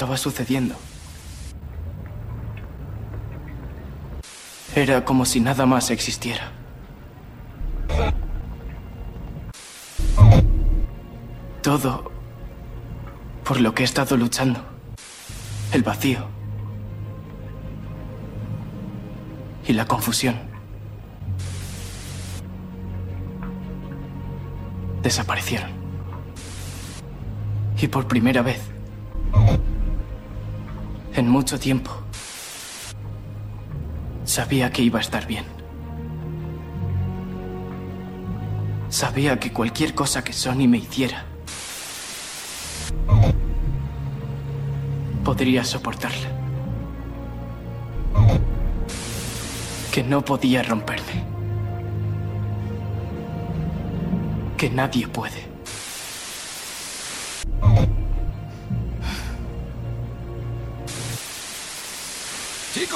estaba sucediendo, era como si nada más existiera. Todo por lo que he estado luchando. El vacío. Y la confusión. Desaparecieron. Y por primera vez, en mucho tiempo, sabía que iba a estar bien. Sabía que cualquier cosa que Sony me hiciera podría soportarla. Que no podía romperme. Que nadie puede.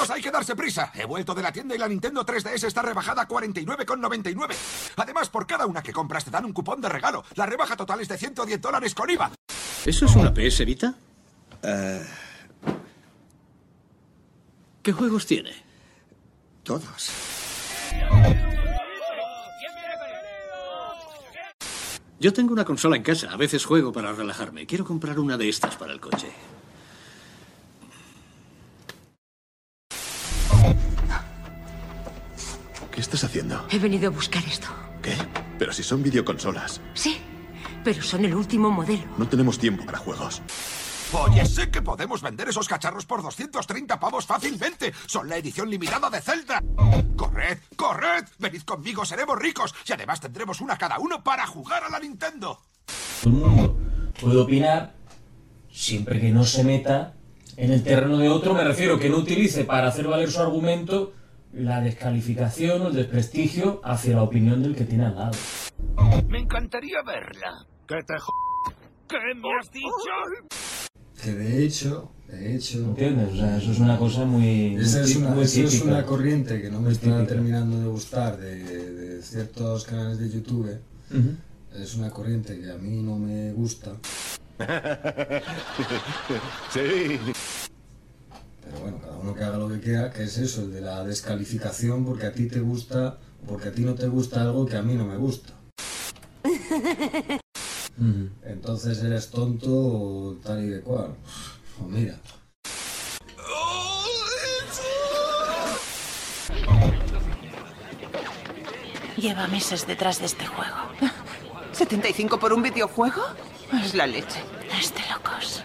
Chicos, hay que darse prisa. He vuelto de la tienda y la Nintendo 3DS está rebajada a 49,99. Además, por cada una que compras te dan un cupón de regalo. La rebaja total es de 110 dólares con IVA. ¿Eso es una PS Vita? Eh, ¿Qué juegos tiene? todos. Yo tengo una consola en casa. A veces juego para relajarme. Quiero comprar una de estas para el coche. Estás haciendo? He venido a buscar esto. ¿Qué? Pero si son videoconsolas. Sí, pero son el último modelo. No tenemos tiempo para juegos. Oye, sé que podemos vender esos cacharros por 230 pavos fácilmente. Son la edición limitada de Zelda. ¡Corred! ¡Corred! Venid conmigo, seremos ricos. Y además tendremos una cada uno para jugar a la Nintendo. todo el mundo puede opinar siempre que no se meta en el terreno de otro, me refiero que no utilice para hacer valer su argumento la descalificación o el desprestigio hacia la opinión del que tiene al lado. Me encantaría verla. ¿Qué te jo... ¿Qué me has dicho? Que de hecho, de hecho, ¿Entiendes? O sea, eso es una cosa muy, esa es una, muy eso es una corriente que no me está típica. terminando de gustar de, de ciertos canales de YouTube. Es una corriente que a mí no me gusta. sí. Pero bueno, cada uno que haga lo que quiera, que es eso, el de la descalificación porque a ti te gusta, porque a ti no te gusta algo que a mí no me gusta. Entonces eres tonto o tal y de cual. O mira. Lleva meses detrás de este juego. ¿75 por un videojuego? Es la leche. Es de locos.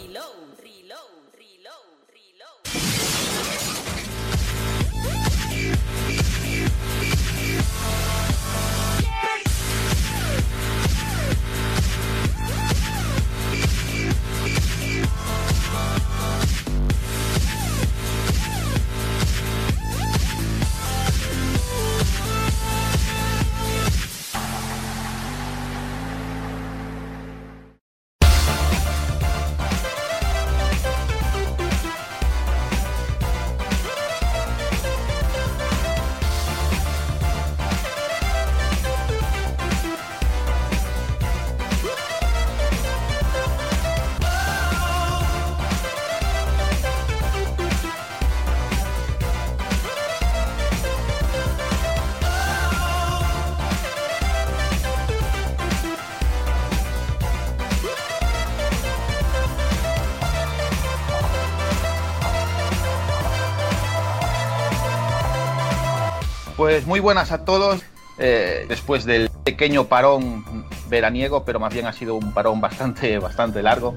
Pues muy buenas a todos. Eh, después del pequeño parón veraniego, pero más bien ha sido un parón bastante, bastante largo.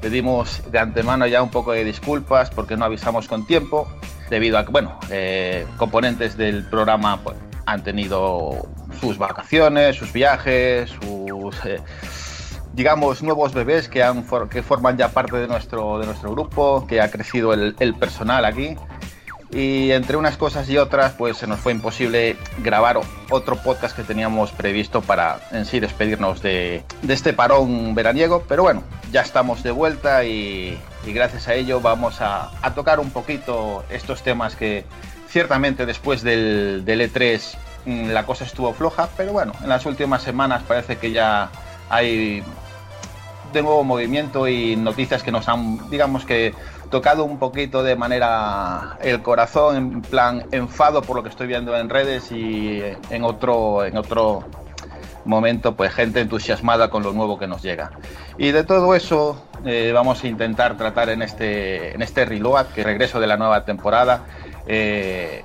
Pedimos de antemano ya un poco de disculpas porque no avisamos con tiempo, debido a que, bueno, eh, componentes del programa pues, han tenido sus vacaciones, sus viajes, sus, eh, digamos, nuevos bebés que, han, que forman ya parte de nuestro, de nuestro grupo, que ha crecido el, el personal aquí y entre unas cosas y otras pues se nos fue imposible grabar otro podcast que teníamos previsto para en sí despedirnos de, de este parón veraniego, pero bueno, ya estamos de vuelta y, gracias a ello vamos a, a, tocar un poquito estos temas que ciertamente después del, del E3 mm, la cosa estuvo floja, pero bueno, en las últimas semanas parece que ya hay de nuevo movimiento y noticias que nos han, digamos que, tocado un poquito de manera el corazón, en plan enfado por lo que estoy viendo en redes y en otro, en otro momento, pues gente entusiasmada con lo nuevo que nos llega. Y de todo eso eh, vamos a intentar tratar en este, en este reload, que regreso de la nueva temporada, eh,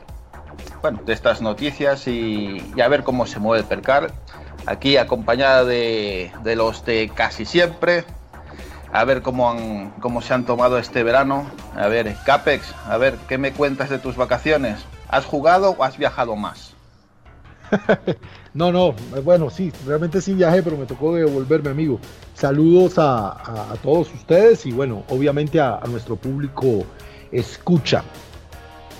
bueno, de estas noticias y, a ver cómo se mueve el percal. Aquí acompañada de los de casi siempre, a ver cómo, han, cómo se han tomado este verano. A ver, Capex, a ver, ¿qué me cuentas de tus vacaciones? ¿Has jugado o has viajado más? no, no, bueno, sí, realmente sí viajé, pero me tocó devolverme, amigo. Saludos a, todos ustedes y bueno, obviamente a, nuestro público escucha.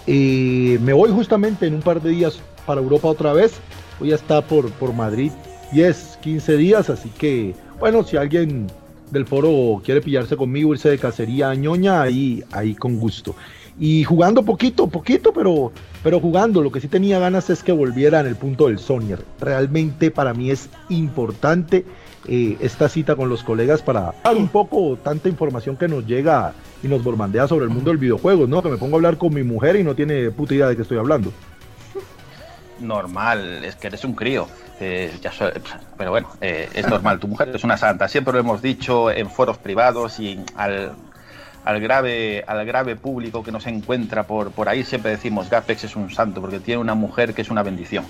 Eh, me voy justamente en un par de días para Europa otra vez. Voy a estar por, por Madrid 10, 15 días, así que bueno, si alguien del foro quiere pillarse conmigo, irse de cacería a ñoña, ahí, ahí con gusto. Y jugando poquito, poquito, pero, pero jugando. Lo que sí tenía ganas es que volviera en el punto del Sonier. Realmente para mí es importante eh, esta cita con los colegas para dar un poco tanta información que nos llega y nos bombardea sobre el mundo del videojuego, ¿no? Que me pongo a hablar con mi mujer y no tiene puta idea de qué estoy hablando. Normal, es que eres un crío. Eh, pero bueno, eh, es normal, tu mujer es una santa, siempre lo hemos dicho en foros privados y al, al, grave, al grave público que nos encuentra por, por ahí, siempre decimos Gapex es un santo porque tiene una mujer que es una bendición.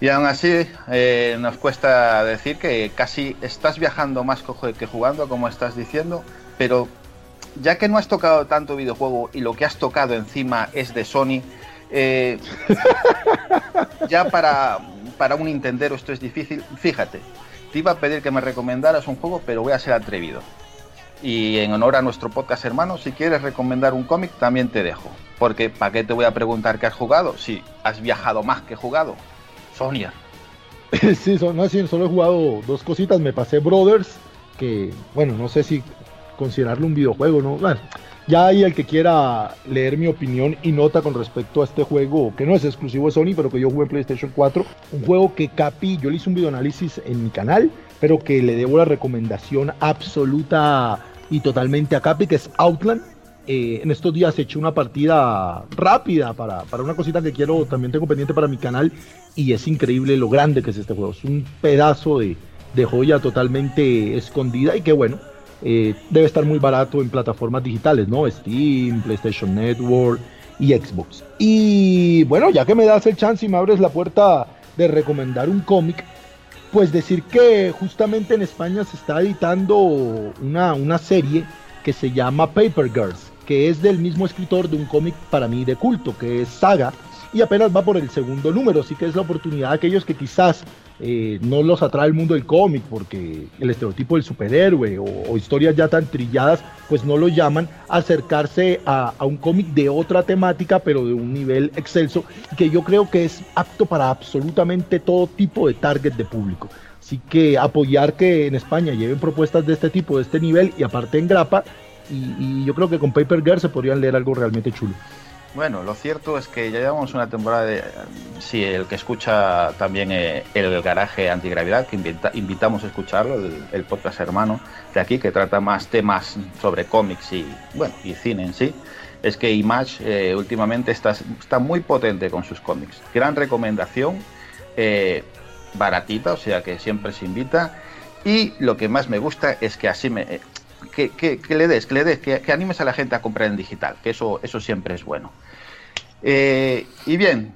Y aún así eh, nos cuesta decir que casi estás viajando más que jugando, como estás diciendo, pero ya que no has tocado tanto videojuego y lo que has tocado encima es de Sony, eh, ya para, para un Nintendero esto es difícil. Fíjate, te iba a pedir que me recomendaras un juego, pero voy a ser atrevido. Y en honor a nuestro podcast hermano, si quieres recomendar un cómic, también te dejo. Porque ¿para qué te voy a preguntar qué has jugado? Si has viajado más que jugado. Sonia. sí, no, sí, solo he jugado dos cositas. Me pasé Brothers, que bueno, no sé si considerarlo un videojuego, ¿no? Ya hay el que quiera leer mi opinión y nota con respecto a este juego, que no es exclusivo de Sony, pero que yo jugué en PlayStation 4. Un juego que Capi, yo le hice un videoanálisis en mi canal, pero que le debo la recomendación absoluta y totalmente a Capi, que es Outland. Eh, en estos días he hecho una partida rápida para, para una cosita que quiero, también tengo pendiente para mi canal, y es increíble lo grande que es este juego. Es un pedazo de, de joya totalmente escondida y que bueno, eh, debe estar muy barato en plataformas digitales, ¿no? Steam, PlayStation Network y Xbox. Y bueno, ya que me das el chance y me abres la puerta de recomendar un cómic, pues decir que justamente en España se está editando una, una serie que se llama Paper Girls, que es del mismo escritor de un cómic para mí de culto, que es Saga, y apenas va por el segundo número, así que es la oportunidad de aquellos que quizás eh, no los atrae el mundo del cómic porque el estereotipo del superhéroe o, historias ya tan trilladas pues no lo llaman a acercarse a, a un cómic de otra temática pero de un nivel excelso que yo creo que es apto para absolutamente todo tipo de target de público. Así que apoyar que en España lleven propuestas de este tipo, de este nivel y aparte en grapa y, y yo creo que con Paper Girl se podrían leer algo realmente chulo. Bueno, lo cierto es que ya llevamos una temporada de... Sí, el que escucha también eh, el garaje antigravidad, que invita, invitamos a escucharlo, el, podcast hermano de aquí, que trata más temas sobre cómics y, bueno, y cine en sí, es que Image eh, últimamente está, está, muy potente con sus cómics. Gran recomendación, eh, baratita, o sea que siempre se invita. Y lo que más me gusta es que así me... Que, que, que, le des, que le des, que, que, animes a la gente a comprar en digital, que eso, eso siempre es bueno. Eh, y bien,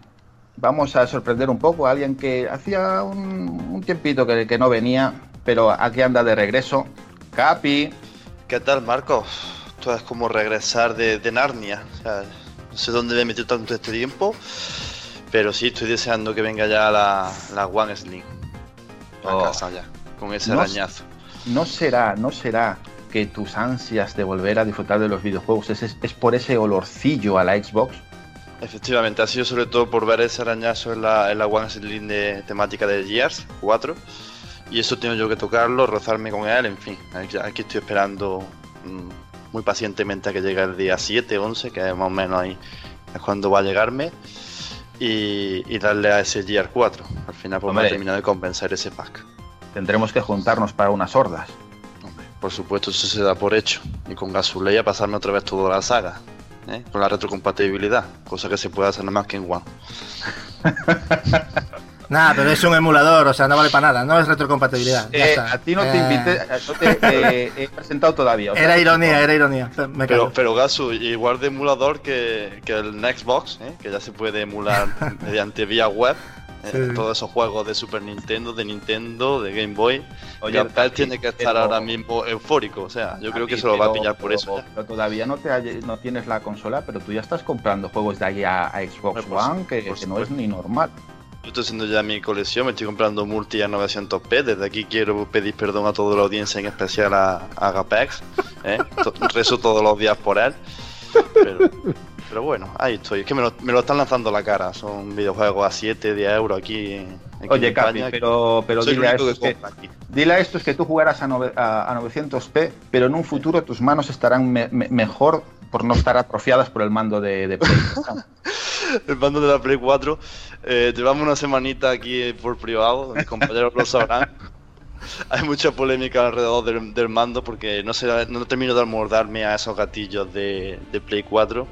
vamos a sorprender un poco a alguien que hacía un, un tiempito que, que no venía, pero aquí anda de regreso. Capi. ¿Qué tal, Marcos? Esto es como regresar de, de Narnia. O sea, no sé dónde me he metido tanto este tiempo, pero sí estoy deseando que venga ya la, la One Slim. A Oh. casa ya, con ese No arañazo. No será, no será que tus ansias de volver a disfrutar de los videojuegos es, es- es por ese olorcillo a la Xbox. Efectivamente, ha sido sobre todo por ver ese arañazo en la, en la One Slim de temática de Gears 4. Y eso tengo yo que tocarlo, rozarme con él, en fin. Aquí, aquí estoy esperando mm, muy pacientemente a que llegue el día 7, 11, que es más o menos ahí es cuando va a llegarme. Y, y darle a ese Gears 4. Al final pues me Hombre. ha terminado de convencer ese pack. Tendremos que juntarnos para unas hordas. Por supuesto, eso se da por hecho. Y con Gasulea pasarme otra vez toda la saga. ¿Eh? Con la retrocompatibilidad. Cosa que se puede hacer nada más que en One. Nada, pero es un emulador, o sea, no vale para nada, no es retrocompatibilidad. ya Eh, está. a ti no te Eh, invité, no te eh, he presentado todavía. o sea, Era ironía, era ironía. Me Pero, pero Gasu, igual de emulador que, que el Nextbox, ¿eh? que ya se puede emular mediante vía web. Eh, Sí, sí. Todos esos juegos de Super Nintendo, de Nintendo, de Game Boy. Oye, Papi, tiene que estar pero- ahora mismo eufórico. O sea, yo creo que se lo va a pero- pillar por pero- eso. Pero todavía no, te hay- no tienes la consola, pero tú ya estás comprando juegos de ahí a, a Xbox One, que, no es ni normal. Yo estoy haciendo ya mi colección, me estoy comprando multi a 900p. Desde aquí quiero pedir perdón a toda la audiencia, en especial a, a Agapex. ¿eh? Rezo todos los días por él. Pero, pero bueno, ahí estoy. Es que me lo, me lo están lanzando a la cara. Son videojuegos a 7, 10 euros aquí. aquí Oye, en Capi, España. pero, pero dile, a estos que dile a estos que tú jugarás a, nove- a- a 900p, pero en un futuro tus manos estarán me- me- mejor por no estar atrofiadas por el mando de, de Play. el mando de la Play 4. Eh, llevamos una semanita aquí eh, por privado, mis compañeros lo sabrán. Hay mucha polémica alrededor del, del mando porque no, sé, no termino de amordarme a esos gatillos de, de Play 4.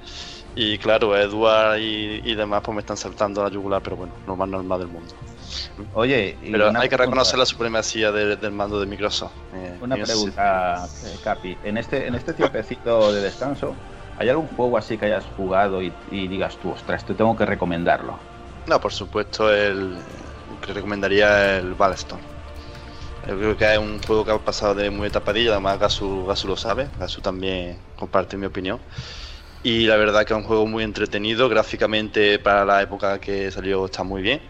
Y claro, Edward y, y demás pues me están saltando la yugular, pero bueno, lo más normal del mundo. Oye, Pero hay que pregunta. reconocer la supremacía de- del mando de Microsoft. eh, Una pregunta, eh, Capi. En este, en este tiempecito de descanso, ¿hay algún juego así que hayas jugado y, y digas tú, ostras, te tengo que recomendarlo? No, por supuesto, el que recomendaría el Ballestorm. Yo creo que es un juego que ha pasado de muy tapadilla, además Gasu, Gasu lo sabe, Gasu también comparte mi opinión. Y la verdad que es un juego muy entretenido, gráficamente para la época que salió está muy bien.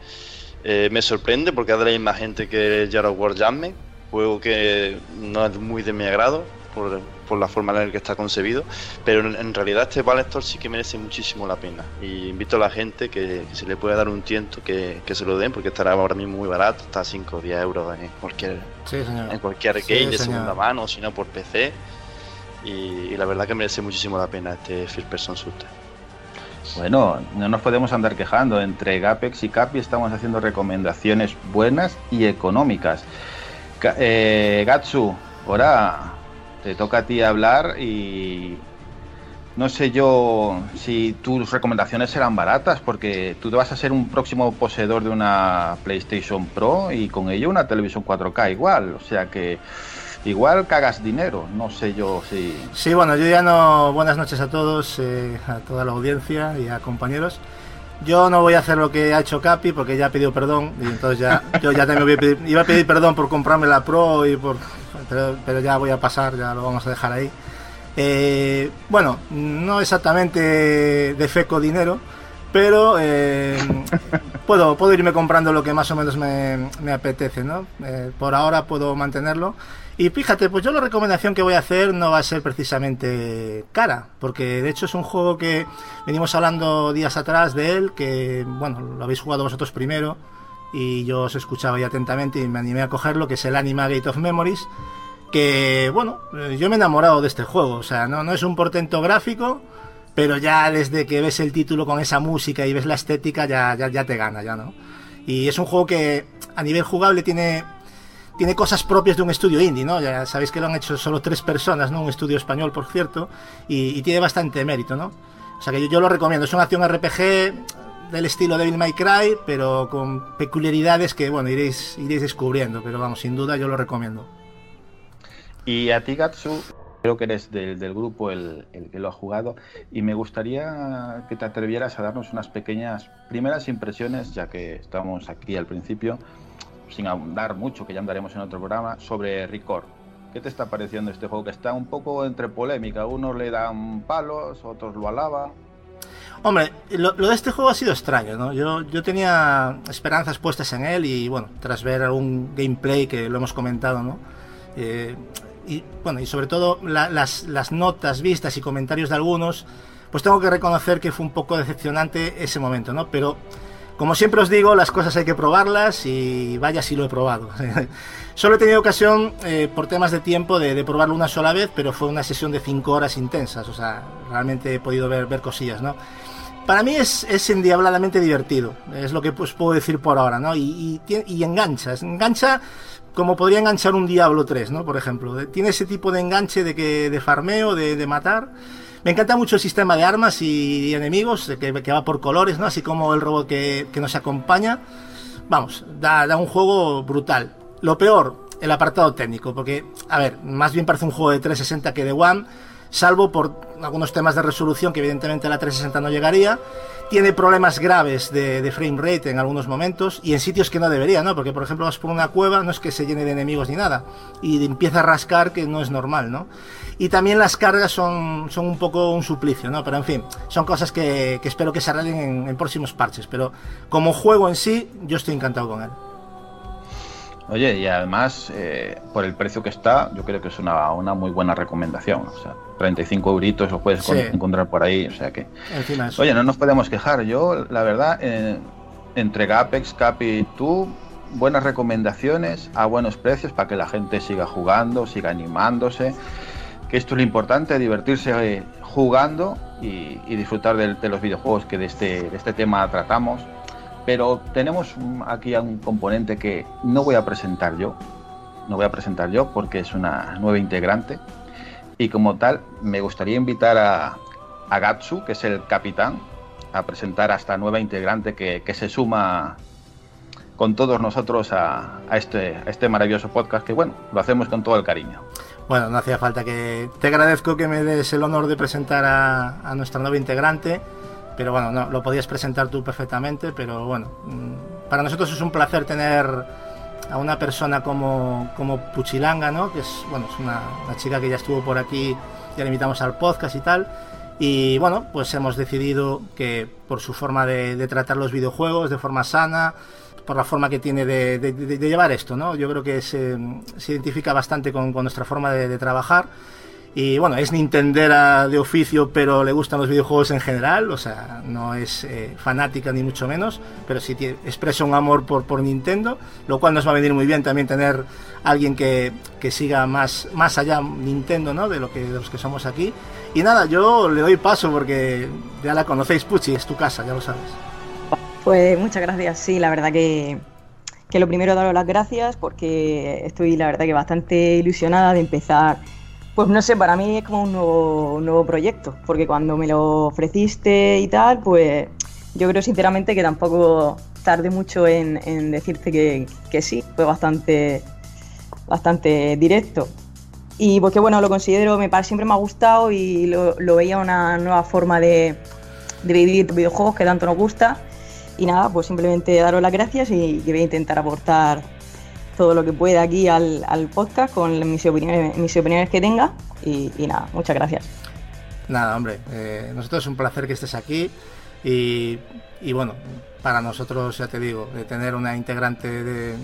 Eh, me sorprende porque es de la misma gente que Jar of War Judgment, juego que no es muy de mi agrado por, por la forma en la que está concebido, pero en, en realidad este Ballestorm sí que merece muchísimo la pena. Y invito a la gente que, que se le puede dar un tiento que, que se lo den porque estará ahora mismo muy barato, está a 5 o 10 euros en cualquier, Sí, en cualquier Sí, game de segunda mano, si no por PC. Y, la verdad que merece muchísimo la pena este First Person Shooter. Bueno, no nos podemos andar quejando. Entre Gapex y Capi estamos haciendo recomendaciones buenas y económicas. Eh, Gatsu, ahora te toca a ti hablar y no sé yo si tus recomendaciones serán baratas porque tú te vas a ser un próximo poseedor de una PlayStation Pro y con ello una televisión 4K igual. O sea que igual cagas dinero. No sé yo si... Sí, bueno, yo ya no. Buenas noches a todos, eh, a toda la audiencia y a compañeros. Yo no voy a hacer lo que ha hecho Capi porque ya ha pedido perdón y entonces ya yo ya también voy a pedir- iba a pedir perdón por comprarme la Pro y por pero, pero ya voy a pasar, ya lo vamos a dejar ahí. Eh, bueno, no exactamente de feco dinero, pero eh, puedo, puedo irme comprando lo que más o menos me, me apetece, ¿no? Eh, por ahora puedo mantenerlo. Y fíjate, pues yo la recomendación que voy a hacer no va a ser precisamente cara, porque de hecho es un juego que venimos hablando días atrás de él, que bueno, lo habéis jugado vosotros primero y yo os escuchaba ahí atentamente y me animé a cogerlo, que es el Anima Gate of Memories, que bueno, yo me he enamorado de este juego, o sea, no, no es un portento gráfico, pero ya desde que ves el título con esa música y ves la estética ya, ya, ya te gana, ya, ¿no? Y es un juego que a nivel jugable tiene, tiene cosas propias de un estudio indie, ¿no? Ya sabéis que lo han hecho solo tres personas, ¿no? Un estudio español, por cierto, y, y tiene bastante mérito, ¿no? O sea que yo, yo lo recomiendo, es una acción RPG del estilo Devil May Cry, pero con peculiaridades que, bueno, iréis, iréis descubriendo, pero vamos, sin duda yo lo recomiendo. Y a ti, Gatsu, Creo que eres del, del grupo el, el, que lo ha jugado y me gustaría que te atrevieras a darnos unas pequeñas primeras impresiones, ya que estamos aquí al principio, sin ahondar mucho, que ya andaremos en otro programa, sobre Record. ¿Qué te está pareciendo este juego? Que está un poco entre polémica. Unos le dan palos, otros lo alaban. Hombre, lo, lo, de este juego ha sido extraño, ¿no? Yo, yo tenía esperanzas puestas en él y, bueno, tras ver algún gameplay que lo hemos comentado, ¿no? Eh, y, bueno, y sobre todo la, las, las notas vistas y comentarios de algunos, pues tengo que reconocer que fue un poco decepcionante ese momento, ¿no? Pero, como siempre os digo, las cosas hay que probarlas y vaya si lo he probado. Solo he tenido ocasión, eh, por temas de tiempo, de, de, probarlo una sola vez, pero fue una sesión de 5 horas intensas, o sea, realmente he podido ver, ver cosillas, ¿no? Para mí es, es endiabladamente divertido, es lo que pues, puedo decir por ahora, ¿no? Y, y, y engancha, engancha como podría enganchar un Diablo 3, ¿no? Por ejemplo, tiene ese tipo de enganche de, que, de farmeo, de, de matar. Me encanta mucho el sistema de armas y, enemigos, que, va por colores, ¿no? Así como el robot que, nos acompaña. Vamos, da un juego brutal. Lo peor, el apartado técnico, porque, a ver, más bien parece un juego de 360 que de One, salvo por algunos temas de resolución que evidentemente la 360 no llegaría. Tiene problemas graves de, de, frame rate en algunos momentos y en sitios que no debería, ¿no? Porque, por ejemplo, vas por una cueva, no es que se llene de enemigos ni nada, y empieza a rascar que no es normal, ¿no? Y también las cargas son, son un poco un suplicio, ¿no? Pero en fin, son cosas que, que espero que se arreglen en, en próximos parches. Pero como juego en sí, yo estoy encantado con él. Oye, y además, eh, por el precio que está, yo creo que es una, una muy buena recomendación. O sea, 35 euritos lo puedes sí. encontrar por ahí. O sea que. Oye, no nos podemos quejar. Yo, la verdad, eh, entre Gapex, Capi y tú, buenas recomendaciones a buenos precios para que la gente siga jugando, siga animándose. Que esto es lo importante, divertirse eh, jugando y, y disfrutar de, de, los videojuegos que de este, de este tema tratamos pero tenemos aquí un componente que no voy a presentar yo, no voy a presentar yo porque es una nueva integrante y como tal me gustaría invitar a, a Gatsu, que es el capitán, a presentar a esta nueva integrante que, que se suma con todos nosotros a, a, este, este maravilloso podcast que bueno, lo hacemos con todo el cariño. Bueno, no hacía falta que... Te agradezco que me des el honor de presentar a, a nuestra nueva integrante pero bueno, no, lo podías presentar tú perfectamente, pero bueno, mm, para nosotros es un placer tener a una persona como, como Puchilanga, ¿no? Que es, bueno, es una, una chica que ya estuvo por aquí, ya la invitamos al podcast y tal. Y bueno, pues hemos decidido que por su forma de, de tratar los videojuegos de forma sana, por la forma que tiene de, de, de llevar esto, ¿no? Yo creo que se, se identifica bastante con, con nuestra forma de, trabajar y bueno, es Nintendera de oficio, pero le gustan los videojuegos en general, o sea, no es eh, fanática ni mucho menos, pero sí tiene, expresa un amor por, por Nintendo, lo cual nos va a venir muy bien también tener alguien que, que siga más, más allá Nintendo, ¿no? De, lo que, de los que somos aquí. Y nada, yo le doy paso porque ya la conocéis, Puchi, es tu casa, ya lo sabes. Pues muchas gracias, sí, la verdad que, que lo primero daros las gracias porque estoy la verdad que bastante ilusionada de empezar pues no sé, para mí es como un nuevo, un nuevo proyecto, porque cuando me lo ofreciste y tal, pues yo creo sinceramente que tampoco tardé mucho en, decirte que, sí, fue bastante, bastante directo. Y porque bueno, lo considero, me siempre me ha gustado y lo, lo veía una nueva forma de, de, vivir videojuegos que tanto nos gusta. Y nada, pues simplemente daros las gracias y, y voy a intentar aportar todo lo que pueda aquí al, podcast con mis opiniones, mis opiniones que tenga. Y, y nada, muchas gracias. Nada, hombre, eh, nosotros es un placer que estés aquí y, y, bueno, para nosotros, ya te digo, de tener una integrante de,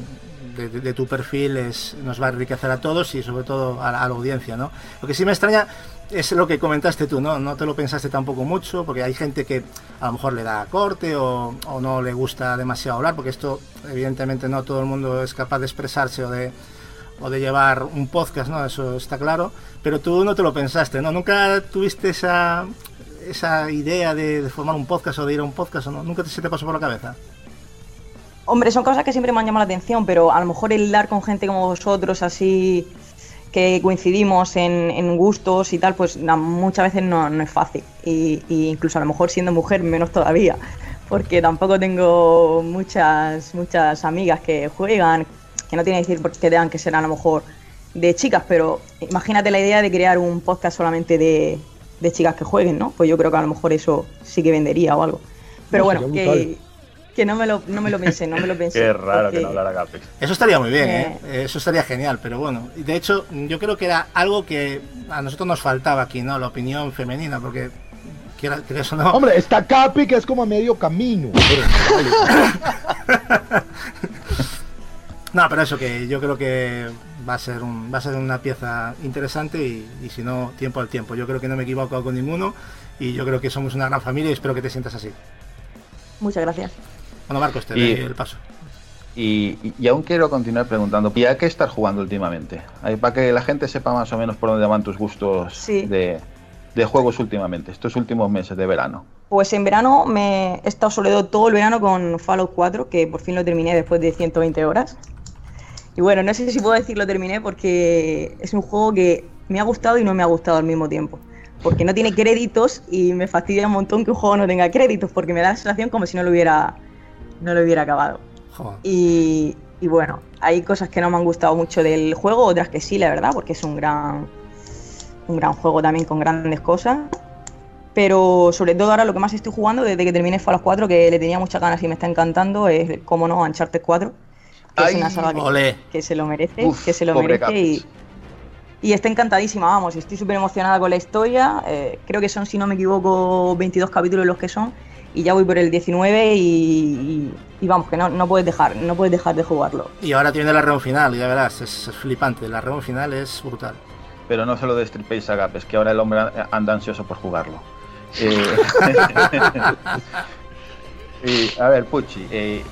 de, tu perfil es, nos va a enriquecer a todos y sobre todo a, la audiencia, ¿no? Lo que sí me extraña es lo que comentaste tú, ¿no? No te lo pensaste tampoco mucho, porque hay gente que a lo mejor le da corte o, o, no le gusta demasiado hablar, porque esto, evidentemente, no todo el mundo es capaz de expresarse o de, o de llevar un podcast, ¿no? Eso está claro, pero tú no te lo pensaste, ¿no? Nunca tuviste esa, esa idea de, de formar un podcast o de ir a un podcast, ¿o no? Nunca se te pasó por la cabeza. Hombre, son cosas que siempre me han llamado la atención, pero a lo mejor el dar con gente como vosotros, así que coincidimos en, en, gustos y tal, pues muchas veces no, no es fácil. Y, y, incluso a lo mejor siendo mujer, menos todavía. Porque tampoco tengo muchas, muchas amigas que juegan, que no tiene que decir porque tengan que ser a lo mejor de chicas, pero imagínate la idea de crear un podcast solamente de, de chicas que jueguen, ¿no? Pues yo creo que a lo mejor eso sí que vendería o algo. Pero No, bueno, que. Que no, me lo, no me lo pensé, no me lo pensé. Qué raro porque- que no hablara Gapex. Eso estaría muy bien, Eh. ¿eh? Eso estaría genial, pero bueno. De hecho, yo creo que era algo que a nosotros nos faltaba aquí, ¿no? La opinión femenina, porque no. Hombre, está Capi que es como a medio camino. No, pero eso que yo creo que va a ser un, va a ser una pieza interesante y, y si no, tiempo al tiempo. Yo creo que no me he equivocado con ninguno y yo creo que somos una gran familia y espero que te sientas así. Muchas gracias. Bueno, Marcos, te Y- doy el paso. Y, y- y aún quiero continuar preguntando, ¿y a qué estás jugando últimamente? Ahí, para que la gente sepa más o menos por dónde van tus gustos Sí. de, de juegos últimamente, estos últimos meses de verano. Pues en verano me he estado soledo todo el verano con Fallout 4, que por fin lo terminé después de 120 horas. Y bueno, no sé si puedo decir lo terminé porque es un juego que me ha gustado y no me ha gustado al mismo tiempo. Porque no tiene créditos y me fastidia un montón que un juego no tenga créditos porque me da la sensación como si no lo hubiera, no lo hubiera acabado. Joder. Y, y bueno, hay cosas que no me han gustado mucho del juego, otras que sí, la verdad, porque es un gran, un gran juego también con grandes cosas. Pero sobre todo ahora lo que más estoy jugando desde que terminé Fallout 4, que le tenía muchas ganas y me está encantando, es, como no, Uncharted 4, que es una saga que, se lo merece, Uf, que se lo merece y, y está encantadísima, vamos, estoy súper emocionada con la historia. eh, creo que son, si no me equivoco, 22 capítulos los que son. Y ya voy por el 19 y, y- y vamos, que no, no puedes dejar, no puedes dejar de jugarlo. Y ahora tiene la reunión final, ya verás, es, es flipante. La reunión final es brutal. Pero no se lo destripéis a Gapes, que ahora el hombre anda ansioso por jugarlo. Eh, y, a ver, Pucci, eh,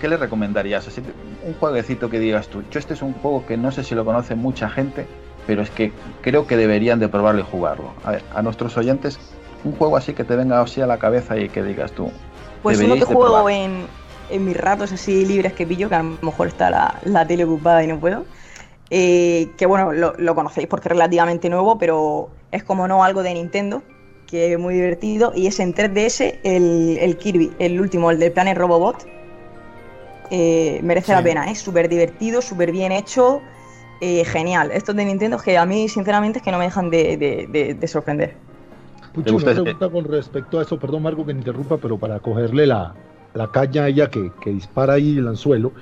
¿qué le recomendarías? Así, un jueguecito que digas tú. Yo este es un juego que no sé si lo conoce mucha gente, pero es que creo que deberían de probarlo y jugarlo. A ver, a nuestros oyentes, un juego así que te venga así a la cabeza y que digas tú. Pues uno que juego en, en mis ratos así libres que pillo, que a lo mejor está la, la tele ocupada y no puedo. eh, que bueno, lo, lo conocéis porque es relativamente nuevo, pero es como no algo de Nintendo, que es muy divertido. Y es en 3DS el, el Kirby, el último, el del Planet Robobot. Eh, merece la pena, es súper divertido, súper bien hecho, eh, genial. Estos de Nintendo que a mí sinceramente es que no me dejan de, de- de- de sorprender. Pucho, gusta una ese- pregunta con respecto a eso, perdón Marco que me interrumpa, pero para cogerle la, la caña a ella que, que dispara ahí el anzuelo.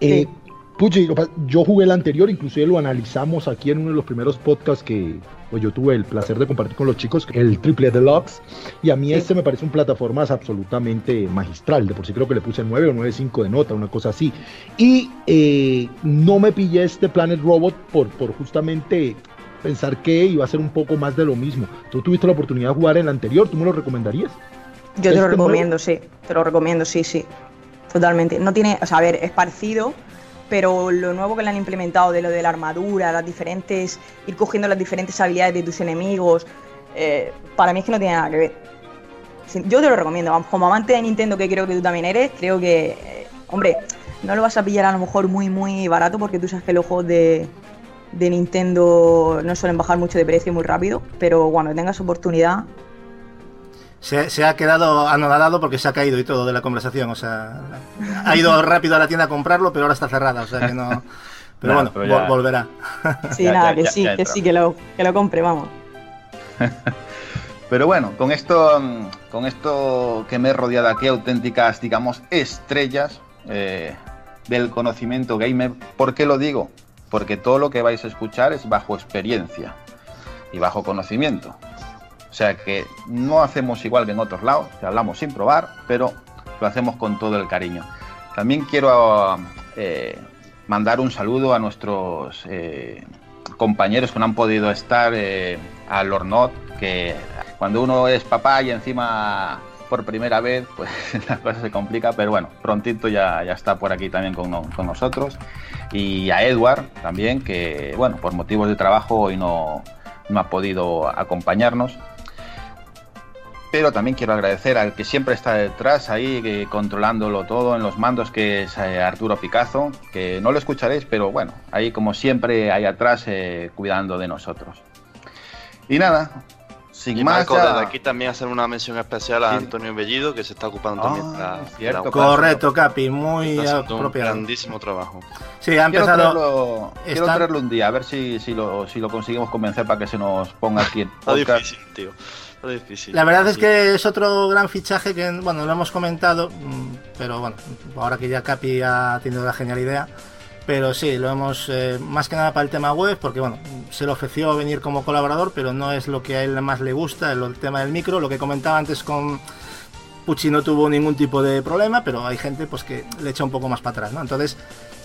Eh, Sí. Pa- yo jugué el anterior, inclusive lo analizamos aquí en uno de los primeros podcasts que pues, yo tuve el placer de compartir con los chicos, el Triple Deluxe, y a mí Sí. este me parece un plataformas absolutamente magistral, de por sí creo que le puse 9 o 9.5 de nota, una cosa así. Y eh, no me pillé este Planet Robot por, por justamente pensar que iba a ser un poco más de lo mismo. Tú tuviste la oportunidad de jugar el anterior, ¿tú me lo recomendarías? Yo te lo ¿Este recomiendo, sí. Te lo recomiendo, sí, sí. Totalmente. No tiene, o sea, a ver, es parecido, pero lo nuevo que le han implementado de lo de la armadura, las diferentes, ir cogiendo las diferentes habilidades de tus enemigos, eh, para mí es que no tiene nada que ver. Yo te lo recomiendo, como amante de Nintendo que creo que tú también eres, creo que, eh, hombre, no lo vas a pillar a lo mejor muy, muy barato porque tú sabes que los juegos de, de Nintendo no suelen bajar mucho de precio muy rápido, pero cuando tengas oportunidad, Se, se ha quedado anonadado porque se ha caído y todo de la conversación. O sea, ha ido rápido a la tienda a comprarlo, pero ahora está cerrada. O sea que no. Pero Nah, bueno, pero vol- ya- volverá. sí, Ya, nada, ya, que ya, sí, ya que sí, que lo, que lo compre, vamos. Pero bueno, con esto, mm, con esto que me he rodeado aquí, auténticas, digamos, estrellas eh, del conocimiento gamer. ¿Por qué lo digo? Porque todo lo que vais a escuchar es bajo experiencia y bajo conocimiento. O sea que no hacemos igual que en otros lados, que hablamos sin probar, pero lo hacemos con todo el cariño. También quiero eh, mandar un saludo a nuestros eh, compañeros que no han podido estar, eh, a que cuando uno es papá y encima por primera vez, pues la cosa se complica, pero bueno, prontito ya, ya está por aquí también con, con nosotros. Y a Edward también, que bueno, por motivos de trabajo hoy no, no ha podido acompañarnos. Pero también quiero agradecer al que siempre está detrás ahí, controlándolo todo en los mandos, que es eh, Arturo Picazo, que no lo escucharéis, pero bueno, ahí como siempre, ahí atrás, eh, cuidando de nosotros. Y nada, sin y más. Marco, ya- desde aquí también hacer una mención especial a Antonio Bellido, que se está ocupando también de la, cierto, la- Correcto, Capi, muy un apropiado. grandísimo trabajo. Sí, ha Quiero empezado. traerlo, quiero traerlo un día, a ver si, si, lo, si lo conseguimos convencer para que se nos ponga aquí en Está podcast. difícil, tío. Está difícil. La verdad es que es otro gran fichaje que, bueno, lo hemos comentado, mm, pero bueno, ahora que ya Capi ha tenido la genial idea, pero sí, lo hemos, eh, más que nada para el tema web, porque bueno, se le ofreció venir como colaborador, pero no es lo que a él más le gusta, el, el tema del micro, lo que comentaba antes con Pucci no tuvo ningún tipo de problema, pero hay gente pues que le echa un poco más para atrás, ¿no? Entonces,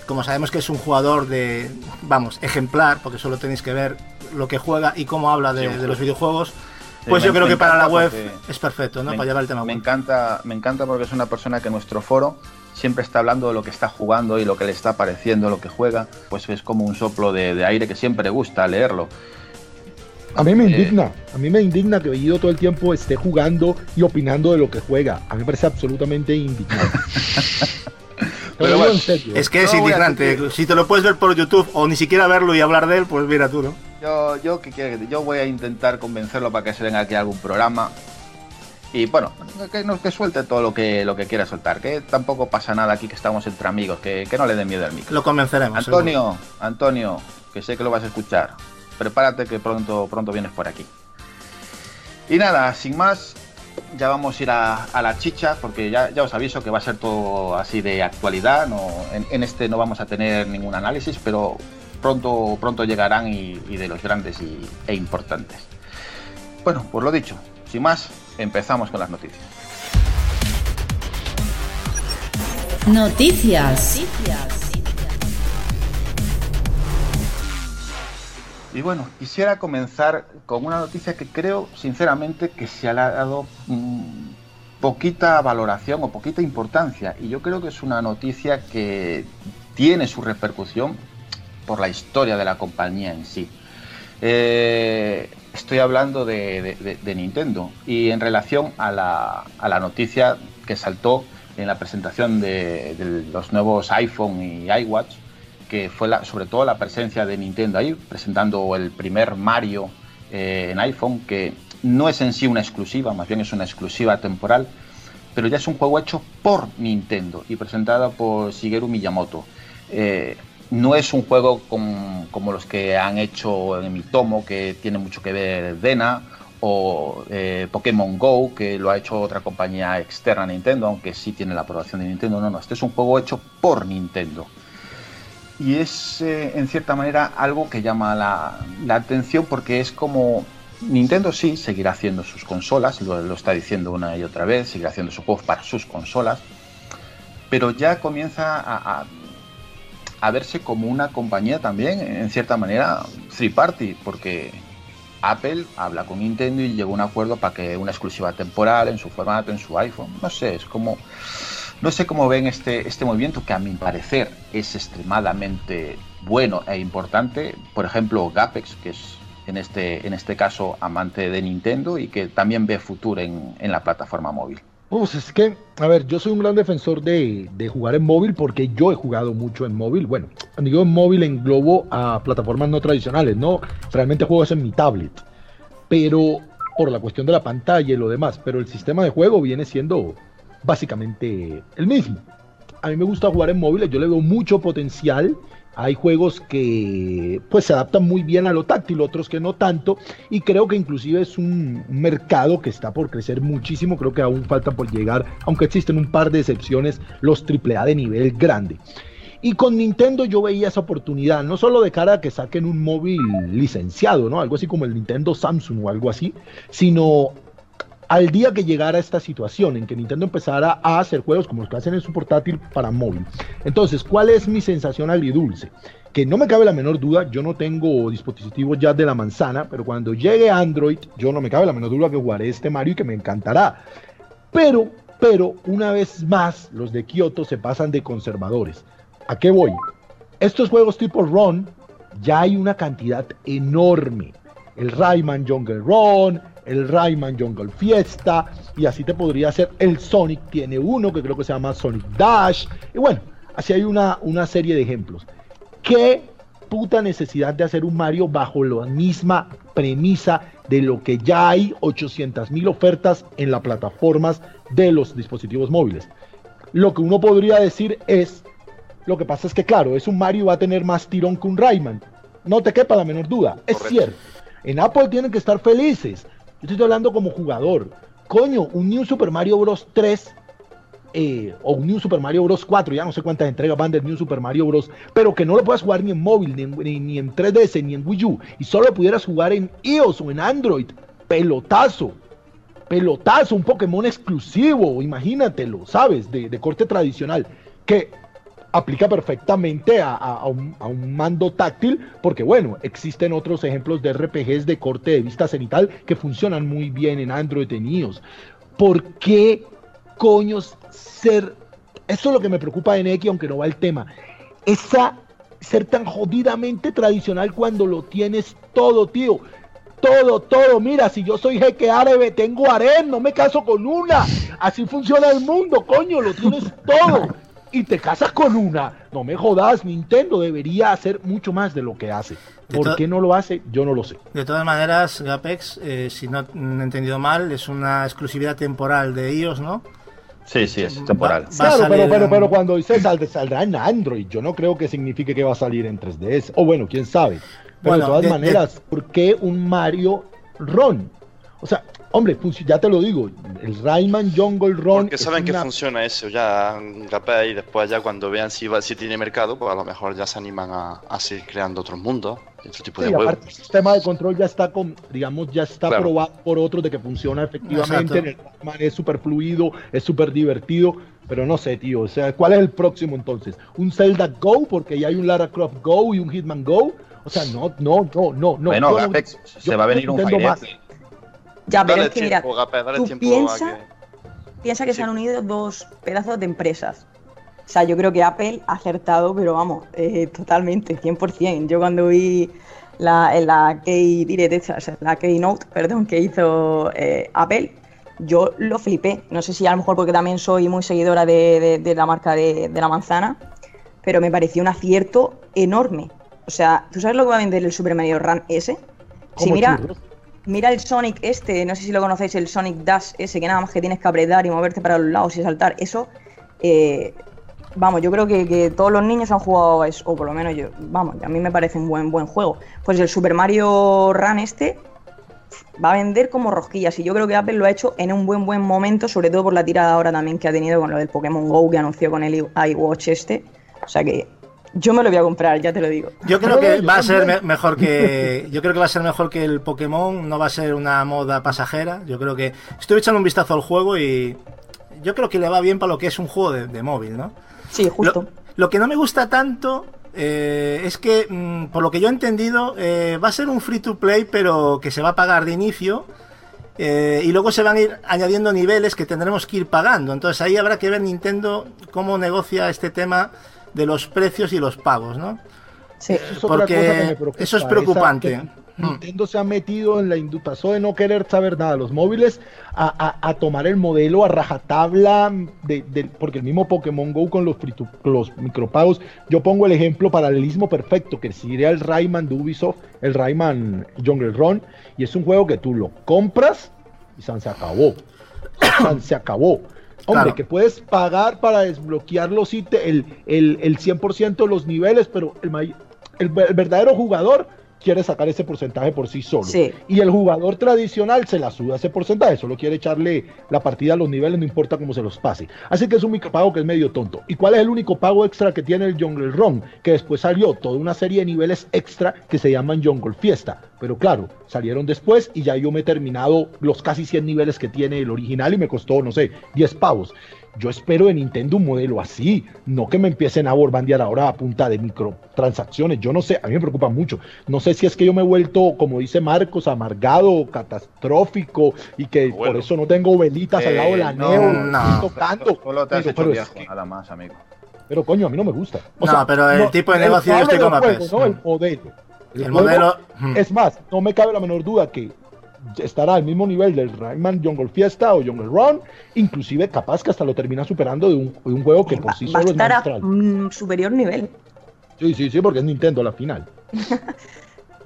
como sabemos que es un jugador de, vamos, ejemplar, porque solo tenéis que ver lo que juega y cómo habla de, Sí, de los videojuegos, Sí, pues me- yo creo me que para la web es perfecto, ¿no? me- Para llevar el tema Me web. encanta, me encanta porque es una persona que en nuestro foro siempre está hablando de lo que está jugando y lo que le está pareciendo, lo que juega. Pues es como un soplo de, de aire que siempre gusta leerlo. A mí me Eh, indigna, a mí me indigna que Bellido todo el tiempo esté jugando y opinando de lo que juega. A mí me parece absolutamente indignante. En serio. Es que es No indignante. Si te lo puedes ver por YouTube o ni siquiera verlo y hablar de él, pues mira tú, ¿no? Yo, yo, ¿qué quiere que te- yo voy a intentar convencerlo para que se venga aquí a algún programa. Y bueno, que, no- que suelte todo lo que, lo que quiera soltar. Que tampoco pasa nada aquí, que estamos entre amigos. Que, que no le den miedo al micro. Lo convenceremos. Antonio, Antonio, que sé que lo vas a escuchar. Prepárate que pronto, pronto vienes por aquí. Y nada, sin más, ya vamos a ir a, a la chicha, porque ya, ya os aviso que va a ser todo así de actualidad. No, en, en este no vamos a tener ningún análisis, pero pronto, pronto llegarán y, y de los grandes y- e importantes. Bueno, pues lo dicho, sin más, empezamos con las noticias. Noticias. Y bueno, quisiera comenzar con una noticia que creo sinceramente que se ha dado mm, poquita valoración o poquita importancia. Y yo creo que es una noticia que tiene su repercusión por la historia de la compañía en sí. Eh, estoy hablando de, Nintendo y en relación a la, a la noticia que saltó en la presentación de, de los nuevos iPhone y iWatch, que fue la- sobre todo la presencia de Nintendo ahí, presentando el primer Mario eh, en iPhone, que no es en sí una exclusiva, más bien es una exclusiva temporal, pero ya es un juego hecho por Nintendo y presentado por Shigeru Miyamoto. Eh, no es un juego como los que han hecho en mi tomo, que tiene mucho que ver Dena, o eh, Pokémon Go, que lo ha hecho otra compañía externa a Nintendo, aunque sí tiene la aprobación de Nintendo. No, no, este es un juego hecho por Nintendo. Y es, eh, en cierta manera, algo que llama la, atención porque es como Nintendo sí seguirá haciendo sus consolas, lo, está diciendo una y otra vez, seguirá haciendo sus juegos para sus consolas, pero ya comienza a- a verse como una compañía también, en cierta manera, three party, porque Apple habla con Nintendo y llegó a un acuerdo para que una exclusiva temporal en su formato, en su iPhone, no sé, es como... No sé cómo ven este, este movimiento que a mi parecer es extremadamente bueno e importante. Por ejemplo, Gapex, que es en este, en este caso amante de Nintendo y que también ve futuro en, en la plataforma móvil. Pues es que, a ver, yo soy un gran defensor de, de jugar en móvil porque yo he jugado mucho en móvil. Bueno, digo en móvil englobo a plataformas no tradicionales, ¿no? Realmente juego es en mi tablet. Pero por la cuestión de la pantalla y lo demás. Pero el sistema de juego viene siendo básicamente el mismo. A mí me gusta jugar en móviles, yo le veo mucho potencial. Hay juegos que pues se adaptan muy bien a lo táctil, otros que no tanto, y creo que inclusive es un mercado que está por crecer muchísimo, creo que aún falta por llegar, aunque existen un par de excepciones, los AAA de nivel grande. Y con Nintendo yo veía esa oportunidad, no solo de cara a que saquen un móvil licenciado, ¿no? Algo así como el Nintendo Samsung o algo así, sino al día que llegara esta situación en que Nintendo empezara a hacer juegos como los que hacen en su portátil para móvil. Entonces, ¿cuál es mi sensación agridulce? Que no me cabe la menor duda, yo no tengo dispositivos ya de la manzana, pero cuando llegue Android, yo no me cabe la menor duda que jugaré este Mario y que me encantará. Pero, pero, una vez más, los de Kyoto se pasan de conservadores. ¿A qué voy? Estos juegos tipo Run, ya hay una cantidad enorme. El Rayman Jungle Run, el Rayman Jungle Fiesta, y así te podría hacer. El Sonic tiene uno que creo que se llama Sonic Dash, y bueno, así hay una, una serie de ejemplos. ¿Qué puta necesidad de hacer un Mario bajo la misma premisa de lo que ya hay 800.000 ofertas en las plataformas de los dispositivos móviles. Lo que uno podría decir es, lo que pasa es que claro, es un Mario va a tener más tirón que un Rayman. No te quepa la menor duda, es cierto. En Apple tienen que estar felices. Yo estoy hablando como jugador. Coño, un New Super Mario Bros. 3 eh, o un New Super Mario Bros. 4, ya no sé cuántas entregas van del New Super Mario Bros. Pero que no lo puedas jugar ni en móvil, ni en, ni, ni en 3DS, ni en Wii U, y solo pudieras jugar en iOS o en Android. Pelotazo. Pelotazo, un Pokémon exclusivo, imagínatelo, ¿sabes? De corte tradicional. Que aplica perfectamente a, a, un, mando táctil, porque bueno, existen otros ejemplos de RPGs de corte de vista cenital que funcionan muy bien en Android, en iOS. ¿Por qué coños ser... Eso es lo que me preocupa de Neki, aunque no va el tema. Esa ser tan jodidamente tradicional cuando lo tienes todo, tío. Todo, todo. Mira, si yo soy jeque árabe, tengo harén, no me caso con una. Así funciona el mundo, coño, lo tienes todo y te casas con una. No me jodas, Nintendo debería hacer mucho más de lo que hace. ¿Por qué no lo hace? Yo no lo sé. De todas maneras, Gapex, eh, si no he entendido mal, es una exclusividad temporal de iOS, ¿no? Sí, sí, es temporal. Va, claro, pero, pero, pero, cuando dice sal, saldrá en Android, yo no creo que signifique que va a salir en 3DS. O bueno, quién sabe. Pero bueno, de todas de, maneras, de... ¿por qué un Mario Ron? O sea, hombre, ya te lo digo, el Rayman Jungle Run. Porque saben una... que funciona eso, ya y después ya cuando vean si, va, si tiene mercado, pues a lo mejor ya se animan a, a seguir creando otros mundos, otro tipo sí, de juegos. el sistema de control ya está, con, digamos, ya está claro. probado por otros de que funciona efectivamente. En el Rayman es súper fluido, es súper divertido, pero no sé, tío, o sea, ¿cuál es el próximo entonces? ¿Un Zelda Go? Porque ya hay un Lara Croft Go y un Hitman Go. O sea, no, no, no, no. no bueno, Gapex, se va a venir un Fire Emblem. Ya, pero es que mira, tú piensa, que... piensa que se han unido dos pedazos de empresas. O sea, yo creo que Apple ha acertado, pero vamos, eh, totalmente, 100%. Yo cuando vi la, en la Key Direct, o sea, la Keynote, perdón, que hizo eh, Apple, yo lo flipé. No sé si a lo mejor porque también soy muy seguidora de, de, de la marca de, de, la manzana, pero me pareció un acierto enorme. O sea, ¿tú sabes lo que va a vender el Super Mario Run S? Si mira, churros? Mira el Sonic este, no sé si lo conocéis, el Sonic Dash ese, que nada más que tienes que apretar y moverte para los lados y saltar. Eso, eh, vamos, yo creo que, que, todos los niños han jugado eso, o por lo menos yo, vamos, a mí me parece un buen, buen juego. Pues el Super Mario Run este va a vender como rosquillas y yo creo que Apple lo ha hecho en un buen, buen momento, sobre todo por la tirada ahora también que ha tenido con lo del Pokémon GO que anunció con el iWatch este. O sea que yo me lo voy a comprar, ya te lo digo. Yo creo que va a ser me mejor que. Yo creo que va a ser mejor que el Pokémon. No va a ser una moda pasajera. Yo creo que. Estoy echando un vistazo al juego y. Yo creo que le va bien para lo que es un juego de, de móvil, ¿no? Sí, justo. Lo, lo, que no me gusta tanto. Eh, es que, mmm, por lo que yo he entendido, eh, va a ser un free to play, pero que se va a pagar de inicio. Eh, y luego se van a ir añadiendo niveles que tendremos que ir pagando. Entonces ahí habrá que ver Nintendo cómo negocia este tema de los precios y los pagos, ¿no? Sí, eso es porque eso es preocupante. Nintendo se ha metido en la industria, pasó de no querer saber nada los móviles a, a, a tomar el modelo a rajatabla, de, de, porque el mismo Pokémon Go con los, fritu, los micropagos, yo pongo el ejemplo paralelismo perfecto, que sería el Rayman de Ubisoft, el Rayman Jungle Run, y es un juego que tú lo compras y se acabó. se acabó. Hombre, claro. que puedes pagar para desbloquear los el, el, el 100% de los niveles, pero el, el, el, verdadero jugador quiere sacar ese porcentaje por sí solo. Sí. Y el jugador tradicional se la suda ese porcentaje, solo quiere echarle la partida a los niveles, no importa cómo se los pase. Así que es un micropago que es medio tonto. ¿Y cuál es el único pago extra que tiene el Jungle Run? Que después salió toda una serie de niveles extra que se llaman Jungle Fiesta. Pero claro, salieron después y ya yo me he terminado los casi 100 niveles que tiene el original y me costó, no sé, 10 pavos. Yo espero de Nintendo un modelo así, no que me empiecen a borbandear ahora a punta de microtransacciones. Yo no sé, a mí me preocupa mucho. No sé si es que yo me he vuelto, como dice Marcos, amargado, catastrófico y que bueno. por eso no tengo velitas eh, al lado de la no, neo no. tocando. Solo te has pero, hecho pero viejo, es que... nada más, amigo. Pero coño, a mí no me gusta. O no, sea, pero el no, tipo de negocio yo estoy con Mapes. No, el modelo. El, el modelo. Es más, no me cabe la menor duda que estará al mismo nivel del Rayman Jungle Fiesta o Jungle Run, inclusive capaz que hasta lo termina superando de un, de un juego que por sí Va solo a estar es magistral. A, mm, superior nivel. Sí, sí, sí, porque es Nintendo la final.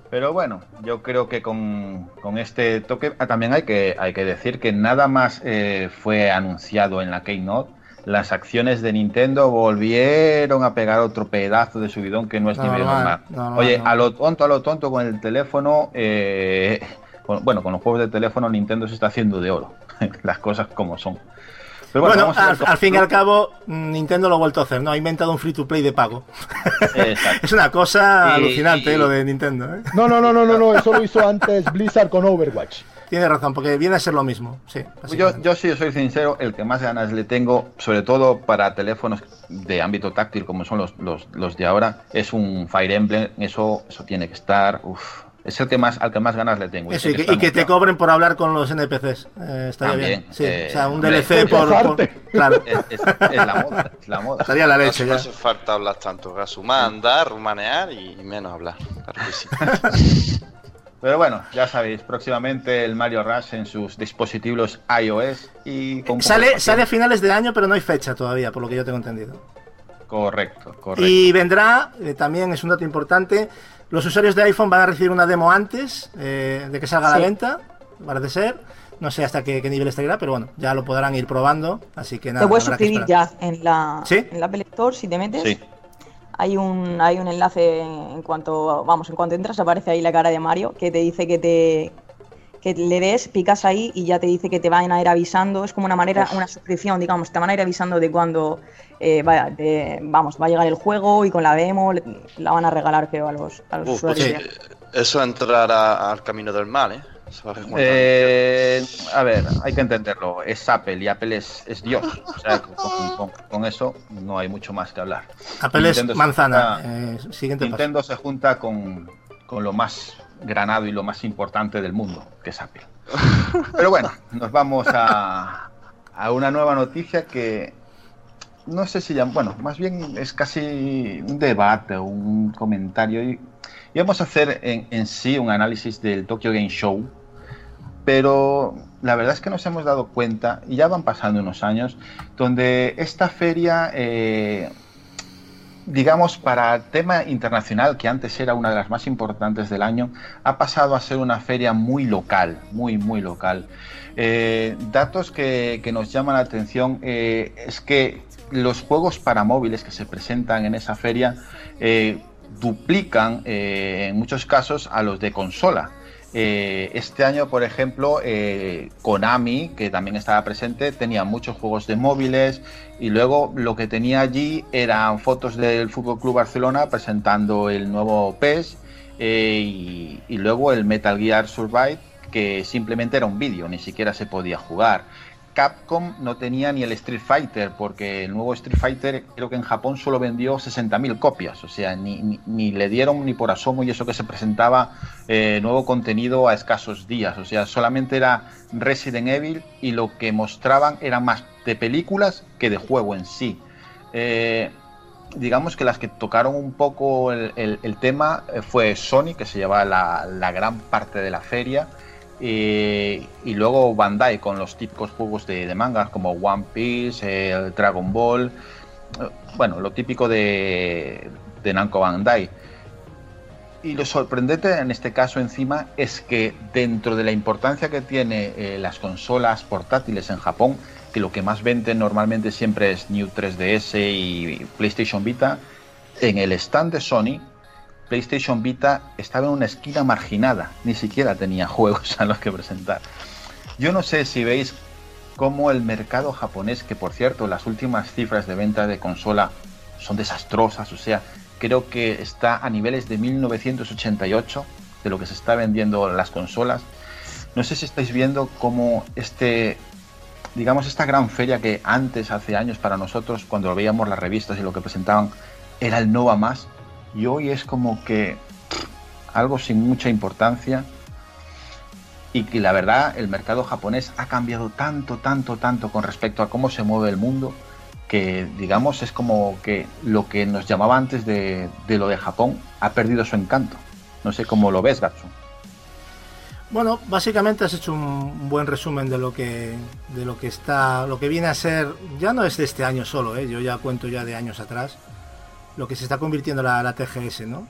Pero bueno, yo creo que con, con este toque ah, también hay que, hay que decir que nada más eh, fue anunciado en la Keynote, las acciones de Nintendo volvieron a pegar otro pedazo de subidón que no es No, nivel normal, Oye, a lo tonto, a lo tonto con el teléfono, eh, con- bueno, con los juegos de teléfono Nintendo se está haciendo de oro, las cosas como son. Pero bueno, Bueno, vamos a ver al, al fin y al cabo, mm, Nintendo lo ha vuelto a hacer, ¿no? Ha inventado un free to play de pago. Es una cosa Y- alucinante y- lo de Nintendo, ¿eh? No, no, no, no, no, no, eso lo hizo antes Blizzard con Overwatch. Tiene razón, porque viene a ser lo mismo, sí. Yo, yo sí soy sincero, el que más ganas le tengo, sobre todo para teléfonos de ámbito táctil como son los, los, los de ahora, es un Fire Emblem, eso, eso tiene que estar, uf, es el que más, al que más ganas le tengo. Eso, y que, está y que te cobren por hablar con los NPCs. Eh, estaría También, bien. Sí, eh, o sea, un hombre, DLC por, por- Claro. Es, es- es la moda, es la moda. Estaría la leche no ya. hace falta hablar tanto. Gasumar, andar, rumanear y menos hablar. Claro que sí. Pero bueno, ya sabéis, próximamente el Mario Rush en sus dispositivos iOS y con Sale, sale a finales de año, pero no hay fecha todavía, por lo que yo tengo entendido. Correcto, correcto. Y vendrá, eh, también es un dato importante, los usuarios de iPhone van a recibir una demo antes eh, de que salga a la venta, parece ser. No sé hasta qué, qué nivel estará, pero bueno, ya lo podrán ir probando, así que nada. Te puedes suscribir ya en la, ¿Sí? en la Apple Store si te metes. Sí. Hay un, hay un enlace en cuanto, vamos, en cuanto entras aparece ahí la cara de Mario que te dice que te que le des, picas ahí y ya te dice que te van a ir avisando. Es como una manera, una suscripción, digamos, te van a ir avisando de cuando eh, de- vamos, va a llegar el juego y con la demo le- la van a regalar, creo, a los, a los Uf, pues usuarios. sí, eso es entrar a- al camino del mal, ¿eh? Eh, a ver, hay que entenderlo. Es Apple y Apple es, es Dios. O sea, con, con- con eso no hay mucho más que hablar. Apple es Nintendo manzana. junta- eh, siguiente paso. Nintendo se junta con, con lo más granado y lo más importante del mundo, que es Apple. Pero bueno, nos vamos a, a una nueva noticia que no sé si ya, bueno, más bien es casi un debate, un comentario. Y, vamos a hacer en, en sí un análisis del Tokyo Game Show, pero la verdad es que nos hemos dado cuenta, y ya van pasando unos años, donde esta feria, eh, digamos, para el tema internacional, que antes era una de las más importantes del año, ha pasado a ser una feria muy local, muy, muy local. Eh, datos que, nos llaman la atención eh, es que los juegos para móviles que se presentan en esa feria eh, duplican eh, en muchos casos a los de consola. Eh, este año, por ejemplo, eh, Konami, que también estaba presente, tenía muchos juegos de móviles y luego lo que tenía allí eran fotos del Fútbol Club Barcelona presentando el nuevo PES eh, y, y luego el Metal Gear Survive, que simplemente era un vídeo, ni siquiera se podía jugar. Capcom no tenía ni el Street Fighter, porque el nuevo Street Fighter creo que en Japón solo vendió 60.000 copias, o sea, ni, ni- le dieron ni por asomo y eso que se presentaba eh, nuevo contenido a escasos días, o sea, solamente era Resident Evil y lo que mostraban era más de películas que de juego en sí. Eh, digamos que las que tocaron un poco el, el- el tema eh, fue Sony, que se llevaba la, la gran parte de la feria, eh, y luego Bandai con los típicos juegos de, de mangas como One Piece, Dragon Ball, eh, bueno, lo típico de, de Namco Bandai. Y lo sorprendente en este caso encima es que dentro de la importancia que tiene eh, las consolas portátiles en Japón, que lo que más venden normalmente siempre es New 3DS y PlayStation Vita, en el stand de Sony, PlayStation Vita estaba en una esquina marginada, ni siquiera tenía juegos a los que presentar. Yo no sé si veis cómo el mercado japonés, que por cierto las últimas cifras de venta de consola son desastrosas, o sea, creo que está a niveles de 1988 de lo que se está vendiendo las consolas. No sé si estáis viendo cómo este, digamos, esta gran feria que antes, hace años para nosotros, cuando veíamos las revistas y lo que presentaban, era el no va más, y hoy es como que algo sin mucha importancia y que la verdad el mercado japonés ha cambiado tanto, tanto, tanto con respecto a cómo se mueve el mundo que digamos es como que lo que nos llamaba antes de, lo de Japón ha perdido su encanto. No sé cómo lo ves, Gatsu. Bueno, básicamente has hecho un buen resumen de lo que de lo que está, lo que viene a ser, ya no es de este año solo, ¿eh? yo ya cuento ya de años atrás, lo que se está convirtiendo la, la TGS, ¿no?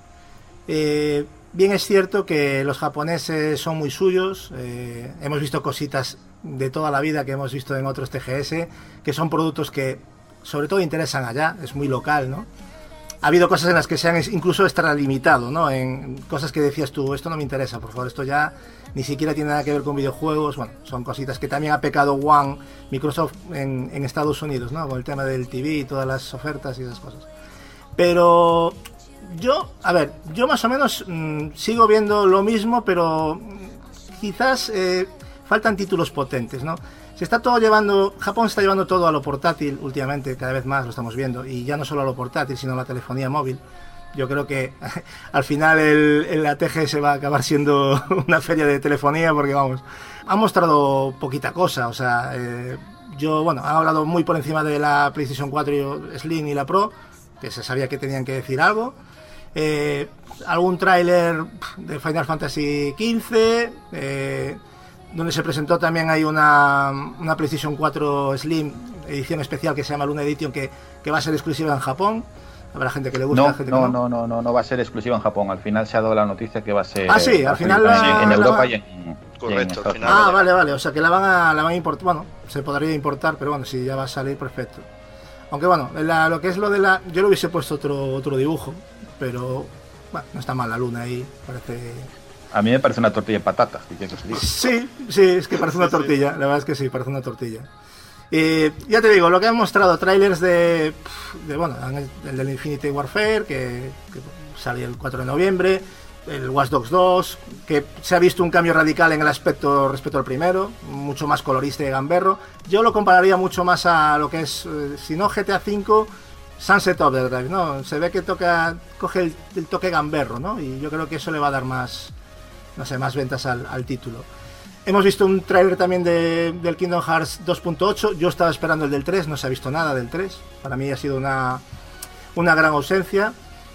Eh, bien es cierto que los japoneses son muy suyos. eh, hemos visto cositas de toda la vida que hemos visto en otros TGS, que son productos que sobre todo interesan allá, es muy local, ¿no? Ha habido cosas en las que se han incluso extralimitado, ¿no? En cosas que decías tú, esto no me interesa, por favor, esto ya ni siquiera tiene nada que ver con videojuegos. Bueno, son cositas que también ha pecado One, Microsoft en, en Estados Unidos, ¿no? Con el tema del TV y todas las ofertas y esas cosas. Pero yo, a ver, yo más o menos mm, sigo viendo lo mismo, pero quizás eh, faltan títulos potentes, ¿no? Se está todo llevando, Japón está llevando todo a lo portátil últimamente, cada vez más lo estamos viendo, y ya no solo a lo portátil, sino a la telefonía móvil. Yo creo que al final el, el ATG se va a acabar siendo una feria de telefonía porque vamos, ha mostrado poquita cosa, o sea, eh, yo, bueno, ha hablado muy por encima de la PlayStation 4 Slim y la Pro, que se sabía que tenían que decir algo. Eh, algún tráiler de Final Fantasy XV, eh, donde se presentó también hay una, una PlayStation 4 Slim edición especial que se llama Luna Edition que, que va a ser exclusiva en Japón. Habrá gente que le gusta, No, gente que no, no. no, no, va a ser exclusiva en Japón. Al final se ha dado la noticia que va a ser. Ah, sí, al final la- en Europa y en, y en Correcto, al Estados final Ah, vale, vale, o sea que la van a, la van a importar, bueno, se podría importar, pero bueno, si ya va a salir, perfecto. Aunque bueno, la- lo que es lo de la... Yo le hubiese puesto otro, otro dibujo, pero bueno, no está mal la luna ahí, parece... A mí me parece una tortilla de patatas. ¿qué quieres que? Sí, sí, es que parece una tortilla, la verdad es que sí, parece una tortilla. Eh, ya te digo, lo que han mostrado, trailers de, de bueno, el del Infinity Warfare, que, que sale el 4 de noviembre, el Watch Dogs 2, que se ha visto un cambio radical en el aspecto respecto al primero, mucho más colorista y gamberro. Yo lo compararía mucho más a lo que es, eh, si no GTA V, Sunset Overdrive, ¿no? Se ve que toca, coge el, toque gamberro, ¿no? Y yo creo que eso le va a dar más, no sé, más ventas al, título. Hemos visto un tráiler también de- del Kingdom Hearts 2.8. Yo estaba esperando el del 3, no se ha visto nada del 3. Para mí ha sido una, una gran ausencia.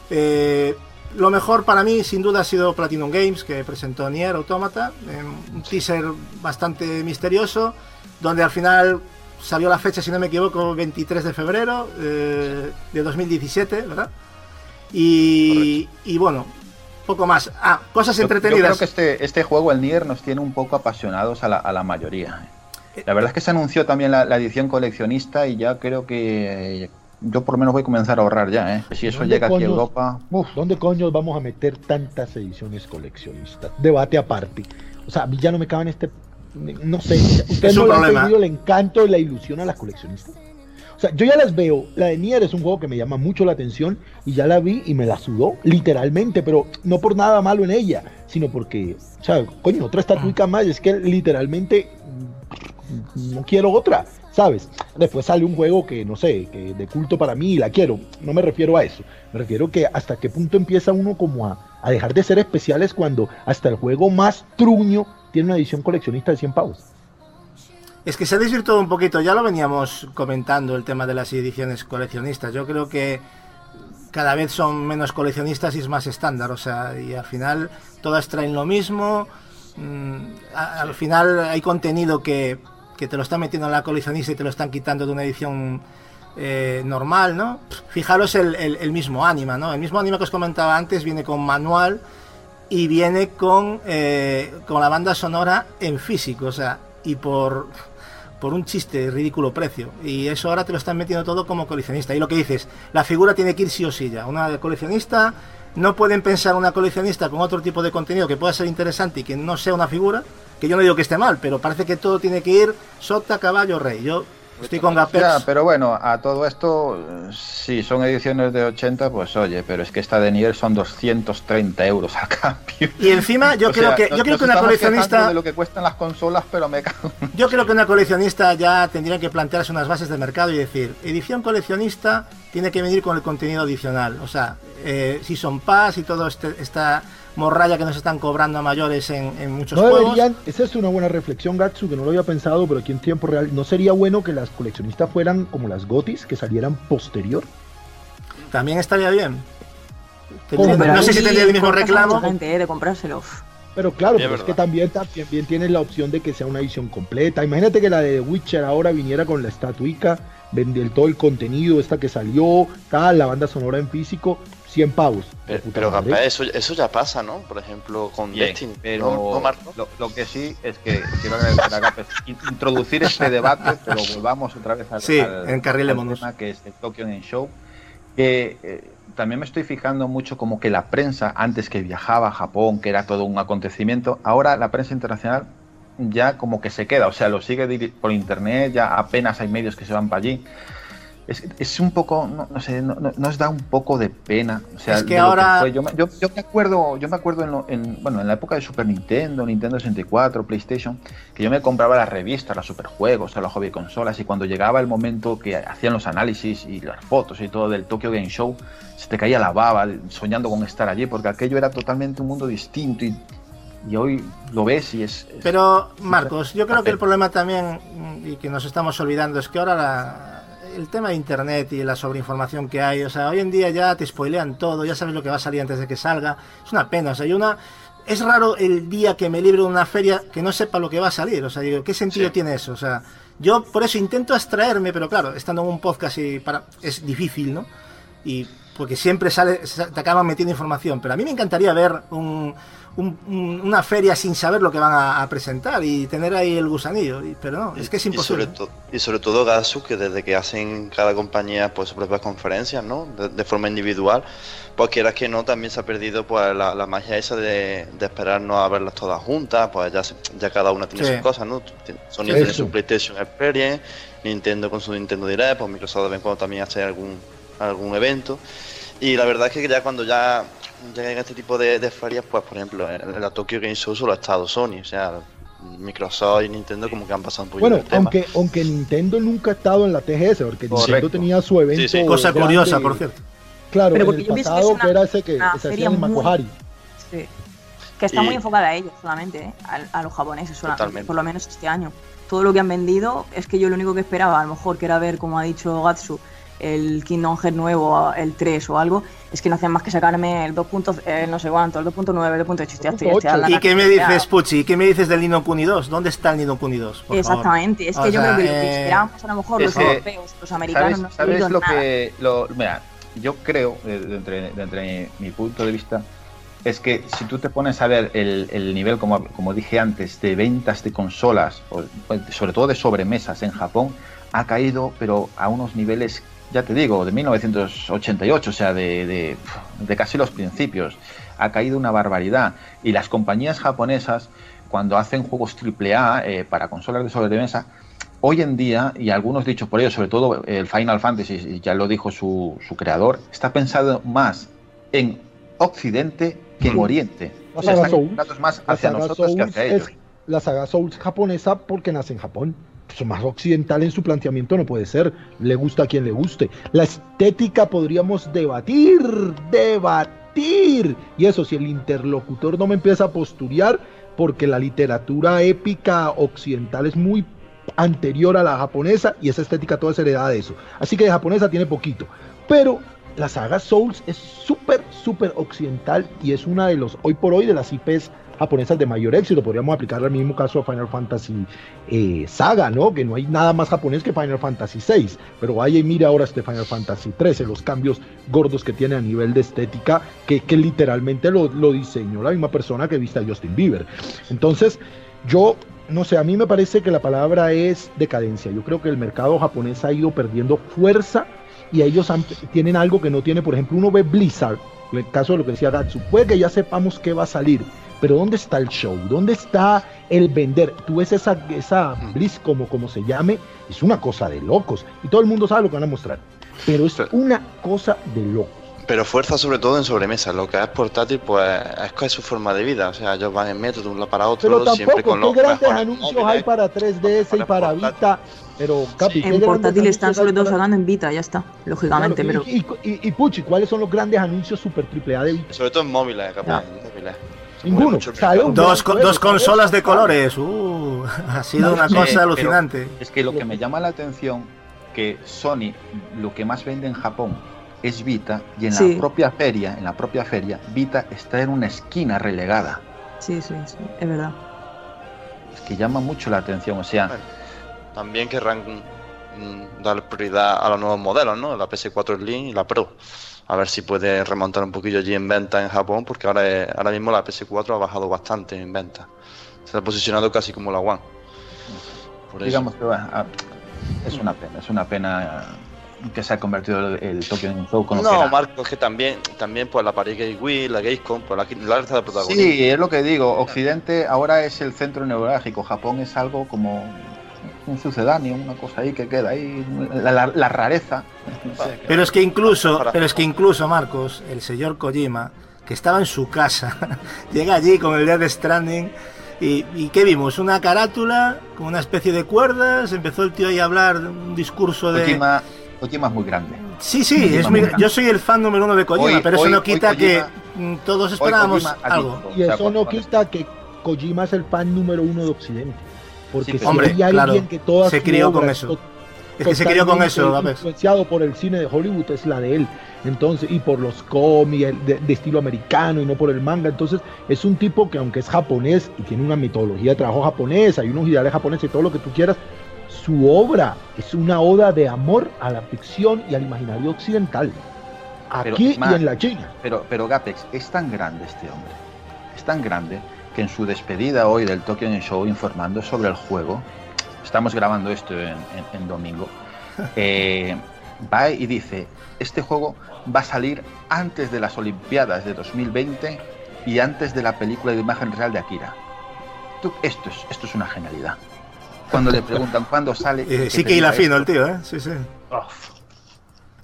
Eh, lo mejor para mí, sin duda, ha sido Platinum Games, que presentó Nier Automata. eh, un teaser bastante misterioso, donde al final salió la fecha, si no me equivoco, 23 de febrero eh, de 2017, ¿verdad? Y, y bueno, poco más. Ah, cosas Yo- Yo entretenidas. creo que este, este juego, el Nier, nos tiene un poco apasionados a la, a la mayoría. La verdad es que se anunció también la, la edición coleccionista y ya creo que eh, yo por lo menos voy a comenzar a ahorrar ya. ¿eh? Si eso ¿Dónde llega aquí a Europa, ¿Dónde coños vamos a meter tantas ediciones coleccionistas? Debate aparte. O sea, a mí ya no me cabe en este. No sé, ustedes Es no le han el encanto y la ilusión a las coleccionistas. O sea, yo ya las veo. La de Nier es un juego que me llama mucho la atención y ya la vi y me la sudó, literalmente, pero no por nada malo en ella, sino porque, o sea, coño, otra estatuica más, es que literalmente no quiero otra, ¿sabes? Después sale un juego que, no sé, que de culto para mí y la quiero. No me refiero a eso. Me refiero que hasta qué punto empieza uno como a, dejar de ser especiales cuando hasta el juego más truño tiene una edición coleccionista de 100 pavos. Es que se ha desvirtuado un poquito, ya lo veníamos comentando el tema de las ediciones coleccionistas. Yo creo que cada vez son menos coleccionistas y es más estándar, o sea, y al final todas traen lo mismo. mm, al final hay contenido que, que te lo están metiendo en la coleccionista y te lo están quitando de una edición eh, normal, ¿no? Fijaros el, el- mismo Anima, ¿no? El mismo Anima que os comentaba antes viene con manual y viene con, eh, con la banda sonora en físico, o sea, y por, por un chiste, ridículo precio. Y eso ahora te lo están metiendo todo como coleccionista. Y lo que dices, la figura tiene que ir sí o sí ya. Una coleccionista, no pueden pensar una coleccionista con otro tipo de contenido que pueda ser interesante y que no sea una figura, que yo no digo que esté mal, pero parece que todo tiene que ir sota, caballo, rey. Yo estoy con Gapex. Ya, pero bueno, a todo esto, si son ediciones de 80, pues oye, pero es que esta de Nier son 230 euros a cambio. Y encima yo O creo sea, que nos- yo creo que una coleccionista de lo que cuestan las consolas, pero me cago. Yo creo que una coleccionista ya tendría que plantearse unas bases de mercado y decir, edición coleccionista tiene que venir con el contenido adicional. O sea, eh, Season Pass y toda esta morralla que nos están cobrando a mayores en, en muchos No juegos. deberían, esa es una buena reflexión, Gatsu, que no lo había pensado, pero aquí en tiempo real, ¿no sería bueno que las coleccionistas fueran como las gotis, que salieran posterior? También estaría bien. No sé si tendría el mismo reclamo. gente, eh, de comprárselo. Pero claro, Sí, pero es que también, también tienes la opción de que sea una edición completa. Imagínate que la de Witcher ahora viniera con la estatuica, vender todo el contenido, esta que salió, tal, la banda sonora en físico. 100 pavos. Pero, pero capaz, eso, eso ya pasa, ¿no? Por ejemplo, con Bien, Destiny. pero ¿No, no, Marco? lo, lo que sí es que quiero agradecer a Gapes in- introducir este debate, pero volvamos otra vez al, Sí, al- encarrilémonos. al tema que es el Tokyo Game Show. Que eh, también me estoy fijando mucho como que la prensa, antes que viajaba a Japón, que era todo un acontecimiento, ahora la prensa internacional ya como que se queda, o sea, lo sigue por internet, ya apenas hay medios que se van para allí. Es, es un poco, no, no sé, no, no- nos da un poco de pena. O sea, Es que ahora- fue. Yo, me, yo- yo me acuerdo, yo me acuerdo en, lo- en- bueno, en la época de Super Nintendo, Nintendo 64, PlayStation, que yo me compraba las revistas, los superjuegos, o las hobby consolas, y cuando llegaba el momento que hacían los análisis y las fotos y todo del Tokyo Game Show, se te caía la baba soñando con estar allí, porque aquello era totalmente un mundo distinto y, y hoy lo ves y es... es- Pero, Marcos, yo creo que el problema también, y que nos estamos olvidando, es que ahora la- el tema de Internet y la sobreinformación que hay, o sea, hoy en día ya te spoilean todo, ya sabes lo que va a salir antes de que salga. Es una pena, o sea, hay una... Es raro el día que me libro de una feria que no sepa lo que va a salir, o sea, digo, ¿qué sentido tiene eso? O sea, yo por eso intento abstraerme, pero claro, estando en un podcast y para, es difícil, ¿no? Y porque siempre sale, sa- te acaban metiendo información, pero a mí me encantaría ver un, un- un- una feria sin saber lo que van a, a presentar y tener ahí el gusanillo, y- pero no, es que es Y sobre, imposible. to- y sobre todo Gatsu, que desde que hacen cada compañía pues sus propias conferencias, ¿no? De, de forma individual, pues quieras que no, también se ha perdido pues la, la magia esa de, de esperarnos a verlas todas juntas, pues ya, se- ya cada una tiene Sí. sus cosas, ¿no? Sony Sí, tiene su PlayStation Experience, Nintendo con su Nintendo Direct, pues Microsoft de vez en cuando también hace algún, algún evento. Y la verdad es que ya cuando ya llegan este tipo de, de ferias, pues por ejemplo, en en la Tokyo Game Show solo ha estado Sony, o sea, Microsoft y Nintendo como que han pasado un poquito Bueno, el tema. aunque, aunque Nintendo nunca ha estado en la TGS, porque Nintendo tenía su evento. Sí, sí. Cosa grande, curiosa, por cierto. Claro, Pero en porque el yo pienso que pasado, que era ese que, se hacía feria en Makuhari. Sí. Que está Y- muy enfocada a ellos solamente, ¿eh? a, a los japoneses, solamente, Totalmente. por lo menos este año. Todo lo que han vendido es que yo lo único que esperaba, a lo mejor, que era ver, como ha dicho Gatsu, el Kingdom Hearts nuevo, el 3 o algo, es que no hacían más que sacarme el 2. punto- eh, no sé cuánto, el 2.9, el 2.8. Estoy, estoy, estoy ¿Y qué me dices, Puchi? ¿Y qué me dices del Nino Kuni 2? ¿Dónde está el Nino Kuni 2? por favor? Exactamente, es que O yo sea, creo que lo que esperábamos a lo mejor los que- europeos, los americanos, ¿Sabes, no sabes lo nada. que.? Lo, mira, yo creo, eh, de entre, de entre mi punto de vista, es que si tú te pones a ver el, el nivel, como, como dije antes, de ventas de consolas, pues, sobre todo de sobremesas en Japón, ha caído, pero a unos niveles, ya te digo, de 1988, o sea, de, de, de casi los principios. Ha caído una barbaridad. Y las compañías japonesas, cuando hacen juegos AAA eh, para consolas de sobremesa, hoy en día, y algunos dichos por ellos, sobre todo el Final Fantasy, ya lo dijo su, su creador, está pensado más en Occidente que en Oriente. O sea, están Souls, más hacia nosotros que hacia ellos. es la saga Souls japonesa porque nace en Japón. Eso más occidental en su planteamiento no puede ser. Le gusta a quien le guste. La estética podríamos debatir, debatir. Y eso, si el interlocutor no me empieza a posturear, porque la literatura épica occidental es muy anterior a la japonesa y esa estética toda es heredada de eso. Así que de japonesa tiene poquito. Pero la saga Souls es súper, súper occidental y es una de los, hoy por hoy, de las IPs japonesas de mayor éxito. Podríamos aplicar el mismo caso a Final Fantasy eh, Saga, ¿no? Que no hay nada más japonés que Final Fantasy VI. Pero vaya y mire ahora este Final Fantasy XIII, los cambios gordos que tiene a nivel de estética, que, literalmente lo, diseñó la misma persona que viste a Justin Bieber. Entonces, yo no sé, a mí me parece que la palabra es decadencia. Yo creo que el mercado japonés ha ido perdiendo fuerza y ellos tienen algo que no tiene, por ejemplo, uno ve Blizzard, en el caso de lo que decía Gatsu, puede que ya sepamos qué va a salir, pero ¿dónde está el show? ¿Dónde está el vender? Tú ves esa, esa Blizz, como, como se llame, es una cosa de locos y todo el mundo sabe lo que van a mostrar, pero es una cosa de locos. Pero fuerza sobre todo en sobremesa. Lo que es portátil, pues es que es su forma de vida. O sea, ellos van en metro de un lado para otro, Pero siempre tampoco, con ¿qué los grandes mejores anuncios móviles. hay para 3DS y para Vita? Pero, Capi, ¿qué En grandes portátil están sobre todo sacando en Vita, ya está, lógicamente, Claro, pero... y, y- y- y, Puchi, ¿cuáles son los grandes anuncios super triple A de Vita? Sobre todo en móviles, capaz. en móviles. Ninguno. Dos, co- dos consolas de ¿sabes? colores. Uh, ha sido una Sí, cosa alucinante. Es que lo que me llama la atención que Sony lo que más vende en Japón es Vita y en Sí. la propia feria, en la propia feria, Vita está en una esquina relegada. Sí, sí, sí, es verdad. Es que llama mucho la atención, o sea, También querrán mm, dar prioridad a los nuevos modelos, ¿no? La PS4 Slim y la Pro. a ver si puede remontar un poquillo allí en venta en Japón, porque ahora, es- ahora mismo la PS4 ha bajado bastante en venta. Se ha posicionado casi como la One. Por eso. Digamos que bueno, ah, es una pena, es una pena eh, que se ha convertido el, el Tokyo Game Show con lo que No. Marcos, que también, también pues la Paris Game Week, la Gamescom, pues la, la alza de protagonismo. Sí, es lo que digo. Occidente ahora es el centro neurálgico. Japón es algo como un sucedáneo, una cosa ahí que queda ahí, la, la- la rareza. Pero es que incluso, pero es que incluso Marcos, el señor Kojima, que estaba en su casa, llega allí con el Death Stranding y, y ¿qué vimos? Una carátula con una especie de cuerdas, empezó el tío ahí a hablar un discurso de... Kojima, Kojima es muy grande. Sí, sí, Kojima es muy- grande. yo soy el fan número uno de Kojima, Hoy- pero eso hoy- no quita que Kojima- mm, todos esperábamos algo. Y O sea, eso no quita que Kojima es el fan número uno de Occidente. Porque Sí, si Hombre, hay alguien que toda se crió con es eso. Es que se crió con eso, influenciado por el cine de Hollywood es la de él. Entonces, y por los cómics de, de estilo americano y no por el manga. Entonces, es un tipo que aunque es japonés y tiene una metodología de trabajo japonesa y unos ideales japoneses y todo lo que tú quieras, su obra es una oda de amor a la ficción y al imaginario occidental. Aquí y en la China. Pero, pero Gapex es tan grande este hombre, es tan grande que en su despedida hoy del Tokyo Game Show informando sobre el juego, estamos grabando esto en, en- en domingo, eh, va y dice, este juego va a salir antes de las Olimpiadas de 2020 y antes de la película de imagen real de Akira. Tú- esto, es, esto es una genialidad. Cuando le preguntan cuándo sale... Eh, ¿qué sí que hila fino el tío, ¿eh? Sí, sí. Oh,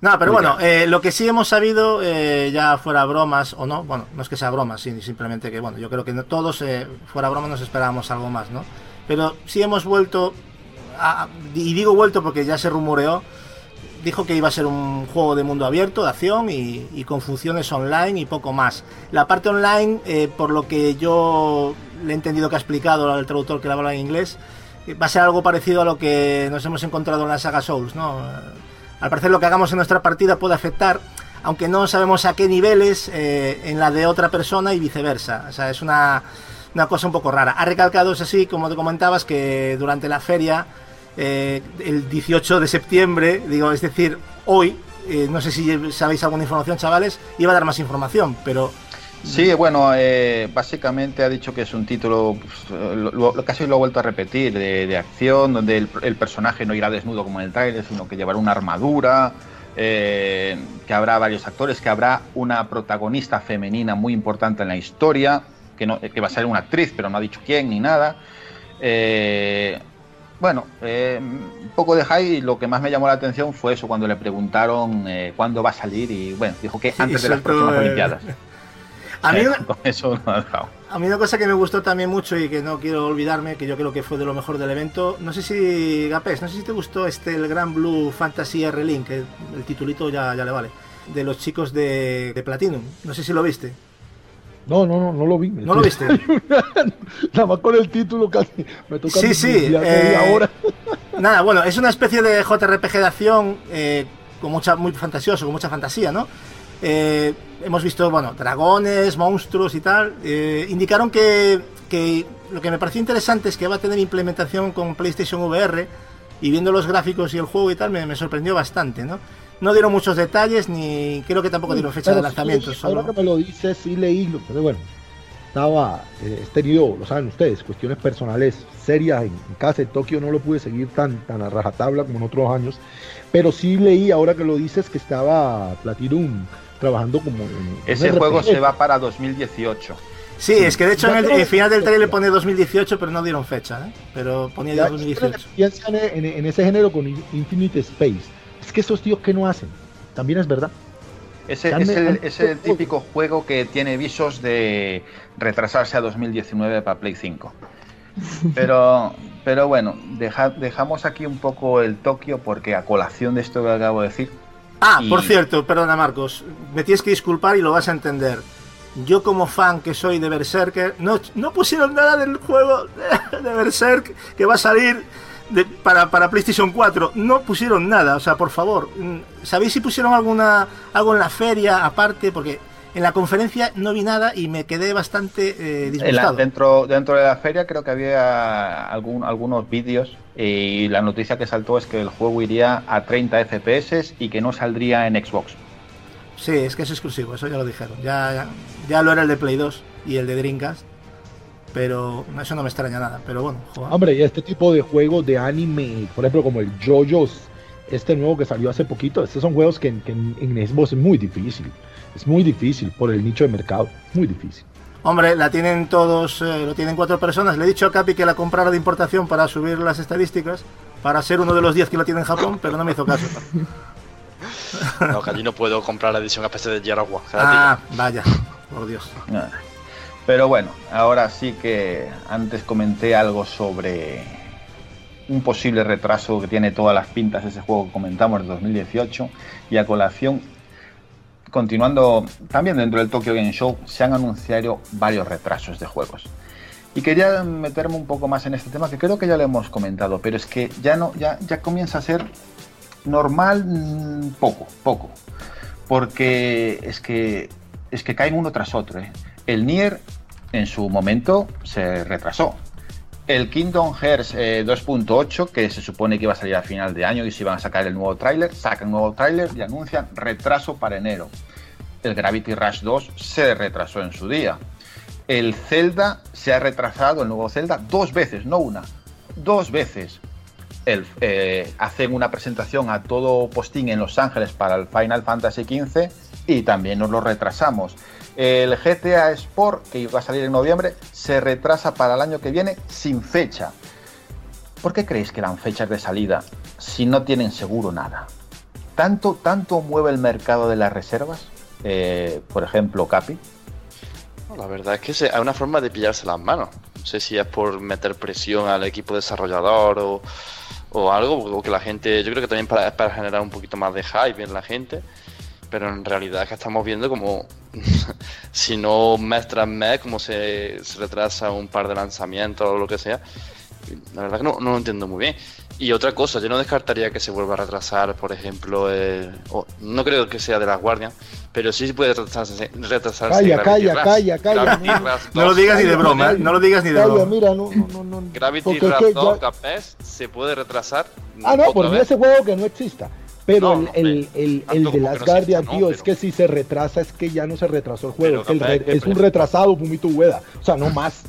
No, pero Muy bueno, eh, lo que sí hemos sabido, eh, ya fuera bromas o no, bueno, no es que sea bromas, simplemente que, bueno, yo creo que no- todos, eh, fuera bromas, nos esperábamos algo más, ¿no? Pero sí hemos vuelto, a- y digo vuelto porque ya se rumoreó, dijo que iba a ser un juego de mundo abierto, de acción y, y con funciones online y poco más. La parte online, eh, por lo que yo le he entendido que ha explicado al traductor que la habla en inglés, va a ser algo parecido a lo que nos hemos encontrado en la saga Souls, ¿no? Eh, Al parecer lo que hagamos en nuestra partida puede afectar, aunque no sabemos a qué niveles, eh, en la de otra persona y viceversa. O sea, es una, una cosa un poco rara. Ha recalcado, es así, como te comentabas, que durante la feria, eh, el 18 de septiembre, digo, es decir, hoy, eh, no sé si sabéis alguna información, chavales, iba a dar más información, pero Sí, bueno, eh, básicamente ha dicho que es un título, pues, lo, lo- casi lo ha vuelto a repetir, de, de acción, donde el, el personaje no irá desnudo como en el trailer, sino que llevará una armadura, eh, que habrá varios actores, que habrá una protagonista femenina muy importante en la historia, que, no, que va a ser una actriz, pero no ha dicho quién ni nada. Eh, bueno, eh, un poco de y lo que más me llamó la atención fue eso, cuando le preguntaron eh, cuándo va a salir y bueno, dijo que antes de las próximas eh, Olimpiadas. a mí Eh, una- con eso lo ha dejado. A mí una cosa que me gustó también mucho y que no quiero olvidarme, que yo creo que fue de lo mejor del evento, no sé si, Gapés, no sé si te gustó este, el Gran Blue Fantasy R Link, que el titulito ya, ya le vale, de los chicos de, de Platinum, no sé si lo viste. No, no, no, no lo vi. ¿No lo viste? Nada más con el título casi. Me toca Sí, sí. eh. Nada, bueno, es una especie de JRPG de acción eh, con mucha, muy fantasioso, con mucha fantasía, ¿no? Eh, hemos visto, bueno, dragones, monstruos y tal. Eh, indicaron que, que lo que me pareció interesante es que va a tener implementación con PlayStation VR y viendo los gráficos y el juego y tal, me, me sorprendió bastante, ¿no? No dieron muchos detalles ni creo que tampoco dieron fecha de Pero sí lanzamiento. leí, solo- Ahora que me lo dices, sí leí, pero bueno, estaba, eh, he tenido, lo saben ustedes, cuestiones personales serias en, en casa de Tokio, no lo pude seguir tan, tan a rajatabla como en otros años, pero sí leí, ahora que lo dices, que estaba Platinum trabajando como en Ese juego RPG. se va para 2018. Sí, es que de hecho en el, final del trailer pone 2018, pero no dieron fecha, ¿eh? Pero ponía ya Ya, 2018. Piensan en, en ese género con Infinite Space. Es que esos tíos que no hacen, también es verdad. Ese es el, es el típico juego que tiene visos de retrasarse a 2019 para Play 5. Pero, pero bueno, deja- dejamos aquí un poco el Tokio porque a colación de esto que acabo de decir. Ah, y- por cierto, perdona Marcos, me tienes que disculpar y lo vas a entender. Yo como fan que soy de Berserker, no, no pusieron nada del juego de Berserk que va a salir de- para, para PlayStation 4. No pusieron nada, o sea, por favor. mm, ¿Sabéis si pusieron alguna algo en la feria aparte? Porque en la conferencia no vi nada y me quedé bastante eh, la- dentro, dentro de la feria creo que había algún, algunos vídeos y la noticia que saltó es que el juego iría a 30 FPS y que no saldría en Xbox. Sí, es que es exclusivo, eso ya lo dijeron. Ya, ya, ya lo era el de Play 2 y el de Dreamcast. Pero eso no me extraña nada. Pero bueno, joder. Hombre, y este tipo de juegos de anime, por ejemplo, como el JoJo's, este nuevo que salió hace poquito, estos son juegos que, en- que en, en Xbox es muy difícil. Es muy difícil por el nicho de mercado. Muy difícil. Hombre, la tienen todos, eh, lo tienen cuatro personas. Le he dicho a Capi que la comprara de importación para subir las estadísticas, para ser uno de los 10 que la tiene en Japón, pero no me hizo caso. No, que allí no puedo comprar la edición especial de Yaragua. Ah, vaya, por Dios. Nada. Pero bueno, ahora sí que antes comenté algo sobre un posible retraso que tiene todas las pintas ese juego que comentamos de 2018 y a colación continuando también dentro del Tokyo Game Show se han anunciado varios retrasos de juegos. Y quería meterme un poco más en este tema que creo que ya lo hemos comentado, pero es que ya no ya ya comienza a ser normal mm, poco, poco. Porque es que es que caen uno tras otro, ¿eh? El Nier en su momento se retrasó. El Kingdom Hearts eh, 2.8, que se supone que iba a salir a final de año y se iban a sacar el nuevo tráiler, sacan nuevo tráiler y anuncian retraso para enero. El Gravity Rush 2 se retrasó en su día. El Zelda se ha retrasado, el nuevo Zelda, dos veces, no una, dos veces. El, eh, hacen una presentación a todo postín en Los Ángeles para el Final Fantasy XV y también nos lo retrasamos. El GTA Sport, que iba a salir en noviembre, se retrasa para el año que viene sin fecha. ¿Por qué creéis que dan fechas de salida si no tienen seguro nada? ¿Tanto, tanto mueve el mercado de las reservas? Eh, por ejemplo, Capi. La verdad es que hay una forma de pillarse las manos. No sé si es por meter presión al equipo desarrollador o, o algo, o que la gente, yo creo que también para, para generar un poquito más de hype en la gente, pero en realidad es que estamos viendo como, si no mes tras mes, como se, se retrasa un par de lanzamientos o lo que sea. La verdad que no, no lo entiendo muy bien. Y otra cosa, yo no descartaría que se vuelva a retrasar, por ejemplo, el- o- no creo que sea de las Guardian, pero sí puede retrasarse. retrasarse Calla, Gravity calla, Rush. calla, calla. Gravity No, Rush No lo 2. digas ni de broma, ¿eh? No lo digas ni de Calla, broma. mira, no, no, no, no. Gravity Rush que 2 ya- capaz se puede retrasar. Ah, no, por ese juego que no exista. Pero No, el, no, el, el, de no Guardian, no, tío, es que si se retrasa es que ya no se retrasó el juego. Pero, es, re- un retrasado, Pumito Ueda. O sea, no más.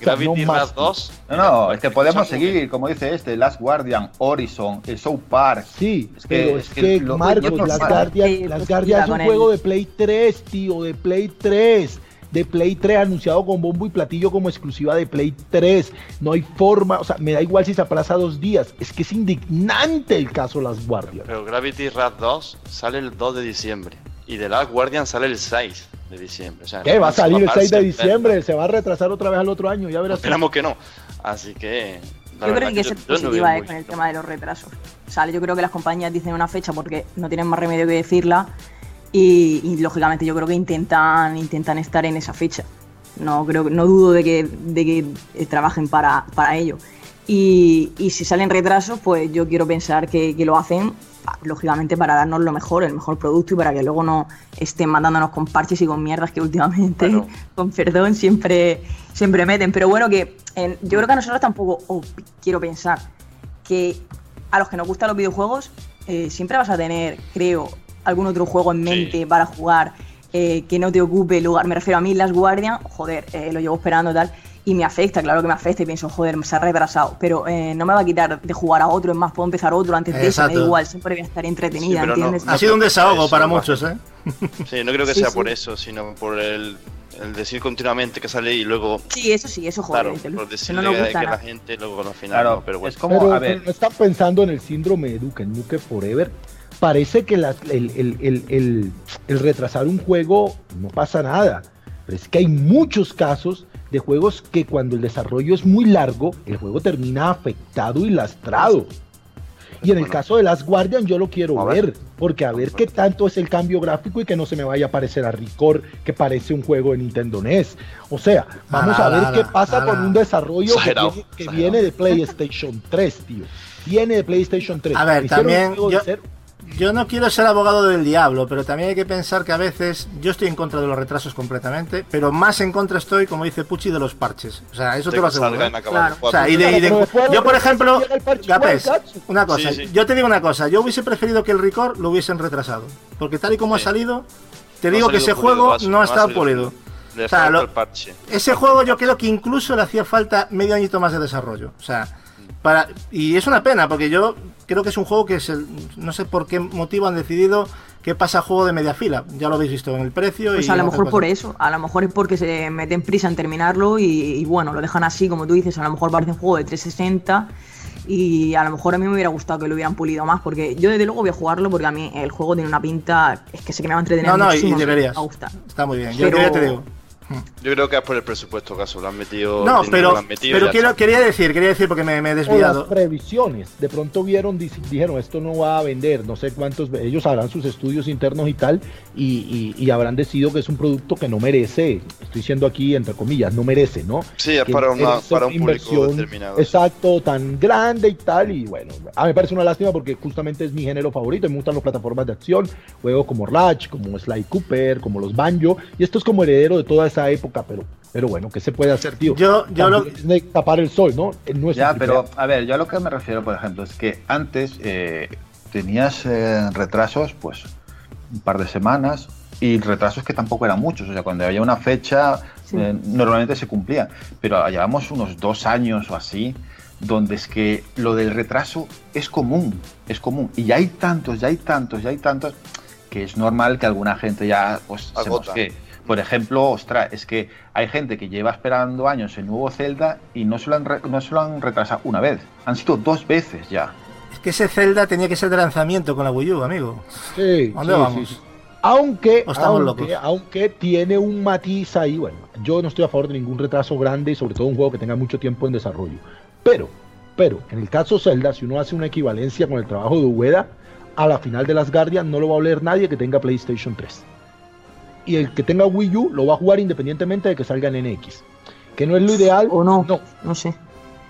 O sea, no Gravity más. Rush 2. No, no, es que podemos seguir, como dice este, Last Guardian, Horizon, el South Park. Sí, Es que- pero es que Marcos, Las. Guardian, Las pues, Guardian es un juego de Play 3, tío, de Play 3. De Play 3 anunciado con bombo y platillo como exclusiva de Play 3. No hay forma, o sea, me da igual si se aplaza dos días. Es que es indignante el caso Las Guardian. Pero Gravity Rush 2 sale el 2 de diciembre. Y The Last Guardian sale el 6 de diciembre. O sea, ¿Qué? Va a salir el 6 de diciembre, se va a retrasar otra vez al otro año, ya verás. Esperamos que no. Así que. Yo creo que que yo- no veo positiva eh, con el tema de los retrasos. O sea, yo creo que las compañías dicen una fecha porque no tienen más remedio que decirla y, y, lógicamente yo creo que intentan, intentan estar en esa fecha. No creo, no dudo de que, de que eh, trabajen para, para ello. Y, y si salen retrasos, pues yo quiero pensar que, que lo hacen ah, lógicamente para darnos lo mejor, el mejor producto y para que luego no estén mandándonos con parches y con mierdas que últimamente, con perdón, siempre, siempre meten. Pero bueno, que en- yo creo que a nosotros tampoco, quiero pensar, que a los que nos gustan los videojuegos, eh, siempre vas a tener, creo, algún otro juego en mente para jugar eh, que no te ocupe lugar. Me refiero a mí, Las Guardian, joder, eh, lo llevo esperando tal. Y me afecta, claro que me afecta y pienso, joder, se ha retrasado. Pero eh, no me va a quitar de jugar a otro, es más, puedo empezar otro antes de me da igual, siempre voy a estar entretenida, Sí, pero no- ¿entiendes? no Ha sido un desahogo eso, para muchos, ¿eh? Sí, no creo que Sí, sea sí. por eso, sino por el, el decir continuamente que sale y luego. Sí, eso sí, eso joder. Claro, por no decirle que, gusta que la gente luego al final. Claro, no, pero bueno. es como, pero, a ver, pero no están pensando en el síndrome de Duke Nuke Forever. Parece que las- el, el- el- el- el retrasar un juego no pasa nada. Pero es que hay muchos casos de juegos que cuando el desarrollo es muy largo, el juego termina afectado y lastrado. Y en el caso de Last Guardian yo lo quiero ver, porque a ver qué tanto es el cambio gráfico y que no se me vaya a parecer a Ricor, que parece un juego de Nintendo NES. O sea, vamos a ver qué pasa con un desarrollo que viene, que exagerado. viene de PlayStation 3, tío. Viene de PlayStation 3. A ver, también yo-. Yo no quiero ser abogado del diablo, pero también hay que pensar que a veces yo estoy en contra de los retrasos completamente, pero más en contra estoy, como dice Pucci, de los parches. O sea, eso De te lo aseguro. ¿eh? los O sea, y de- y de- yo, por ejemplo, Gapés, una cosa, Sí, sí. yo te digo una cosa, yo hubiese preferido que el Record lo hubiesen retrasado, porque tal y como ha salido, te No digo que ese pulido, juego no ha estado pulido. O sea, lo- ese juego yo creo que incluso le hacía falta medio añito más de desarrollo. O sea, para y es una pena porque yo creo que es un juego que es el, no sé por qué motivo han decidido que pasa a juego de media fila. Ya lo habéis visto en el precio. Pues y a lo mejor por eso, a lo mejor es porque se meten prisa en terminarlo y, y bueno, lo dejan así, como tú dices, a lo mejor parece un juego de 360 y a lo mejor a mí me hubiera gustado que lo hubieran pulido más, porque yo desde luego voy a jugarlo porque a mí el juego tiene una pinta, es que sé que me va a entretener No, no, muchísimo, y deberías. me va a gustar. Está muy bien. Yo, Pero- yo ya te digo. Yo creo que es por el presupuesto, caso. Lo han metido. No, dinero, pero, lo han metido y pero ya quiero, quería decir, quería decir porque me, me he O las desviado. previsiones. De pronto vieron, di- dijeron, esto no va a vender, no sé cuántos, ellos harán sus estudios internos y tal, y, y- y habrán decidido que es un producto que no merece, estoy diciendo aquí entre comillas, no merece, ¿no? Sí, es Que para, una, para un público inversión, determinado. Exacto, tan grande y tal, y bueno, a mí me parece una lástima porque justamente es mi género favorito, me gustan las plataformas de acción, juegos como Ratch, como Sly Cooper, como los Banjo, y esto es como heredero de toda esa época, pero, pero bueno, ¿qué se puede hacer, tío? Yo, yo lo, es tapar el sol, ¿no? No es Ya, pero a ver, yo a lo que me refiero, por ejemplo, es que antes eh, tenías eh, retrasos, pues, un par de semanas y retrasos que tampoco eran muchos. O sea, cuando había una fecha, eh, normalmente se cumplía. Pero llevamos unos dos años o así, donde es que lo del retraso es común, es común. Y ya hay tantos, ya hay tantos, ya hay tantos, que es normal que alguna gente ya pues, se mosquee. Por ejemplo, ostras, es que hay gente que lleva esperando años el nuevo Zelda y no se lo han, re- no se lo han retrasado una vez. Han sido dos veces ya. es que ese Zelda tenía que ser de lanzamiento con la Wii U, amigo. Sí, ¿Dónde sí, vamos? sí, sí. Aunque, ¿O estamos aunque, locos? aunque tiene un matiz ahí, bueno, yo no estoy a favor de ningún retraso grande y sobre todo un juego que tenga mucho tiempo en desarrollo. Pero, pero, en el caso Zelda, si uno hace una equivalencia con el trabajo de Ueda, a la final de las Guardian no lo va a oler nadie que tenga PlayStation 3. Y el que tenga Wii U lo va a jugar independientemente de que salga en NX. Que no es lo ideal. O no, no. no sé.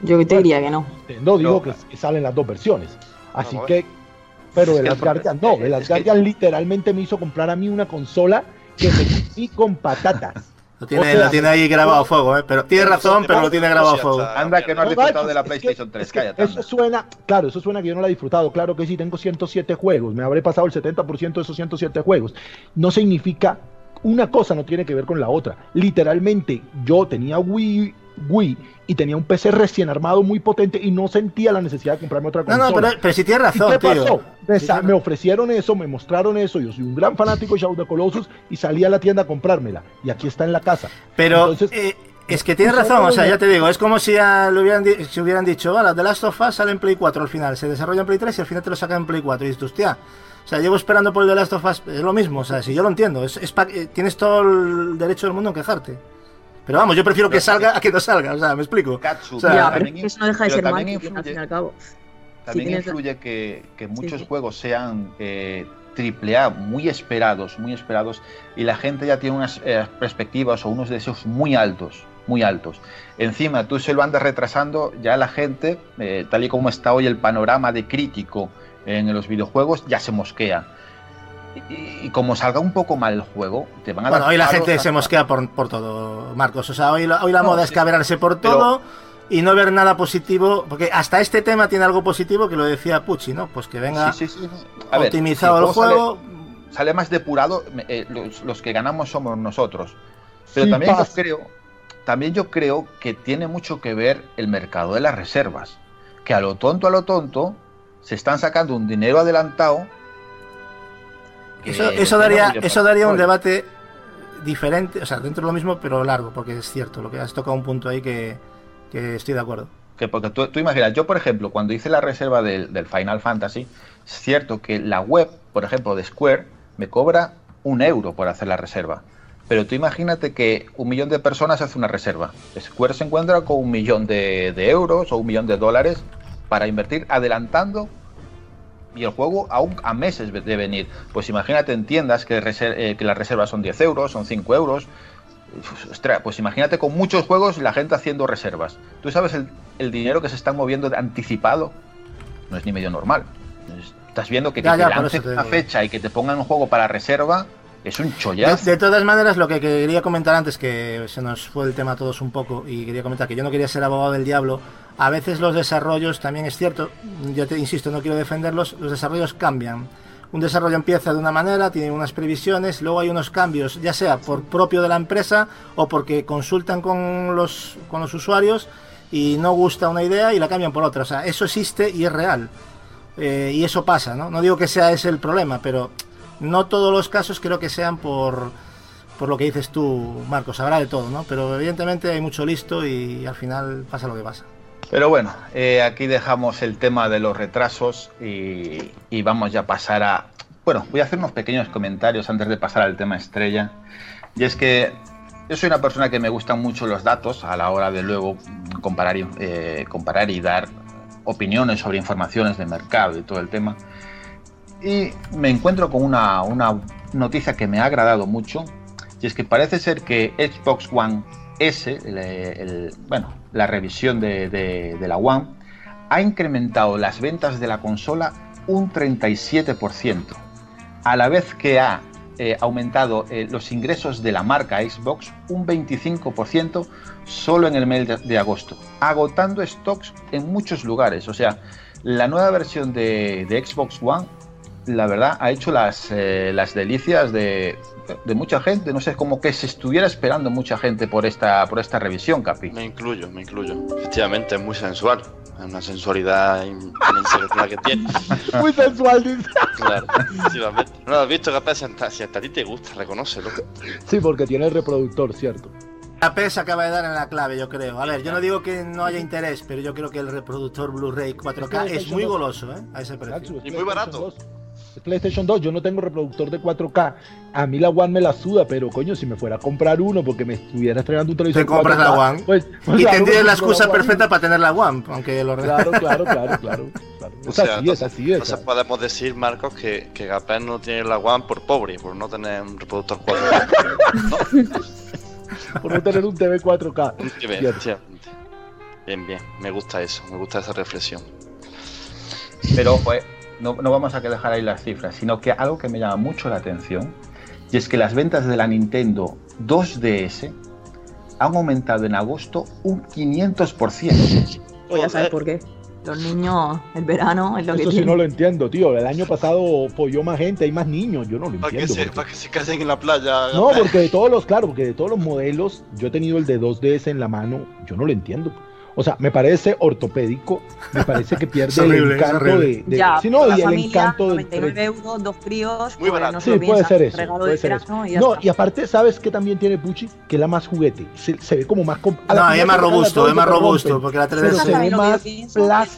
Yo te diría que no. No, digo que, que salen las dos versiones. Así Vamos. que, pero de las Guardian no, de las es que- Guardian literalmente me hizo comprar a mí una consola que me comí con patatas. Lo tiene, O sea, lo tiene ahí grabado a fuego, ¿eh? Pero tiene razón, pero lo tiene grabado a fuego. Anda que no has disfrutado de la es que- PlayStation 3, es que cállate. Eso suena, claro, eso suena que yo no la he disfrutado. Claro que sí, tengo 107 juegos. Me habré pasado el 70% de esos 107 juegos. No significa, una cosa no tiene que ver con la otra. Literalmente, yo tenía Wii, Wii y tenía un PC recién armado muy potente y no sentía la necesidad de comprarme otra No, consola. no, pero, pero si tienes ¿Y razón, qué tío. pasó? Me, ofrecieron eso, me mostraron eso. Yo soy un gran fanático de Shadow of the Colossus y salí a la tienda a comprármela. Y aquí está en la casa. Pero Entonces, eh, es que tienes razón, no o sea, ya te digo, es como si, a- lo hubieran, si hubieran dicho, vale, The Last of Us sale en Play 4 al final, se desarrolla en Play 3 y al final te lo sacan en Play 4. Y dices, hostia, o sea, llevo esperando por el The Last of Us, es lo mismo, o sea, si yo lo entiendo, es, es pa- eh, tienes todo el derecho del mundo en quejarte. Pero vamos, yo prefiero que salga a que no salga, o sea, me explico. Katsu, O sea, ya, pero también es que eso no deja de ser también marketing, al fin y influye- al cabo. También tienes- influye que, que muchos sí. juegos sean eh, triple A muy esperados, muy esperados, y la gente ya tiene unas eh, perspectivas o unos deseos muy altos, muy altos. Encima, tú se lo andas retrasando, ya la gente, eh, tal y como está hoy el panorama de crítico en los videojuegos, ya se mosquea. Y, y como salga un poco mal el juego, te van a Bueno, dar hoy la gente se mosquea por, por todo, Marcos. O sea, hoy la, hoy la No, moda es sí, cabrearse por pero- todo y no ver nada positivo. Porque hasta este tema tiene algo positivo que lo decía Pucci, ¿no? Pues que venga Sí, sí, sí. A ver, optimizado si el juego. Sale, sale más depurado, eh, los, los que ganamos somos nosotros. Pero Sí también yo creo, también yo creo que tiene mucho que ver el mercado de las reservas. Que a lo tonto, a lo tonto, se están sacando un dinero adelantado. Eso, tiene daría, eso daría un debate diferente, o sea, dentro de lo mismo, pero largo, porque es cierto, lo que has tocado un punto ahí que, que estoy de acuerdo. Que porque tú, tú imaginas, yo por ejemplo, cuando hice la reserva del, del Final Fantasy, es cierto que la web, por ejemplo, de Square, me cobra un euro por hacer la reserva. Pero tú imagínate que un millón de personas hace una reserva. Square se encuentra con un millón de, de euros o un millón de dólares para invertir adelantando y el juego aún a meses de venir. Pues imagínate en tiendas que, reser- eh, que las reservas son 10 euros, son 5 euros. Uf, Ostras, pues imagínate con muchos juegos la gente haciendo reservas. ¿Tú sabes el, el dinero que se está moviendo de anticipado? No es ni medio normal. Es estás viendo que, que Ya, te lancen te una fecha y que te pongan un juego para reserva es un De, chollazo. de todas maneras, lo que quería comentar antes, que se nos fue el tema a todos un poco, y quería comentar que yo no quería ser abogado del diablo, a veces los desarrollos, también es cierto, yo te insisto, no quiero defenderlos, los desarrollos cambian. Un desarrollo empieza de una manera, tiene unas previsiones, luego hay unos cambios, ya sea por propio de la empresa o porque consultan con los, con los usuarios y no gusta una idea y la cambian por otra. O sea, eso existe y es real. Eh, y eso pasa, ¿no? No digo que sea ese el problema, pero no todos los casos creo que sean por, por lo que dices tú, Marcos. Habrá de todo, ¿no? Pero evidentemente hay mucho listo y al final pasa lo que pasa. Pero bueno, eh, aquí dejamos el tema de los retrasos y, vamos ya a pasar a... Bueno, voy a hacer unos pequeños comentarios antes de pasar al tema estrella. Y es que yo soy una persona que me gustan mucho los datos a la hora de luego comparar, y- eh, comparar y dar opiniones sobre informaciones de mercado y todo el tema. Y me encuentro con una, una noticia que me ha agradado mucho. Y es que parece ser que Xbox One S, el- bueno, la revisión de, la One, ha incrementado las ventas de la consola un 37%, a la vez que ha eh, aumentado eh, los ingresos de la marca Xbox un 25% solo en el mes de, agosto, agotando stocks en muchos lugares. O sea, la nueva versión de Xbox One, la verdad, ha hecho las, eh, las delicias de, de mucha gente. No sé, como que se estuviera esperando mucha gente por esta, por esta revisión, Capi. Me incluyo, me incluyo. Efectivamente, es muy sensual. Es una sensualidad in- inmensa que tiene. Muy sensual, dice. Claro, efectivamente. No lo has visto, capaz, si hasta, si hasta a ti te gusta, reconócelo. Sí, porque tiene el reproductor, ¿cierto? La P se acaba de dar en la clave, yo creo. A ver, yo no digo que no haya interés, pero yo creo que el reproductor Blu-ray 4K es muy goloso, ¿eh? A ese precio. Y muy barato. Es PlayStation 2, yo no tengo reproductor de 4K. A mí la One me la suda, pero coño, si me fuera a comprar uno porque me estuviera estrenando un televisor Te compras la 4K, One. Pues, pues y claro, tendrías la excusa perfecta para tener la One, aunque lo Claro, claro, claro, claro. claro. O sea, así, es así, es entonces podemos decir, Marcos, que, que Gapén no tiene la One por pobre, por no tener un reproductor 4 Por no tener un TV 4K. Un TV, Cierto. efectivamente. Bien, bien. Me gusta eso, me gusta esa reflexión. Pero eh, no, no vamos a que dejar ahí las cifras, sino que algo que me llama mucho la atención, y es que las ventas de la Nintendo 2DS han aumentado en agosto un 500%. Pues ya sabes por qué. Los niños, el verano es lo que Eso sí tiene. no lo entiendo, tío. El año pasado folló más gente, hay más niños. Yo no lo Para que, entiendo. se, porque- para que se casen en la playa. No, porque de todos los, claro, porque de todos los modelos, yo he tenido el de 2DS en la mano, yo no lo entiendo. O sea, me parece ortopédico, me parece que pierde horrible, el encanto de, de- ya, sí, no, por la y el familia, encanto del 99 euros, dos críos, Muy pues barato. no Sí, puede ser eso, regalo puede de ser eso. y No, está. y aparte, ¿sabes qué también tiene Pucci? Que es la más juguete. Se, se ve como más... No, es más robusto, es más robusto, porque la 3DS pero Eso se ve más que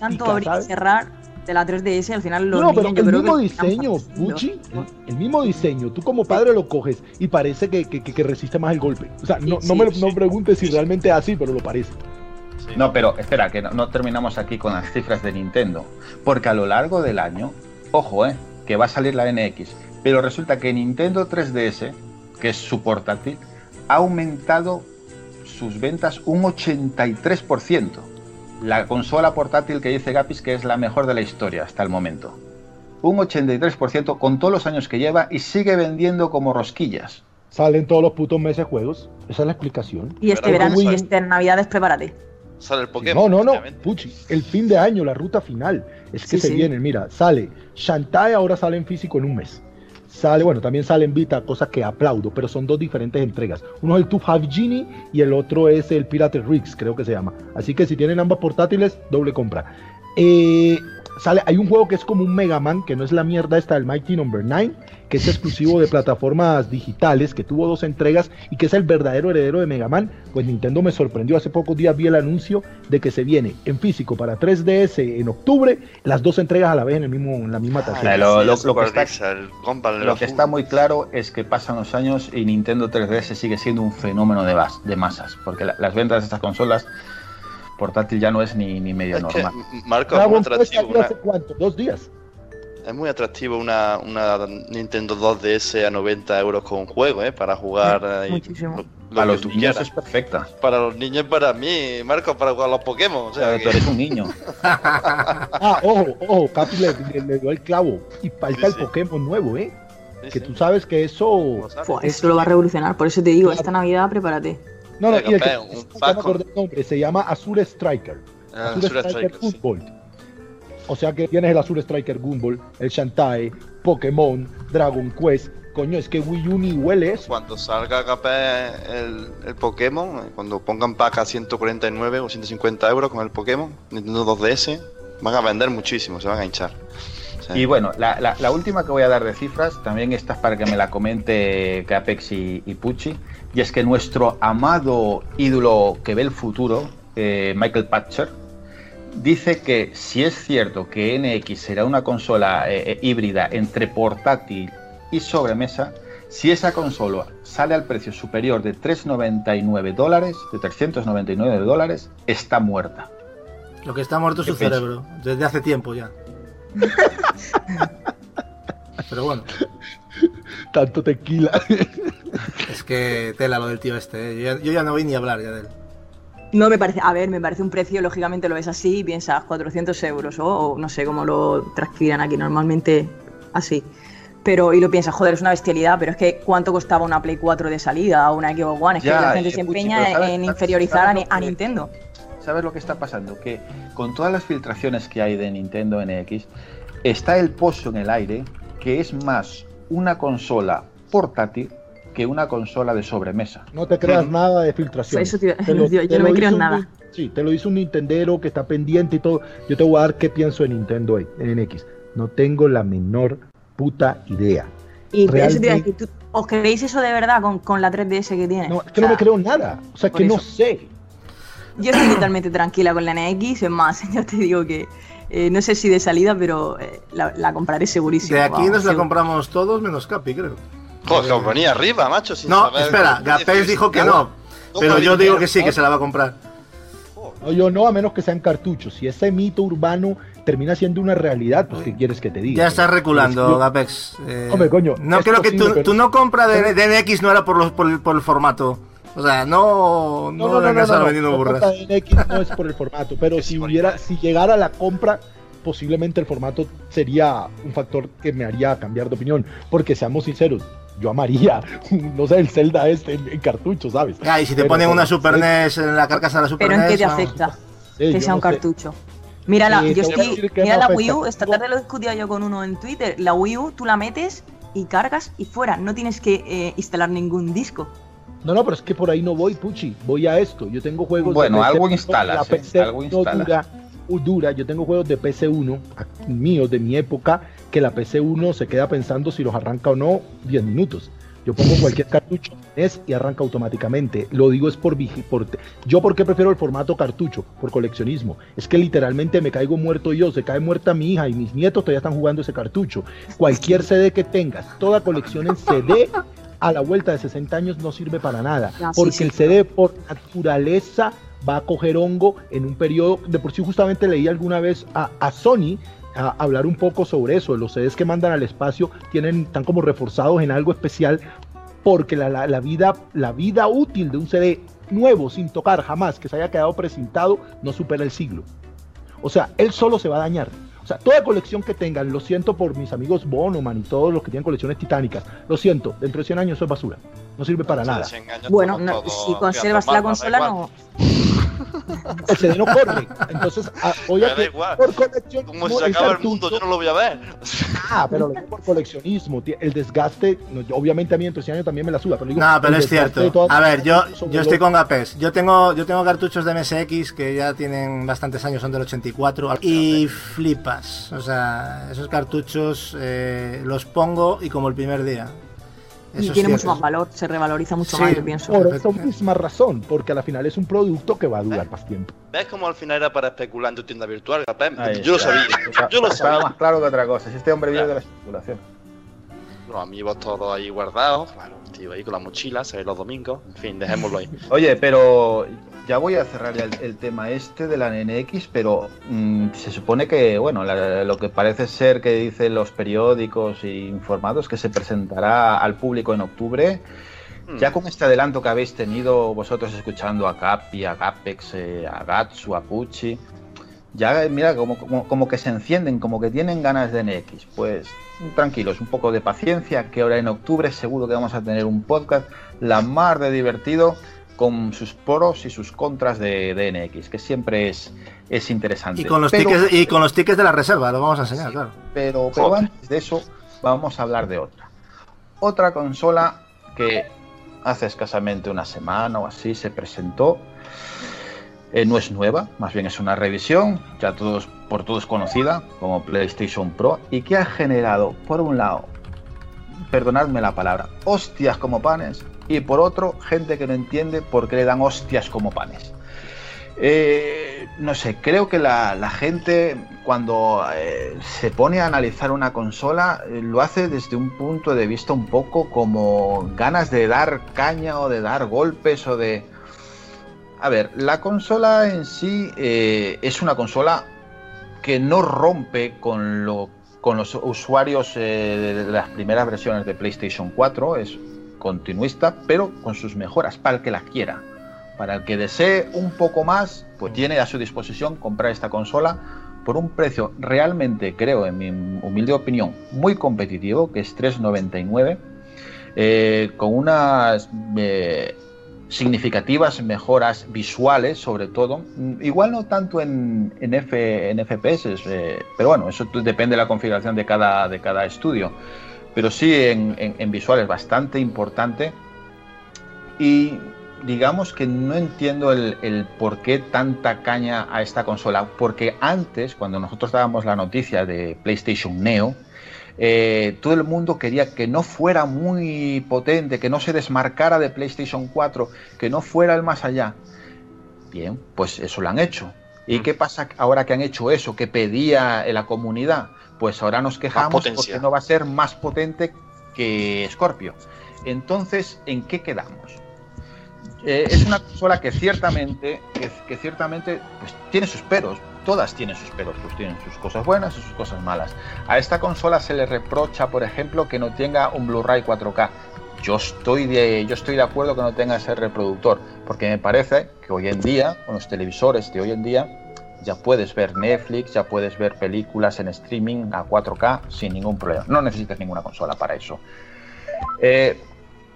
tanto plástica, abrir y cerrar de la 3DS, al final No, pero niños el mismo que diseño. Pucci, el, el mismo diseño, tú como padre lo coges y parece que, que- que- que resiste más el golpe. O sea, no, Sí, no me, sí, no me preguntes si realmente es así, pero lo parece. No, pero espera, que no, no terminamos aquí con las cifras de Nintendo. Porque a lo largo del año, ojo, eh, que va a salir la NX. Pero resulta que Nintendo 3DS, que es su portátil, ha aumentado sus ventas un 83%. La consola portátil que dice Gapis que es la mejor de la historia hasta el momento. Un 83% con todos los años que lleva y sigue vendiendo como rosquillas. Salen todos los putos meses juegos. Esa es la explicación. Y este verano, y este Navidades, prepárate. Sale el Sí, Pokémon. No, no, no. Puchi, el fin de año, la ruta final. Es que Sí, se sí. vienen, mira, sale Shantae, ahora sale en físico en un mes. Sale, bueno, también sale en Vita, cosa que aplaudo, pero son dos diferentes entregas. Uno es el Tooth Have Genie y el otro es el Pirate Rigs, creo que se llama. Así que si tienen ambas portátiles, doble compra. Eh, sale, hay un juego que es como un Mega Man, que no es la mierda esta del Mighty Number 9, que es exclusivo de plataformas digitales, que tuvo dos entregas y que es el verdadero heredero de Mega Man. Pues Nintendo me sorprendió, hace pocos días vi el anuncio de que se viene en físico para 3DS en octubre, las dos entregas a la vez en, el mismo, en la misma Ah, sea, tarjeta. lo- que está- Lo que muy claro es que pasan los años y Nintendo 3DS sigue siendo un fenómeno de, bas- de masas, porque la- las ventas de estas consolas portátil ya no es ni, ni medio Es normal. Marco, es muy atractivo. una- hace cuánto, dos días. Es muy atractivo una, una Nintendo 2DS a 90 euros con un juego, ¿eh? Para jugar ahí. Muchísimo. Para los niños quieras. es perfecta. Para los niños y para mí, Marco, para jugar a los Pokémon. O sea, que- tú eres un niño. Ah, ojo, ojo, Capi le, le- le dio el clavo. Y falta Sí, el sí. Pokémon nuevo, ¿eh? Sí, que sí. tú sabes que eso. Fua, esto lo va a revolucionar, por eso te digo, esta Navidad prepárate. No, no, y el que, un ya me pack acordé el nombre, se llama Azure Striker. Ah, Azure Azure Striker Striker, sí. Gumball. O sea que tienes el Azure Striker Gumball, el Shantae, Pokémon, Dragon Quest. Coño, es que Wii U ni huele eso. Cuando salga capaz el, el Pokémon, eh, cuando pongan pack a 149 o 150 euros con el Pokémon, Nintendo 2DS, van a vender muchísimo, se van a hinchar. Y bueno, la, la- la última que voy a dar de cifras, también esta es para que me la comente Capex y, y Pucci, y es que nuestro amado ídolo que ve el futuro, eh, Michael Patcher, dice que si es cierto que NX será una consola eh, eh, híbrida entre portátil y sobremesa, si esa consola sale al precio superior de 399 dólares, de 399 dólares, está muerta. Lo que está muerto es ¿Qué su cerebro, desde hace tiempo ya. Pero bueno, Tanto tequila. es que tela lo del tío este, ¿eh? yo, ya, yo ya no voy ni a hablar ya de él. No me parece, a ver, me parece un precio, lógicamente lo ves así y piensas 400 euros o, o no sé cómo lo transcribirán aquí normalmente así. Pero, y lo piensas, joder, es una bestialidad, pero es que ¿cuánto costaba una Play 4 de salida o una Xbox One? Es que Ya, la gente eh, se Puchi, empeña pero ¿sabes- en inferiorizar a, sabes a que- Nintendo. ¿Sabes lo que está pasando? Que con todas las filtraciones que hay de Nintendo NX, está el pozo en el aire que es más una consola portátil que una consola de sobremesa. No te creas nada de filtración. Eso te- Te lo- yo- yo te no me creo en un- nada. Sí, te lo hizo un Nintendero que está pendiente y todo. Yo te voy a dar qué pienso de Nintendo hoy, en NX. No tengo la menor puta idea. Y eso te iba a Realmente- decir, ¿tú- ¿os creéis eso de verdad con, con la 3DS que tiene? No, es que no me creo nada. O sea, por que no sé. Yo estoy totalmente tranquila con la NX, es más, ya te digo que eh, no sé si de salida, pero eh, la, la compraré segurísimo. De aquí vamos, nos la seguro. compramos todos menos Capi, creo. Joder, que venía arriba, macho. Sin No, saber espera, decís. dijo que no. Pero yo digo que sí, que se la va a comprar. No, yo no, a menos que sean cartuchos. Si ese mito urbano termina siendo una realidad, pues ¿qué quieres que te diga? Ya estás reculando, Yo- Gapex. Eh, Hombre, coño, No creo que posible, tu, pero- tu no compra de, de NX no era por, los, por, el, por el formato. O sea, no, no, No, no, no, no, vendiendo la burras. no es por el formato, pero si hubiera, si llegara la compra, posiblemente el formato sería un factor que me haría cambiar de opinión, porque seamos sinceros, yo amaría, no sé, el Zelda este en, en cartucho, ¿sabes? Ah, y si te Pero- ponen una Super NES en la carcasa de la Super Pero ¿en qué NES. te vamos. afecta Sí, que sea un no sé. cartucho? Mira, la, Sí, yo estoy, mira la. Wii U, esta tarde lo discutía yo con uno en Twitter. La Wii U tú la metes y cargas y fuera, no tienes que eh, instalar ningún disco. No, no, pero es que por ahí no voy, Puchi, voy a esto. Yo tengo juegos. Bueno, de PC, algo la instalas, ¿eh? PC Algo no instalas. dura, dura. Yo tengo juegos de PC1 a- míos de mi época que la PC1 se queda pensando si los arranca o no 10 minutos. Yo pongo cualquier cartucho es y arranca automáticamente. Lo digo es por, por yo porque prefiero el formato cartucho, por coleccionismo. Es que literalmente me caigo muerto yo, se cae muerta mi hija y mis nietos todavía están jugando ese cartucho. Cualquier CD que tengas, toda colección en CD a la vuelta de 60 años no sirve para nada, Ah, porque sí. el CD por naturaleza va a coger hongo en un periodo, de por sí justamente leí alguna vez a, a Sony a hablar un poco sobre eso, los CDs que mandan al espacio tienen, están como reforzados en algo especial porque la, la- la vida, la vida útil de un CD nuevo, sin tocar jamás, que se haya quedado precintado, no supera el siglo. O sea, él solo se va a dañar. Sea, toda colección que tengan, lo siento por mis amigos Bonoman y todos los que tienen colecciones titánicas, lo siento, dentro de 100 años eso es basura. No sirve para nada. Bueno, no, si conservas la consola no... El CD no corre. Entonces, ah, voy a que igual. por coleccionismo. Como se el acaba el mundo, yo no lo voy a ver. Ah, pero lo digo por coleccionismo. El desgaste, no, yo- obviamente a mí 100 años también me la suda. Pero digo, No, pero es cierto. A ver, yo, yo estoy con Gapes. Yo tengo, yo tengo cartuchos de MSX que ya tienen bastantes años, son del 84. Y flipas. O sea, esos cartuchos eh, los pongo y como el primer día. Y Eso tiene mucho más valor, se revaloriza mucho Sí, más, yo pienso. Por esa misma razón, porque al final es un producto que va a durar más tiempo. ¿Ves cómo al final era para especular en tu tienda virtual? Ahí Yo lo sabía. Yo lo Estaba sabía. más claro que otra cosa. Si este hombre vive de la especulación. Los amigos todos ahí guardados. Claro, tío, ahí con la mochila, se ve los domingos. En fin, dejémoslo ahí. Oye, pero ya voy a cerrar el, el tema este de la NX, pero mm, se supone que, bueno, la- lo que parece ser que dicen los periódicos y informados que se presentará al público en octubre. Ya con este adelanto que habéis tenido vosotros escuchando a Capi, a Gapex, eh, a Gatsu, a Pucci, ya eh, mira, como, como, como que se encienden, como que tienen ganas de NX. Pues tranquilos, un poco de paciencia, que ahora en octubre seguro que vamos a tener un podcast la mar de divertido con sus pros y sus contras de, de NX, que siempre es, es interesante. Y con, los Pero- tickets, y con los tickets de la reserva, lo vamos a enseñar, claro. pero, pero antes de eso, vamos a hablar de otra. Otra consola que hace escasamente una semana o así se presentó. Eh, no es nueva, más bien es una revisión, ya todos, por todos conocida como PlayStation Pro, y que ha generado, por un lado, perdonadme la palabra, hostias como panes, y por otro, gente que no entiende por qué le dan hostias como panes. Eh, no sé, creo que la, la gente cuando eh, se pone a analizar una consola eh, lo hace desde un punto de vista un poco como ganas de dar caña o de dar golpes o de... A ver, la consola en sí es una consola que no rompe con, lo, con los usuarios de las primeras versiones de PlayStation 4, es continuista, pero con sus mejoras para el que la quiera. Para el que desee un poco más, pues tiene a su disposición comprar esta consola por un precio realmente, creo, en mi humilde opinión, muy competitivo, que es 3,99, eh, con unas eh, significativas mejoras visuales, sobre todo. Igual no tanto en, en, F, FPS, eh, pero bueno, eso depende de la configuración de cada, de cada estudio. Pero sí en, en- en visuales bastante importante. Y digamos que no entiendo el, el por qué tanta caña a esta consola. Porque antes, cuando nosotros dábamos la noticia de PlayStation Neo, eh, todo el mundo quería que no fuera muy potente, que no se desmarcara de PlayStation 4, que no fuera el más allá. Bien, pues eso lo han hecho. ¿Y qué pasa ahora que han hecho eso, que pedía en la comunidad? Pues ahora nos quejamos porque no va a ser más potente que Scorpio. Entonces, ¿en qué quedamos? Eh, es una consola que ciertamente, que, que ciertamente pues, tiene sus peros. Todas tienen sus peros, pues tienen sus cosas buenas y sus cosas malas. A esta consola se le reprocha, por ejemplo, que no tenga un Blu-ray 4K. Yo estoy, de, yo estoy de acuerdo que no tenga ese reproductor, porque me parece que hoy en día, con los televisores de hoy en día, ya puedes ver Netflix, ya puedes ver películas en streaming a 4K sin ningún problema. No necesitas ninguna consola para eso. Eh,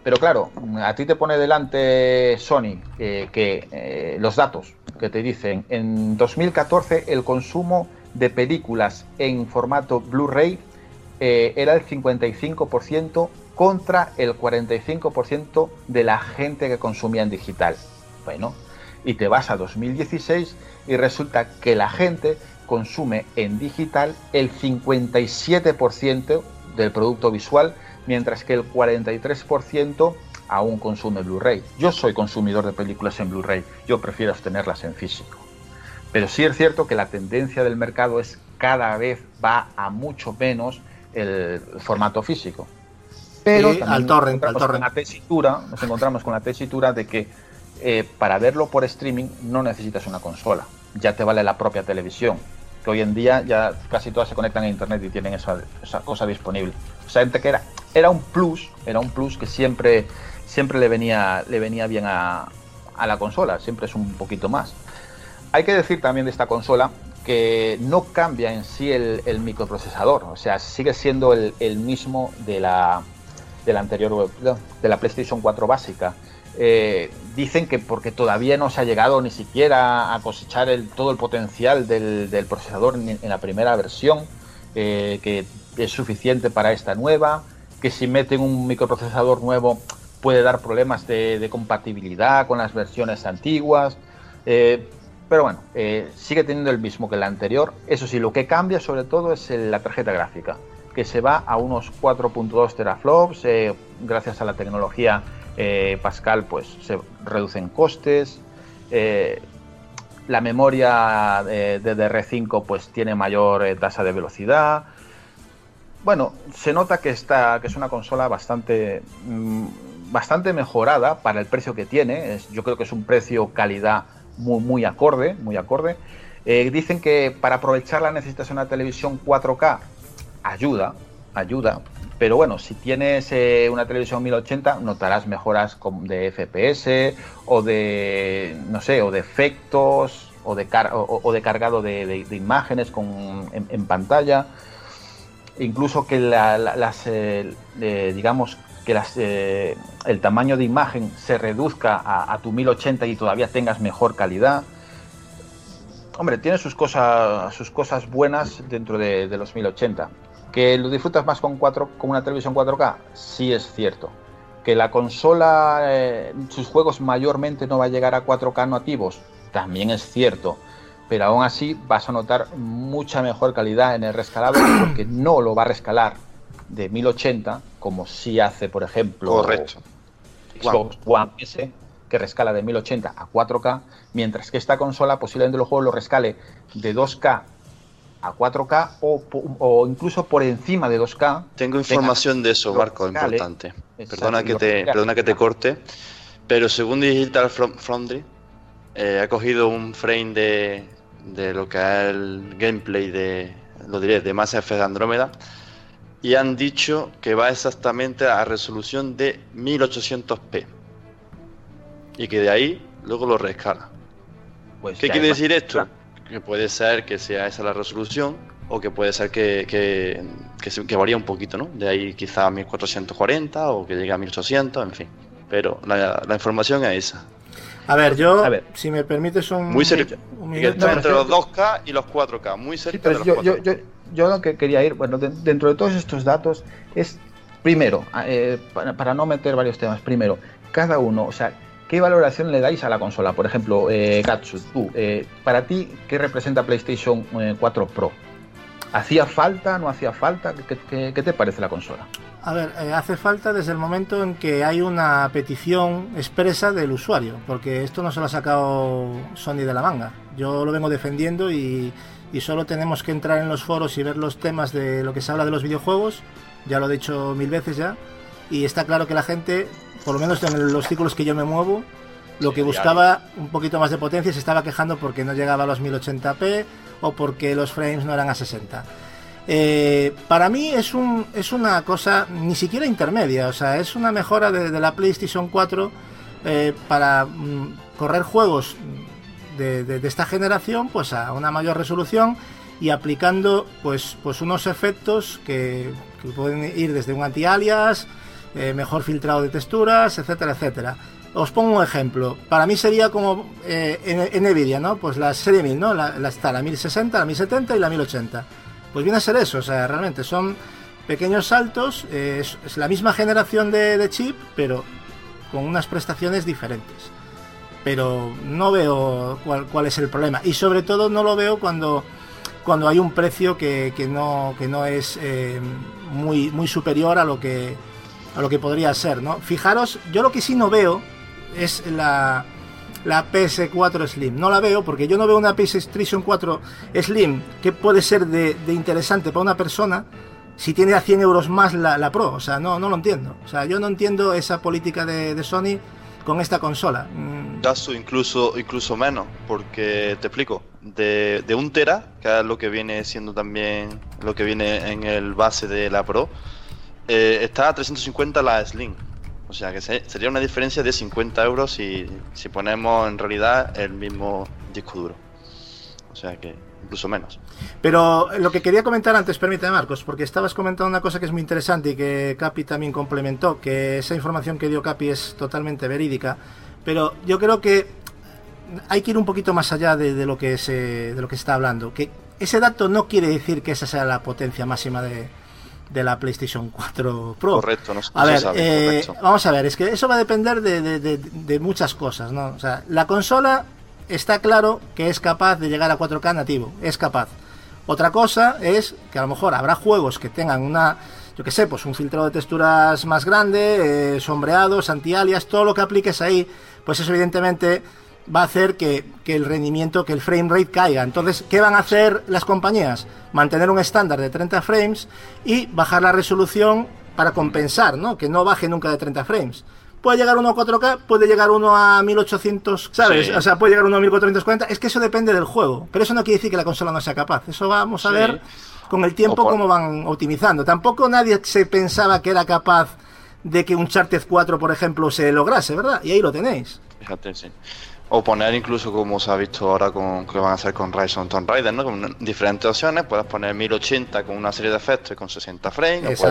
pero claro, a ti te pone delante Sony que eh, los datos que te dicen en 2014 el consumo de películas en formato Blu-ray eh, era el 55% contra el 45% de la gente que consumía en digital. Bueno, y te vas a 2016 y resulta que la gente consume en digital el 57% del producto visual, mientras que el 43% aún consume Blu-ray. Yo soy consumidor de películas en Blu-ray, yo prefiero tenerlas en físico. Pero sí es cierto que la tendencia del mercado es cada vez va a mucho menos el formato físico. Pero al torrent, al torrent. con la tesitura, nos encontramos con la tesitura de que eh, para verlo por streaming no necesitas una consola, ya te vale la propia televisión, que hoy en día ya casi todas se conectan a internet y tienen esa, cosa disponible. O sea, gente que era, era un plus, era un plus que siempre, siempre le venía, le venía bien a, la consola, siempre es un poquito más. Hay que decir también de esta consola que no cambia en sí el, microprocesador, o sea, sigue siendo el, el mismo de la, de la anterior, de la PlayStation 4 básica. Eh, dicen que porque todavía no se ha llegado ni siquiera a cosechar todo el potencial del, procesador en, la primera versión, eh, que es suficiente para esta nueva, que si meten un microprocesador nuevo puede dar problemas de, compatibilidad con las versiones antiguas. Eh, pero bueno, eh, sigue teniendo el mismo que la anterior. Eso sí, lo que cambia sobre todo es la tarjeta gráfica, que se va a unos 4.2 teraflops. gracias a la tecnología Pascal, pues se reducen costes. eh, la memoria eh, de DR5 pues tiene mayor eh, tasa de velocidad. Bueno, se nota que, está, que es una consola bastante, mm, bastante mejorada para el precio que tiene. Yo creo que es un precio calidad muy, muy acorde, muy acorde. Dicen que para aprovecharla necesitas una televisión 4K. Ayuda, ayuda. Pero bueno, si tienes eh, una televisión 1080, notarás mejoras de FPS o de, no sé, o de efectos o de, cargado de, imágenes en, pantalla. Incluso que la- la- las, eh, digamos, que eh, el tamaño de imagen se reduzca a, a tu 1080 y todavía tengas mejor calidad. Hombre, tiene sus cosas, sus cosas buenas dentro de, de los 1080. ¿Que lo disfrutas más con, 4, con una televisión 4K? Sí es cierto. ¿Que la consola, eh, sus juegos mayormente no va a llegar a 4K nativos? También es cierto. Pero aún así vas a notar mucha mejor calidad en el rescalado porque no lo va a rescalar de 1080 como si hace, por ejemplo, Correcto. Xbox One S, que rescala de 1080 a 4K, mientras que esta consola posiblemente el juego lo rescale de 2K a 4K o, incluso por encima de 2K. Tengo información de eso, Marco, importante. Perdona que te, perdona que te corte, pero según Digital Foundry, eh, ha cogido un frame de, de lo que es el gameplay de, lo diré, de Mass Effect Andrómeda y han dicho que va exactamente a resolución de 1800p y que de ahí luego lo rescala. Pues ¿Qué quiere decir esto? Que puede ser que sea esa la resolución o que puede ser que, que, que, varía un poquito, ¿no? De ahí quizá a 1440 o que llegue a 1800, en fin. Pero la, la información es esa. A ver, yo, A ver. si me permites un, Muy cerca. un Que minuto. está entre los 2K y los 4K, muy Sí, cerca pero de los yo, 4K. yo, yo, yo lo que quería ir, bueno, de- dentro de todos estos datos, es primero, eh, para, para no meter varios temas, primero, cada uno, o sea, ¿qué valoración le dais a la consola? Por ejemplo, eh, tú, eh, para ti, ¿qué representa PlayStation eh, 4 Pro? ¿Hacía falta? ¿No hacía falta? ¿Qué, te parece la consola? A ver, eh, hace falta desde el momento en que hay una petición expresa del usuario, porque esto no se lo ha sacado Sony de la manga. Yo lo vengo defendiendo y solo tenemos que entrar en los foros y ver los temas de lo que se habla de los videojuegos, ya lo he dicho mil veces ya, y está claro que la gente, por lo menos en los círculos que yo me muevo, lo que buscaba un poquito más de potencia se estaba quejando porque no llegaba a los 1080p o porque los frames no eran a 60. Eh, para mí es, un, es una cosa ni siquiera intermedia, o sea, es una mejora de, de la PlayStation 4 eh, para mm, correr juegos de, de- de esta generación pues a una mayor resolución y aplicando pues, pues unos efectos que, que pueden ir desde un anti-alias, eh, mejor filtrado de texturas, etcétera, etcétera. Os pongo un ejemplo. Para mí sería como eh, en, en Nvidia, ¿no? Pues la serie 1000, ¿no? La, la- está la 1060, la 1070 y la 1080. Pues viene a ser eso, o sea, realmente son pequeños saltos, eh, es, es la misma generación de, chip, pero con unas prestaciones diferentes. Pero no veo cuál, cuál es el problema. Y sobre todo no lo veo cuando, cuando hay un precio que, que no, que no es eh, muy, muy superior a lo que a lo que podría ser, ¿no? Fijaros, yo lo que sí no veo es la, la PS4 Slim. No la veo porque yo no veo una PlayStation 4 Slim que puede ser de, interesante para una persona si tiene a 100 euros más la, la Pro. O sea, no, no lo entiendo. O sea, yo no entiendo esa política de, Sony con esta consola. Mm, Caso incluso, incluso menos, porque te explico, de, de un tera, que es lo que viene siendo también lo que viene en el base de la Pro, eh, está a 350 la Slim. O sea que se- sería una diferencia de 50 euros si, si ponemos en realidad el mismo disco duro. O sea que incluso menos. Pero lo que quería comentar antes, permíteme Marcos, porque estabas comentando una cosa que es muy interesante y que Capi también complementó, que esa información que dio Capi es totalmente verídica, pero yo creo que hay que ir un poquito más allá de, de lo que se de lo que se está hablando, que ese dato no quiere decir que esa sea la potencia máxima de, de la PlayStation 4 Pro. Correcto, no, no A se ver, sabe, eh, correcto. vamos a ver, es que eso va a depender de, de- de- de muchas cosas, ¿no? O sea, la consola está claro que es capaz de llegar a 4K nativo, es capaz. Otra cosa es que a lo mejor habrá juegos que tengan una, yo que sé, pues un filtro de texturas más grande, eh, sombreados, anti-alias, todo lo que apliques ahí, pues eso evidentemente va a hacer que, que el rendimiento, que el frame rate caiga. Entonces, ¿qué van a hacer las compañías? Mantener un estándar de 30 frames y bajar la resolución para compensar, ¿no? Que no baje nunca de 30 frames. Puede llegar uno a 4K, puede llegar uno a 1800, ¿sabes? Sí. O sea, puede llegar uno a 1440. Es que eso depende del juego. Pero eso no quiere decir que la consola no sea capaz. Eso vamos a Sí. ver con el tiempo por- cómo van optimizando. Tampoco nadie se pensaba que era capaz de que un Charter 4, por ejemplo, se lograse, ¿verdad? Y ahí lo tenéis. Fíjate, sí. O poner incluso como se ha visto ahora con que van a hacer con Rise on Tomb Raider, ¿no? Con diferentes opciones, puedes poner 1080 con una serie de efectos y con 60 frames, o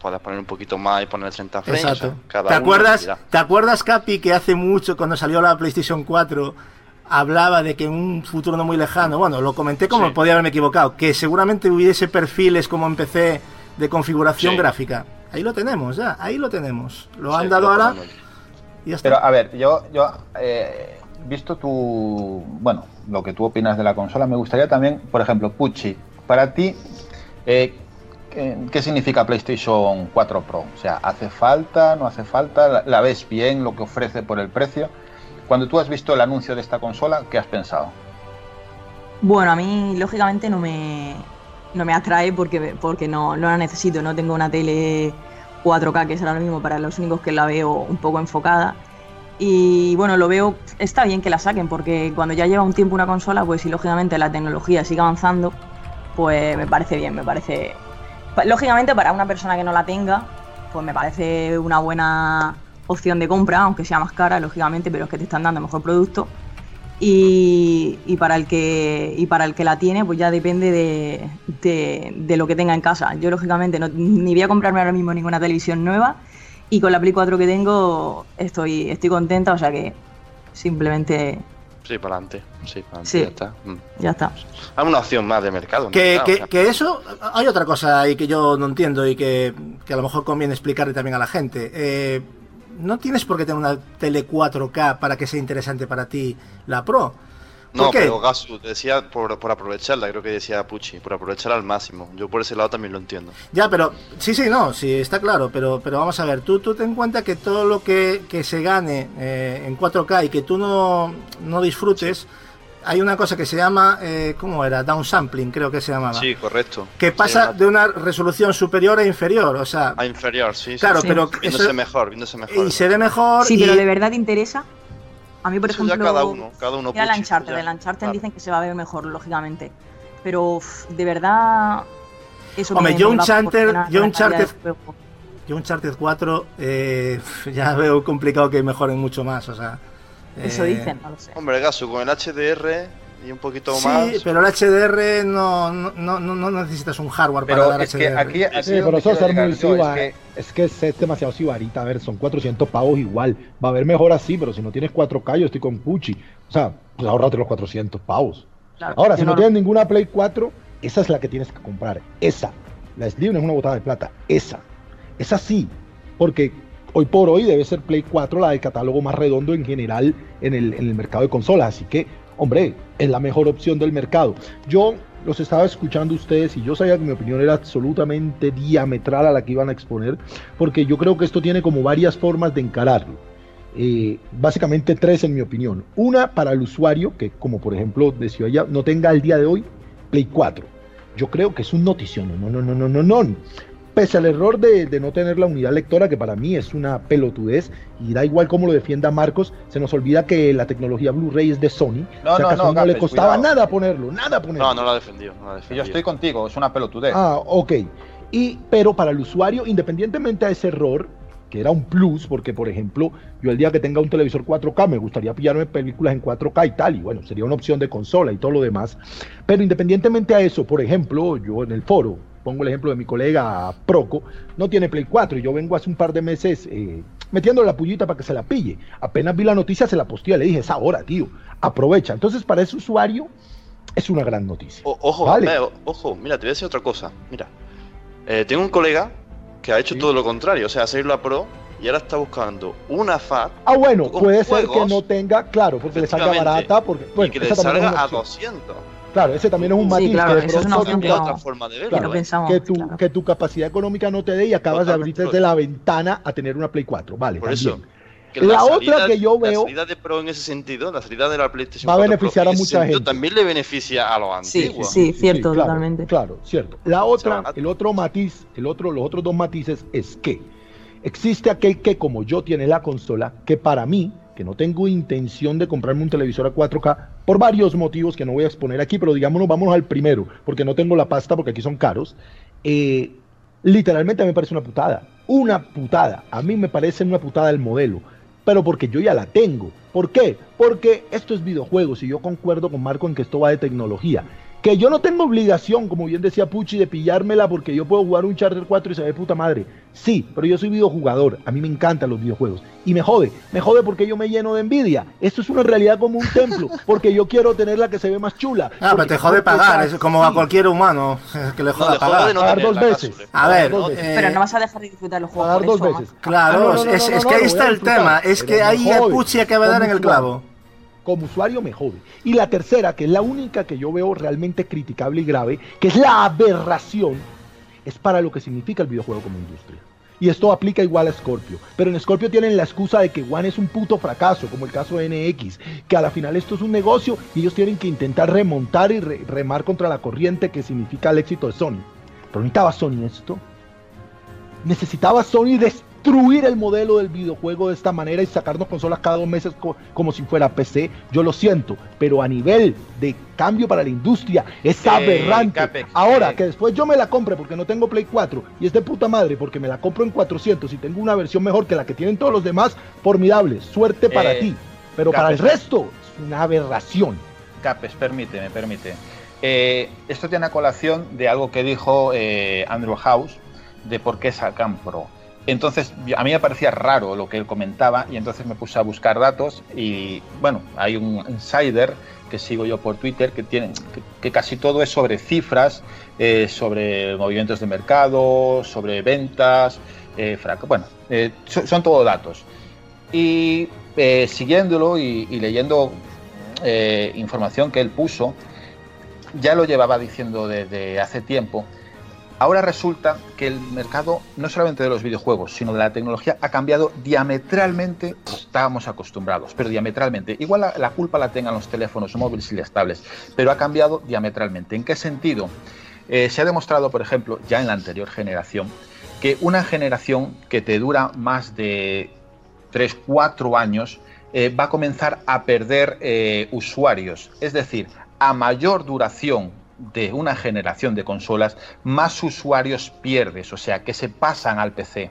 puedes, poner un poquito más y poner 30 frames. Exacto. o sea, cada ¿Te acuerdas. ¿Te acuerdas, Capi, que hace mucho, cuando salió la PlayStation 4, hablaba de que en un futuro no muy lejano, bueno, lo comenté como Sí. podía haberme equivocado, que seguramente hubiese perfiles como en PC de configuración Sí. gráfica. Ahí lo tenemos, ya, ahí lo tenemos. Lo han Sí, dado ahora y ya está. Pero a ver, yo, yo eh, visto tu, bueno, lo que tú opinas de la consola, me gustaría también, por ejemplo, Pucci, para ti, eh, ¿qué, significa PlayStation 4 Pro? O sea, ¿hace falta, no hace falta? ¿La, la ves bien lo que ofrece por el precio? Cuando tú has visto el anuncio de esta consola, ¿qué has pensado? Bueno, a mí lógicamente no me, no me atrae porque, porque no, no la necesito, no tengo una tele 4K que es ahora mismo para los únicos que la veo un poco enfocada. Y bueno, lo veo, está bien que la saquen porque cuando ya lleva un tiempo una consola, pues si lógicamente la tecnología sigue avanzando, pues me parece bien, me parece... pa- Lógicamente para una persona que no la tenga, pues me parece una buena opción de compra, aunque sea más cara, lógicamente, pero es que te están dando mejor producto. Y, y para el que y para el que la tiene pues ya depende de, de- de lo que tenga en casa. Yo lógicamente no, ni voy a comprarme ahora mismo ninguna televisión nueva y con la Play 4 que tengo estoy estoy contenta o sea que simplemente Sí, para adelante. Sí, para adelante, Sí. ya está. Mm. ya está Hay una opción más de mercado. Que, Claro, que- o sea, que eso, hay otra cosa ahí que yo no entiendo y que, que a lo mejor conviene explicarle también a la gente. Eh, no tienes por qué tener una tele 4K para que sea interesante para ti la Pro. ¿Por No, qué? pero Gasu, decía por, por aprovecharla, creo que decía Pucci, por aprovecharla al máximo. Yo por ese lado también lo entiendo. Ya, pero sí, sí, no, sí, está claro, pero, pero vamos a ver, tú, tú ten en cuenta que todo lo que, que se gane eh, en 4K y que tú no, no disfrutes, hay una cosa que se llama, eh, ¿cómo era? Downsampling, creo que se llamaba. Sí, correcto. Que pasa de una resolución superior a inferior, o sea, A inferior, sí. sí, Claro, sí. pero Viéndose eso- mejor, viéndose mejor. y se ve mejor. sí y- pero de verdad te interesa a mí por Eso ya ejemplo cada uno, cada uno mira el Pucci, Uncharted ya. el Uncharted Claro. dicen que se va a ver mejor lógicamente pero uf, de verdad eso Hombre, yo Uncharted- yo Uncharted-. Yo Uncharted 4 eh, ya veo complicado que mejoren mucho más, o sea... eso eh, dicen no lo sé Hombre, Gasu, con el HDR y un poquito Sí, más. pero el HDR no, no, no, no necesitas un hardware Pero para dar es que HDR. aquí- aquí Sí, es pero eso ser muy es es que es, demasiado sibarita. A ver, son 400 pavos igual. Va a haber mejor así, pero si no tienes 4K, yo estoy con Pucci. O sea, pues ahorrate los 400 pavos. Claro, Ahora, si no, no- tienes ninguna Play 4, esa es la que tienes que comprar. Esa. La Slim es una botada de plata. Esa. Esa sí. Porque hoy por hoy debe ser Play 4 la de catálogo más redondo en general en el, en el mercado de consolas. Así que, hombre, es la mejor opción del mercado. Yo los estaba escuchando ustedes y yo sabía que mi opinión era absolutamente diametral a la que iban a exponer, porque yo creo que esto tiene como varias formas de encararlo. Eh, básicamente tres en mi opinión. Una para el usuario, que como por ejemplo decía ella, no tenga al día de hoy Play 4. Yo creo que es un notición, no, no, no, no, no, no. Pese al error de, de no tener la unidad lectora, que para mí es una pelotudez, y da igual cómo lo defienda Marcos, se nos olvida que la tecnología Blu-ray es de Sony. No, o sea, no, no, no le costaba cuidado. nada ponerlo, nada ponerlo. No, no lo ha. No defendido. yo estoy contigo, es una pelotudez. Ah, ok. Y, pero para el usuario, independientemente de ese error, que era un plus, porque por ejemplo, yo el día que tenga un televisor 4K me gustaría pillarme películas en 4K y tal, y bueno, sería una opción de consola y todo lo demás. Pero independientemente a eso, por ejemplo, yo en el foro, pongo el ejemplo de mi colega Proco, no tiene Play 4 y yo vengo hace un par de meses eh, metiéndole la pullita para que se la pille. Apenas vi la noticia, se la posteé, le dije, es ahora, tío, aprovecha. Entonces, para ese usuario, es una gran noticia. O- ojo, Vale. O- ojo, mira, te voy a decir otra cosa. Mira, Eh, tengo un colega que ha hecho todo lo contrario, o sea, ha salido la Pro y ahora está buscando una FAT Ah, bueno, puede ser que no tenga, claro, porque le salga barata, porque, bueno, y que le salga a opción. 200. Claro, ese también es un Sí, matiz claro, que de eso es una opción que otra forma de verlo. no ¿eh? pensamos, que tu, claro. que tu capacidad económica no te dé y acabas de abrirte desde la ventana a tener una Play 4, vale, Por también. eso. que La otra salida- que yo veo- La salida de Pro en ese sentido, la salida de la PlayStation Va a 4 beneficiar Pro a mucha gente. También le beneficia a los Sí, antiguos. sí, cierto, claro, totalmente. Claro, cierto. La otra, el otro matiz, el otro, los otros dos matices es que existe aquel que como yo tiene la consola, que para mí, que no tengo intención de comprarme un televisor a 4K por varios motivos que no voy a exponer aquí, pero digámonos, vámonos al primero, porque no tengo la pasta, porque aquí son caros. Eh, literalmente me parece una putada. Una putada. A mí me parece una putada el modelo. Pero porque yo ya la tengo. ¿Por qué? Porque esto es videojuegos y yo concuerdo con Marco en que esto va de tecnología. Que yo no tengo obligación, como bien decía Pucci, de pillármela porque yo puedo jugar un Charter 4 y se ve puta madre. Sí, pero yo soy videojugador, a mí me encantan los videojuegos. Y me jode, me jode porque yo me lleno de envidia. Esto es una realidad como un templo, porque yo quiero tener la que se ve más chula. Ah, pero te jode pagar, es como a cualquier humano que le joda pagar. de no Pagar dos veces. A ver, Pagar dos veces. eh, Pero no vas a dejar de disfrutar los juegos. Pagar por dos eso, veces. Claro, Ah, no, no, es, no, es no, que ahí está el tema, es que ahí. Pucci acaba de dar en el clavo. Como usuario me jode. Y la tercera, que es la única que yo veo realmente criticable y grave, que es la aberración, es para lo que significa el videojuego como industria. Y esto aplica igual a Scorpio. Pero en Scorpio tienen la excusa de que One es un puto fracaso, como el caso de NX, que a la final esto es un negocio y ellos tienen que intentar remontar y re- remar contra la corriente que significa el éxito de Sony. Pero necesitaba Sony esto. Necesitaba Sony destruir el modelo del videojuego de esta manera y sacarnos consolas cada dos meses co- como si fuera PC. Yo lo siento, pero a nivel de cambio para la industria es aberrante. Capex, Ahora, que después yo me la compre porque no tengo Play 4 y es de puta madre porque me la compro en 400 y tengo una versión mejor que la que tienen todos los demás, formidable. Suerte para Eh, ti. Pero para el resto es una aberración. Capes, permíteme, permite. Eh, esto tiene a colación de algo que dijo eh, Andrew House de por qué sacan Pro. Entonces, a mí me parecía raro lo que él comentaba y entonces me puse a buscar datos y, bueno, hay un insider que sigo yo por Twitter que tiene que, casi todo es sobre cifras, eh, sobre movimientos de mercado, sobre ventas, eh, bueno, eh, son, son todo datos. Y eh, siguiéndolo y, leyendo información que él puso, ya lo llevaba diciendo desde hace tiempo. Ahora resulta que el mercado, no solamente de los videojuegos, sino de la tecnología, ha cambiado diametralmente. Estábamos acostumbrados, pero diametralmente. Igual la, la culpa la tengan los teléfonos móviles y las tablets, pero ha cambiado diametralmente. ¿En qué sentido? Eh, se ha demostrado, por ejemplo, ya en la anterior generación, que una generación que te dura más de 3, 4 años eh, va a comenzar a perder eh, usuarios. Es decir, a mayor duración de una generación de consolas, más usuarios pierdes, o sea, que se pasan al PC.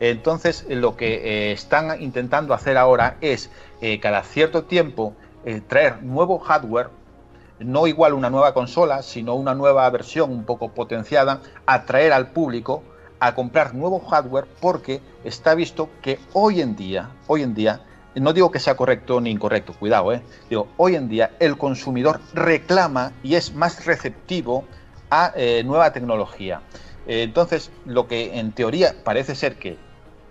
Entonces, lo que eh, están intentando hacer ahora es eh, cada cierto tiempo eh, traer nuevo hardware, no igual una nueva consola, sino una nueva versión un poco potenciada, atraer al público a comprar nuevo hardware porque está visto que hoy en día, hoy en día, no digo que sea correcto ni incorrecto, cuidado, eh, digo, hoy en día el consumidor reclama y es más receptivo a eh, nueva tecnología. Eh, entonces, lo que en teoría parece ser que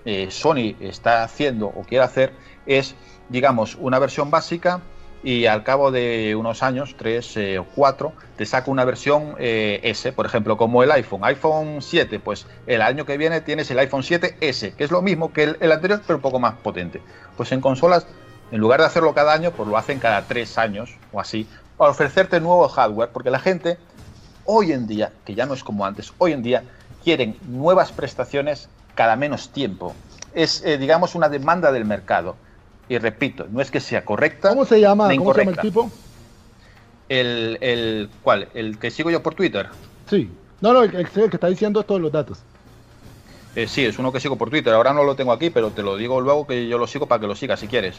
eh, Sony está haciendo o quiere hacer es, digamos, una versión básica y al cabo de unos años, tres eh, o cuatro, te saca una versión eh, S, por ejemplo, como el iPhone, iPhone 7, pues el año que viene tienes el iPhone 7S, que es lo mismo que el, el anterior, pero un poco más potente. Pues en consolas, en lugar de hacerlo cada año, pues lo hacen cada tres años o así, para ofrecerte nuevo hardware, porque la gente hoy en día, que ya no es como antes, hoy en día quieren nuevas prestaciones cada menos tiempo. Es, eh, digamos, una demanda del mercado. Y repito, no es que sea correcta. ¿Cómo se llama, ni ¿cómo se llama el tipo? El, el, ¿Cuál? ¿El que sigo yo por Twitter? Sí. No, no, el, el que está diciendo todos los datos. Eh, sí, es uno que sigo por Twitter. Ahora no lo tengo aquí, pero te lo digo luego que yo lo sigo para que lo sigas si quieres.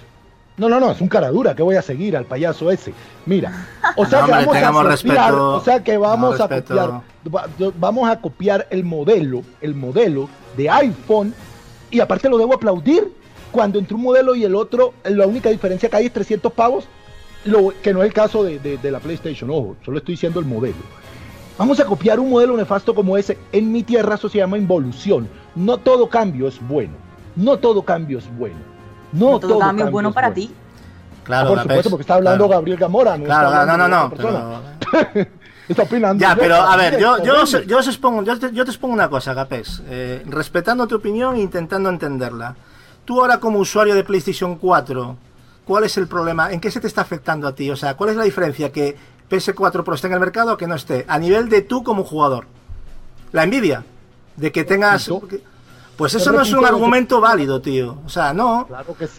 No, no, no, es un cara dura que voy a seguir al payaso ese. Mira, o sea No, que vamos a copiar, respeto. o sea que vamos No, a copiar, vamos a copiar el modelo, el modelo de iPhone y aparte lo debo aplaudir cuando entre un modelo y el otro, la única diferencia que hay es 300 pavos, lo, que no es el caso de, de- de la PlayStation, ojo, solo estoy diciendo el modelo. Vamos a copiar un modelo nefasto como ese. En mi tierra eso se llama involución. No todo cambio es bueno. No todo cambio es bueno. No, No todo cambio es bueno para bueno. ti. Claro, Ah, por supuesto, porque está hablando claro. Gabriel Gamora, no Claro, está no, no, no, persona. está opinando. Ya, pero a ver, yo, yo, os, yo os expongo, yo te, yo te expongo una cosa, Capes. Eh, respetando tu opinión e intentando entenderla. Tú ahora como usuario de PlayStation 4, ¿cuál es el problema? ¿En qué se te está afectando a ti? O sea, ¿cuál es la diferencia que PS4 Pro esté en el mercado o que no esté? A nivel de tú como jugador. La envidia. De que tengas... Pues eso no es un argumento válido, tío. O sea, no.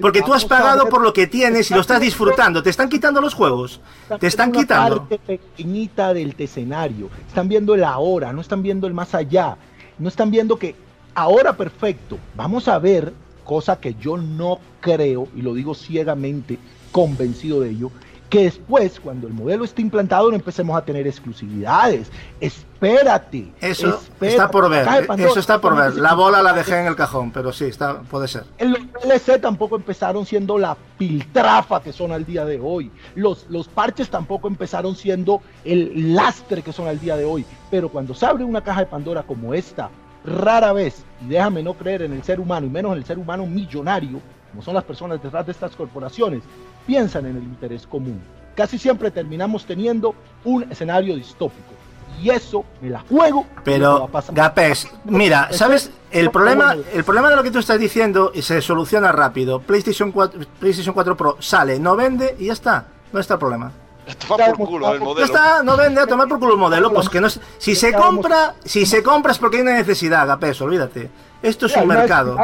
Porque tú has pagado por lo que tienes y lo estás disfrutando. Te están quitando los juegos. Te están quitando. parte pequeñita del escenario. Están viendo el ahora, no están viendo el más allá. No están viendo que ahora perfecto. Vamos a ver, cosa que yo no creo, y lo digo ciegamente, convencido de ello, que después, cuando el modelo esté implantado, no empecemos a tener exclusividades. Espérate. Eso espérate. está por ver. Eso está por ver. La bola la dejé en el cajón, pero sí, está, puede ser. Los DLC tampoco empezaron siendo la piltrafa que son al día de hoy. Los, los parches tampoco empezaron siendo el lastre que son al día de hoy. Pero cuando se abre una caja de Pandora como esta, rara vez, y déjame no creer en el ser humano, y menos en el ser humano millonario, como son las personas detrás de estas corporaciones, piensan en el interés común. Casi siempre terminamos teniendo un escenario distópico. Y eso me la juego. Pero. Gapex, mira, ¿sabes? El problema, el problema de lo que tú estás diciendo se soluciona rápido. PlayStation 4, PlayStation 4 Pro sale, no vende y ya está. No está el problema. Toma por culo el Ya modelo. está, no vende, a tomar por culo el modelo. Pues que no es- si se compra, si se compra es porque hay una necesidad, Gapes, olvídate. Esto es un mercado.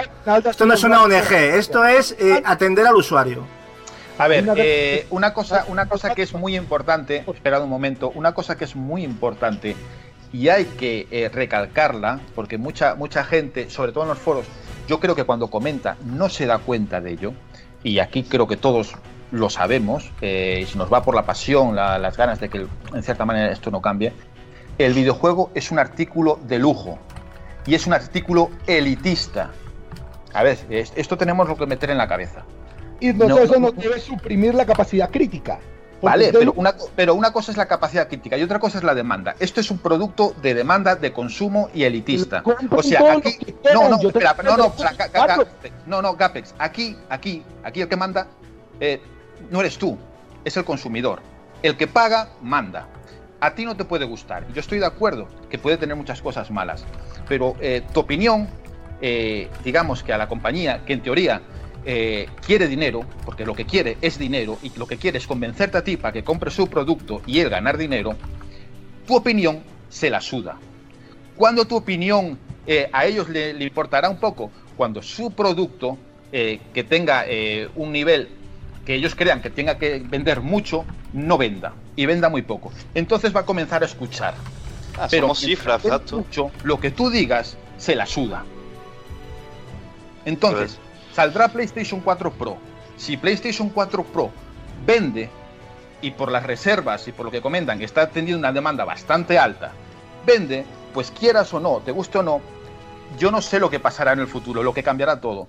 Esto no es una ONG, esto es eh, atender al usuario. A ver, eh, una cosa, una cosa que es muy importante, esperad un momento, una cosa que es muy importante y hay que eh, recalcarla, porque mucha, mucha gente, sobre todo en los foros, yo creo que cuando comenta no se da cuenta de ello, y aquí creo que todos lo sabemos, eh, y se nos va por la pasión, la- las ganas de que en cierta manera esto no cambie, el videojuego es un artículo de lujo y es un artículo elitista. A ver, es- esto tenemos lo que meter en la cabeza. Y no, No, eso no, nos debe suprimir la capacidad crítica. Vale, pero una, pero una cosa es la capacidad crítica y otra cosa es la demanda. Esto es un producto de demanda, de consumo y elitista. O sea, aquí. No, no, espera, no, no, no, Gapex. Aquí, aquí, aquí el que manda eh, no eres tú, es el consumidor. El que paga, manda. A ti no te puede gustar. Yo estoy de acuerdo que puede tener muchas cosas malas, pero eh, tu opinión, eh, digamos que a la compañía, que en teoría eh, quiere dinero, porque lo que quiere es dinero y lo que quiere es convencerte a ti para que compres su producto y él ganar dinero, tu opinión se la suda. Cuando tu opinión a ellos le, importará un poco, cuando su producto que tenga un nivel que ellos crean que tenga que vender mucho, no venda y venda muy poco. Entonces va a comenzar a escuchar. Ah, Pero somos cifras, mientras exacto. mucho, lo que tú digas se la suda. Entonces, Pues- saldrá PlayStation 4 Pro. Si PlayStation 4 Pro vende y por las reservas y por lo que comentan que está teniendo una demanda bastante alta, vende, pues quieras o no, te guste o no, yo no sé lo que pasará en el futuro, lo que cambiará todo,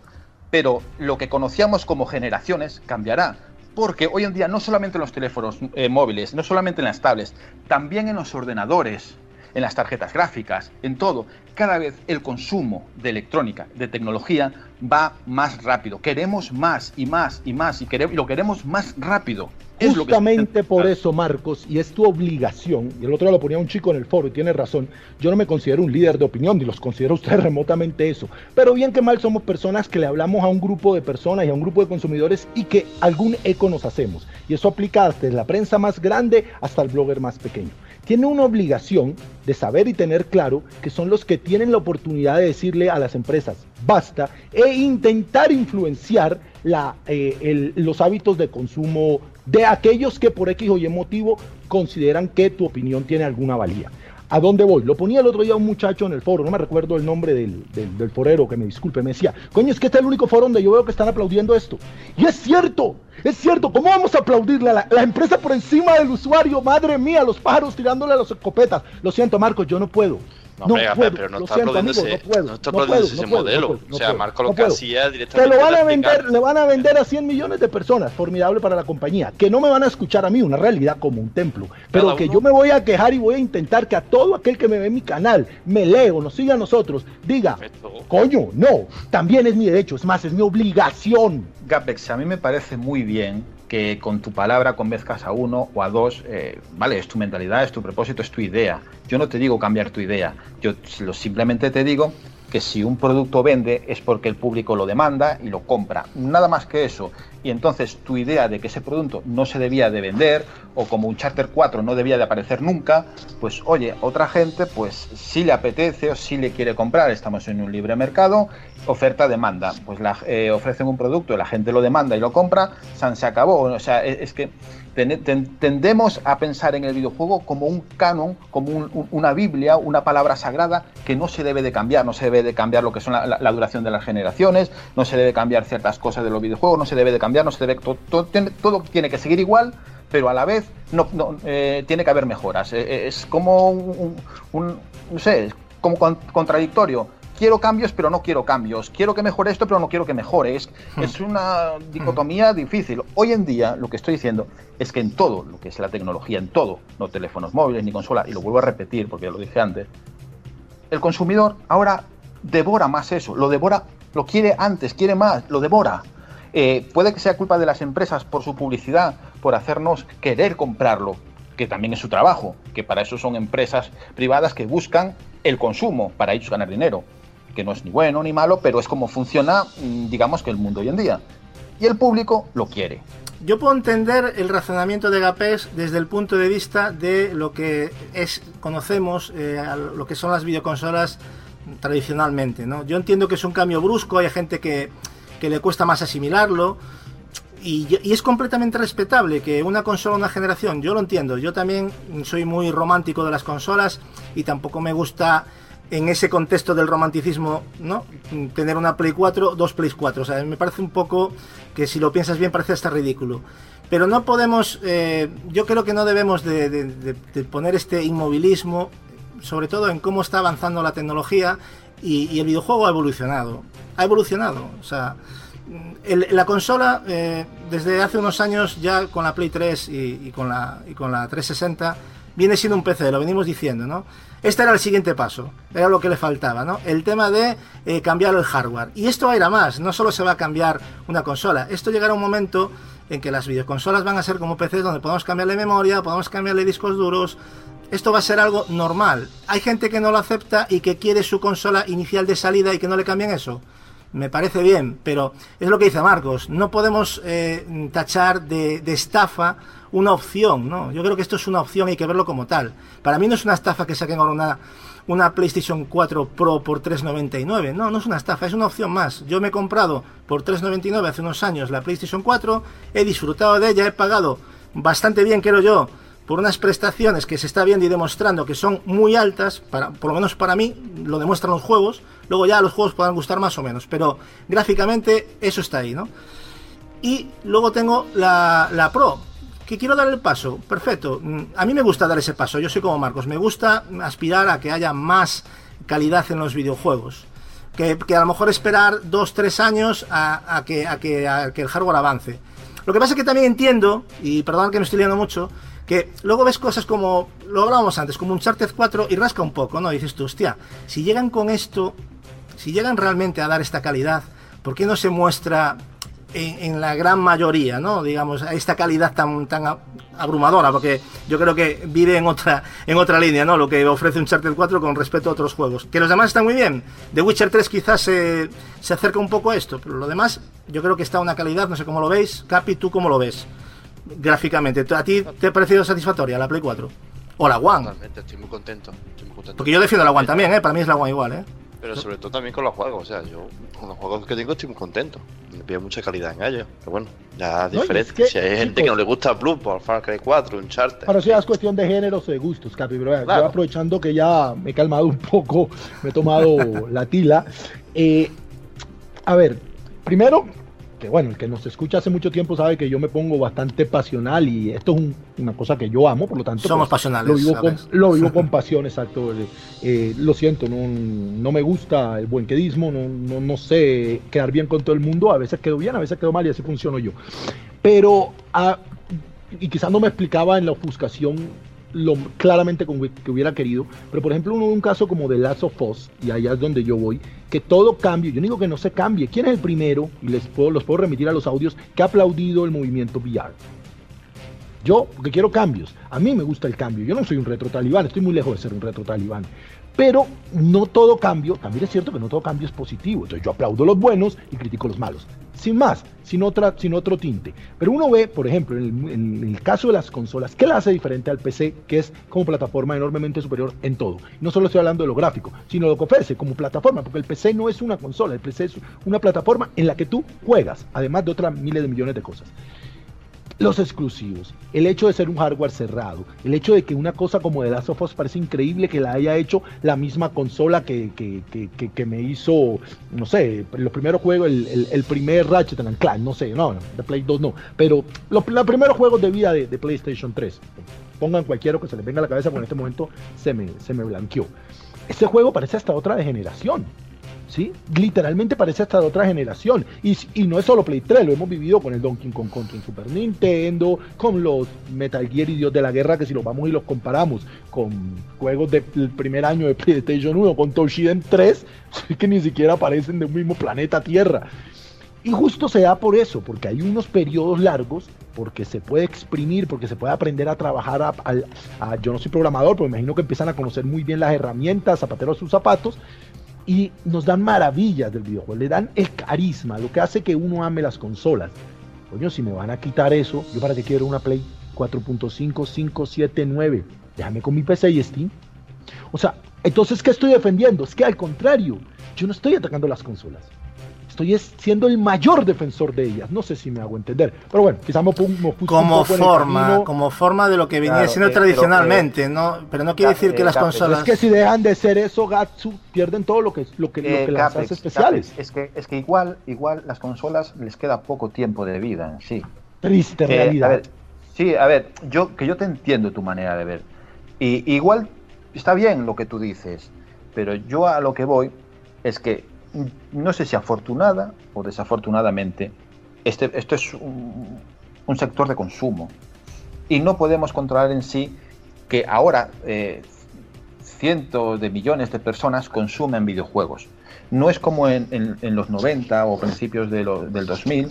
pero lo que conocíamos como generaciones cambiará. Porque hoy en día no solamente en los teléfonos eh, móviles, no solamente en las tablets, también en los ordenadores, en las tarjetas gráficas, en todo, cada vez el consumo de electrónica, de tecnología, va más rápido. Queremos más y más y más y, quere- y lo queremos más rápido. Es Justamente por eso, Marcos, y es tu obligación, y el otro día lo ponía un chico en el foro y tiene razón, yo no me considero un líder de opinión, ni los considero ustedes remotamente eso, pero bien que mal somos personas que le hablamos a un grupo de personas y a un grupo de consumidores y que algún eco nos hacemos. Y eso aplica desde la prensa más grande hasta el blogger más pequeño. Tiene una obligación de saber y tener claro que son los que tienen la oportunidad de decirle a las empresas basta e intentar influenciar la, eh, el- los hábitos de consumo de aquellos que por X o Y motivo consideran que tu opinión tiene alguna valía. ¿A dónde voy? Lo ponía el otro día un muchacho en el foro, no me recuerdo el nombre del, del- forero, que me disculpe, me decía, coño, es que este es el único foro donde yo veo que están aplaudiendo esto. Y es cierto, es cierto, ¿cómo vamos a aplaudirle a la, la empresa por encima del usuario? Madre mía, los pájaros tirándole a las escopetas. Lo siento, Marcos, yo no puedo. No, hombre, puedo, pero no lo está siento, aplaudiendo amigo, ese- no puedo, no está no ese no puedo, modelo. no puedo, O no sea, puedo, Marco no lo que puedo. hacía directamente lo van a vender, le van a vender a 100 millones de personas, formidable para la compañía, que no me van a escuchar a mí, una realidad como un templo, pero Cada que uno- yo me voy a quejar y voy a intentar que a todo aquel que me ve en mi canal, me leo, nos siga a nosotros, diga, coño, no, también es mi derecho, es más, es mi obligación. Gapex, a mí me parece muy bien que con tu palabra convenzcas a uno o a dos, eh, vale, es tu mentalidad, es tu propósito, es tu idea. Yo no te digo cambiar tu idea, yo simplemente te digo que si un producto vende es porque el público lo demanda y lo compra. Nada más que eso. y entonces tu idea de que ese producto no se debía de vender o como un Charter 4 no debía de aparecer nunca, pues oye, otra gente pues sí le apetece o sí le quiere comprar, estamos en un libre mercado, oferta-demanda, pues la, eh, ofrecen un producto, la gente lo demanda y lo compra, se acabó, o sea, es, es que tendemos a pensar en el videojuego como un canon, como un, una Biblia, una palabra sagrada que no se debe de cambiar, no se debe de cambiar lo que son la, duración de las generaciones, no se debe cambiar ciertas cosas de los videojuegos, no se debe de cambiar, no se debe, todo, todo, tiene que seguir igual, pero a la vez no, no eh, tiene que haber mejoras. Eh, es como un, un, no sé, como contradictorio quiero cambios, pero no quiero cambios. Quiero que mejore esto, pero no quiero que mejore. Es, Hmm. es una dicotomía difícil. Hoy en día, lo que estoy diciendo es que en todo lo que es la tecnología, en todo, no teléfonos móviles ni consola, y lo vuelvo a repetir porque ya lo dije antes, el consumidor ahora devora más eso, lo devora, lo quiere antes, quiere más, lo devora. Eh, puede que sea culpa de las empresas por su publicidad, por hacernos querer comprarlo, que también es su trabajo, que para eso son empresas privadas que buscan el consumo, para ellos ganar dinero que no es ni bueno ni malo, pero es como funciona, mm, digamos que el mundo hoy en día. Y el público lo quiere. Yo puedo entender el razonamiento de Gapés desde el punto de vista de lo que es conocemos, eh, lo que son las videoconsolas tradicionalmente. ¿no? Yo entiendo que es un cambio brusco, hay gente que, que le cuesta más asimilarlo. Y, y, es completamente respetable que una consola, una generación, yo lo entiendo, yo también soy muy romántico de las consolas y tampoco me gusta en ese contexto del romanticismo, ¿no? Tener una Play 4, dos Play 4. O sea, me parece un poco que si lo piensas bien parece hasta ridículo. Pero no podemos, eh, yo creo que no debemos de, poner este inmovilismo, sobre todo en cómo está avanzando la tecnología y, el videojuego ha evolucionado. Ha evolucionado. O sea, la consola, eh, desde hace unos años, ya con la Play 3 y, y, y con la 360, viene siendo un PC, lo venimos diciendo, ¿no? Este era el siguiente paso, era lo que le faltaba, ¿no? El tema de eh, cambiar el hardware. Y esto va a ir a más, no solo se va a cambiar una consola, esto llegará un momento en que las videoconsolas van a ser como PCs donde podemos cambiarle memoria, podemos cambiarle discos duros. Esto va a ser algo normal. Hay gente que no lo acepta y que quiere su consola inicial de salida y que no le cambien eso. Me parece bien, pero es lo que dice Marcos. No podemos eh, tachar de, estafa una opción, ¿no? Yo creo que esto es una opción y hay que verlo como tal. Para mí no es una estafa que saquen ahora una, una PlayStation 4 Pro por 3.99. No, no es una estafa, es una opción más. Yo me he comprado por 3.99 hace unos años la PlayStation 4, he disfrutado de ella, he pagado bastante bien, creo yo, por unas prestaciones que se está viendo y demostrando que son muy altas, para, por lo menos para mí, lo demuestran los juegos. Luego ya los juegos puedan gustar más o menos, pero gráficamente eso está ahí, ¿no? Y luego tengo la, la Pro, que quiero dar el paso, perfecto. A mí me gusta dar ese paso, yo soy como Marcos, me gusta aspirar a que haya más calidad en los videojuegos. Que, que a lo mejor esperar dos, tres años a, a, que, a, que, a, que, el hardware avance. Lo que pasa es que también entiendo, y perdón que me estoy liando mucho, que luego ves cosas como, lo hablábamos antes, como un Charter 4 y rasca un poco, ¿no? Y dices tú, hostia, si llegan con esto, si llegan realmente a dar esta calidad, ¿por qué no se muestra en, la gran mayoría, ¿no? Digamos, a esta calidad tan, tan abrumadora, porque yo creo que vive en otra, en otra línea, ¿no? Lo que ofrece un Charter 4 con respecto a otros juegos. Que los demás están muy bien. The Witcher 3 quizás se, se acerca un poco a esto, pero lo demás yo creo que está a una calidad, no sé cómo lo veis. Capi, ¿tú cómo lo ves? Gráficamente, ¿a ti te ha parecido satisfactoria la Play 4? ¿O la One? Totalmente, estoy muy contento. Estoy muy contento. Porque yo defiendo la One también, ¿eh? Para mí es la One igual, ¿eh? Pero sobre todo también con los juegos, o sea, yo con los juegos que tengo estoy muy contento. Me pido mucha calidad en ellos. Pero bueno, ya No, y diferencia. es que, si hay gente chicos- que no le gusta Blue por Far Cry 4, un charter. Pero eso ya es cuestión de géneros o de gustos, Capi. Pero vea, Claro. yo aprovechando que ya me he calmado un poco, me he tomado la tila. eh, a ver, primero, que bueno, el que nos escucha hace mucho tiempo sabe que yo me pongo bastante pasional y esto es un- una cosa que yo amo, por lo tanto. Somos pues, pasionales, Lo vivo, con, ¿sabes? lo vivo con pasión, exacto. eh, eh, lo siento, no, no me gusta el buenquedismo, no, no, no sé quedar bien con todo el mundo. A veces quedo bien, a veces quedo mal y así funciono yo. Pero, ah, y quizás no me explicaba en la ofuscación lo claramente como que hubiera querido, pero por ejemplo, uno de un caso como de Last of Us, y allá es donde yo voy, que todo cambie, yo digo que no se cambie, ¿quién es el primero? Y les los puedo remitir a los audios, que ha aplaudido el movimiento VR. Yo, porque quiero cambios, a mí me gusta el cambio, yo no soy un retro talibán, estoy muy lejos de ser un retro talibán, pero no todo cambio, también es cierto que no todo cambio es positivo, entonces yo aplaudo los buenos y critico los malos. Sin más, sin, otra, sin otro tinte. Pero uno ve, por ejemplo, en el, caso de las consolas, ¿qué la hace diferente al PC, que es como plataforma enormemente superior en todo? No solo estoy hablando de lo gráfico, sino lo que ofrece como plataforma, porque el PC no es una consola, el PC es una plataforma en la que tú juegas, además de otras miles de millones de cosas los exclusivos, el hecho de ser un hardware cerrado, el hecho de que una cosa como The Last of Us parece increíble que la haya hecho la misma consola que, que, que, que me hizo, no sé, los primeros juegos, el, el, primer Ratchet and Clank, no sé, no, de Play 2 no, pero los, los primeros juegos de vida de, de, PlayStation 3, pongan cualquiera que se les venga a la cabeza, porque en este momento se me, se me blanqueó. Este juego parece hasta otra de generación. Literalmente parece hasta de otra generación. Y, no es solo Play 3, lo hemos vivido con el Donkey Kong Country en Super Nintendo, con los Metal Gear y Dios de la Guerra, que si los vamos y los comparamos con juegos del primer año de PlayStation 1, con Toshiden 3, que ni siquiera aparecen de un mismo planeta Tierra. Y justo se da por eso, porque hay unos periodos largos, porque se puede exprimir, porque se puede aprender a trabajar. Yo no soy programador, pero me imagino que empiezan a conocer muy bien las herramientas, zapateros sus zapatos, y nos dan maravillas del videojuego, le dan el carisma, lo que hace que uno ame las consolas. Coño, si me van a quitar eso, yo para qué quiero una Play 4.5, 5, 7, 9. Déjame con mi PC y Steam. O sea, entonces, ¿qué estoy defendiendo? Es que al contrario, yo no estoy atacando las consolas. Estoy siendo el mayor defensor de ellas. No sé si me hago entender. Pero bueno, quizás me, me puse como un poco forma, como forma de lo que venía claro, siendo eh, tradicionalmente, pero, eh, ¿no? Pero no quiere decir que las consolas. Es que si dejan de ser eso, Gatsu, pierden todo lo que lo que, eh, lo que las hace especiales. Es que es que igual igual las consolas les queda poco tiempo de vida en sí. Triste realidad. A ver, sí, a ver, yo que yo te entiendo tu manera de ver. Y igual está bien lo que tú dices, pero yo a lo que voy es que no sé si afortunada o desafortunadamente, este, esto es un, sector de consumo. Y no podemos controlar en sí que ahora eh, cientos de millones de personas consumen videojuegos. No es como en, los 90 o principios del 2000,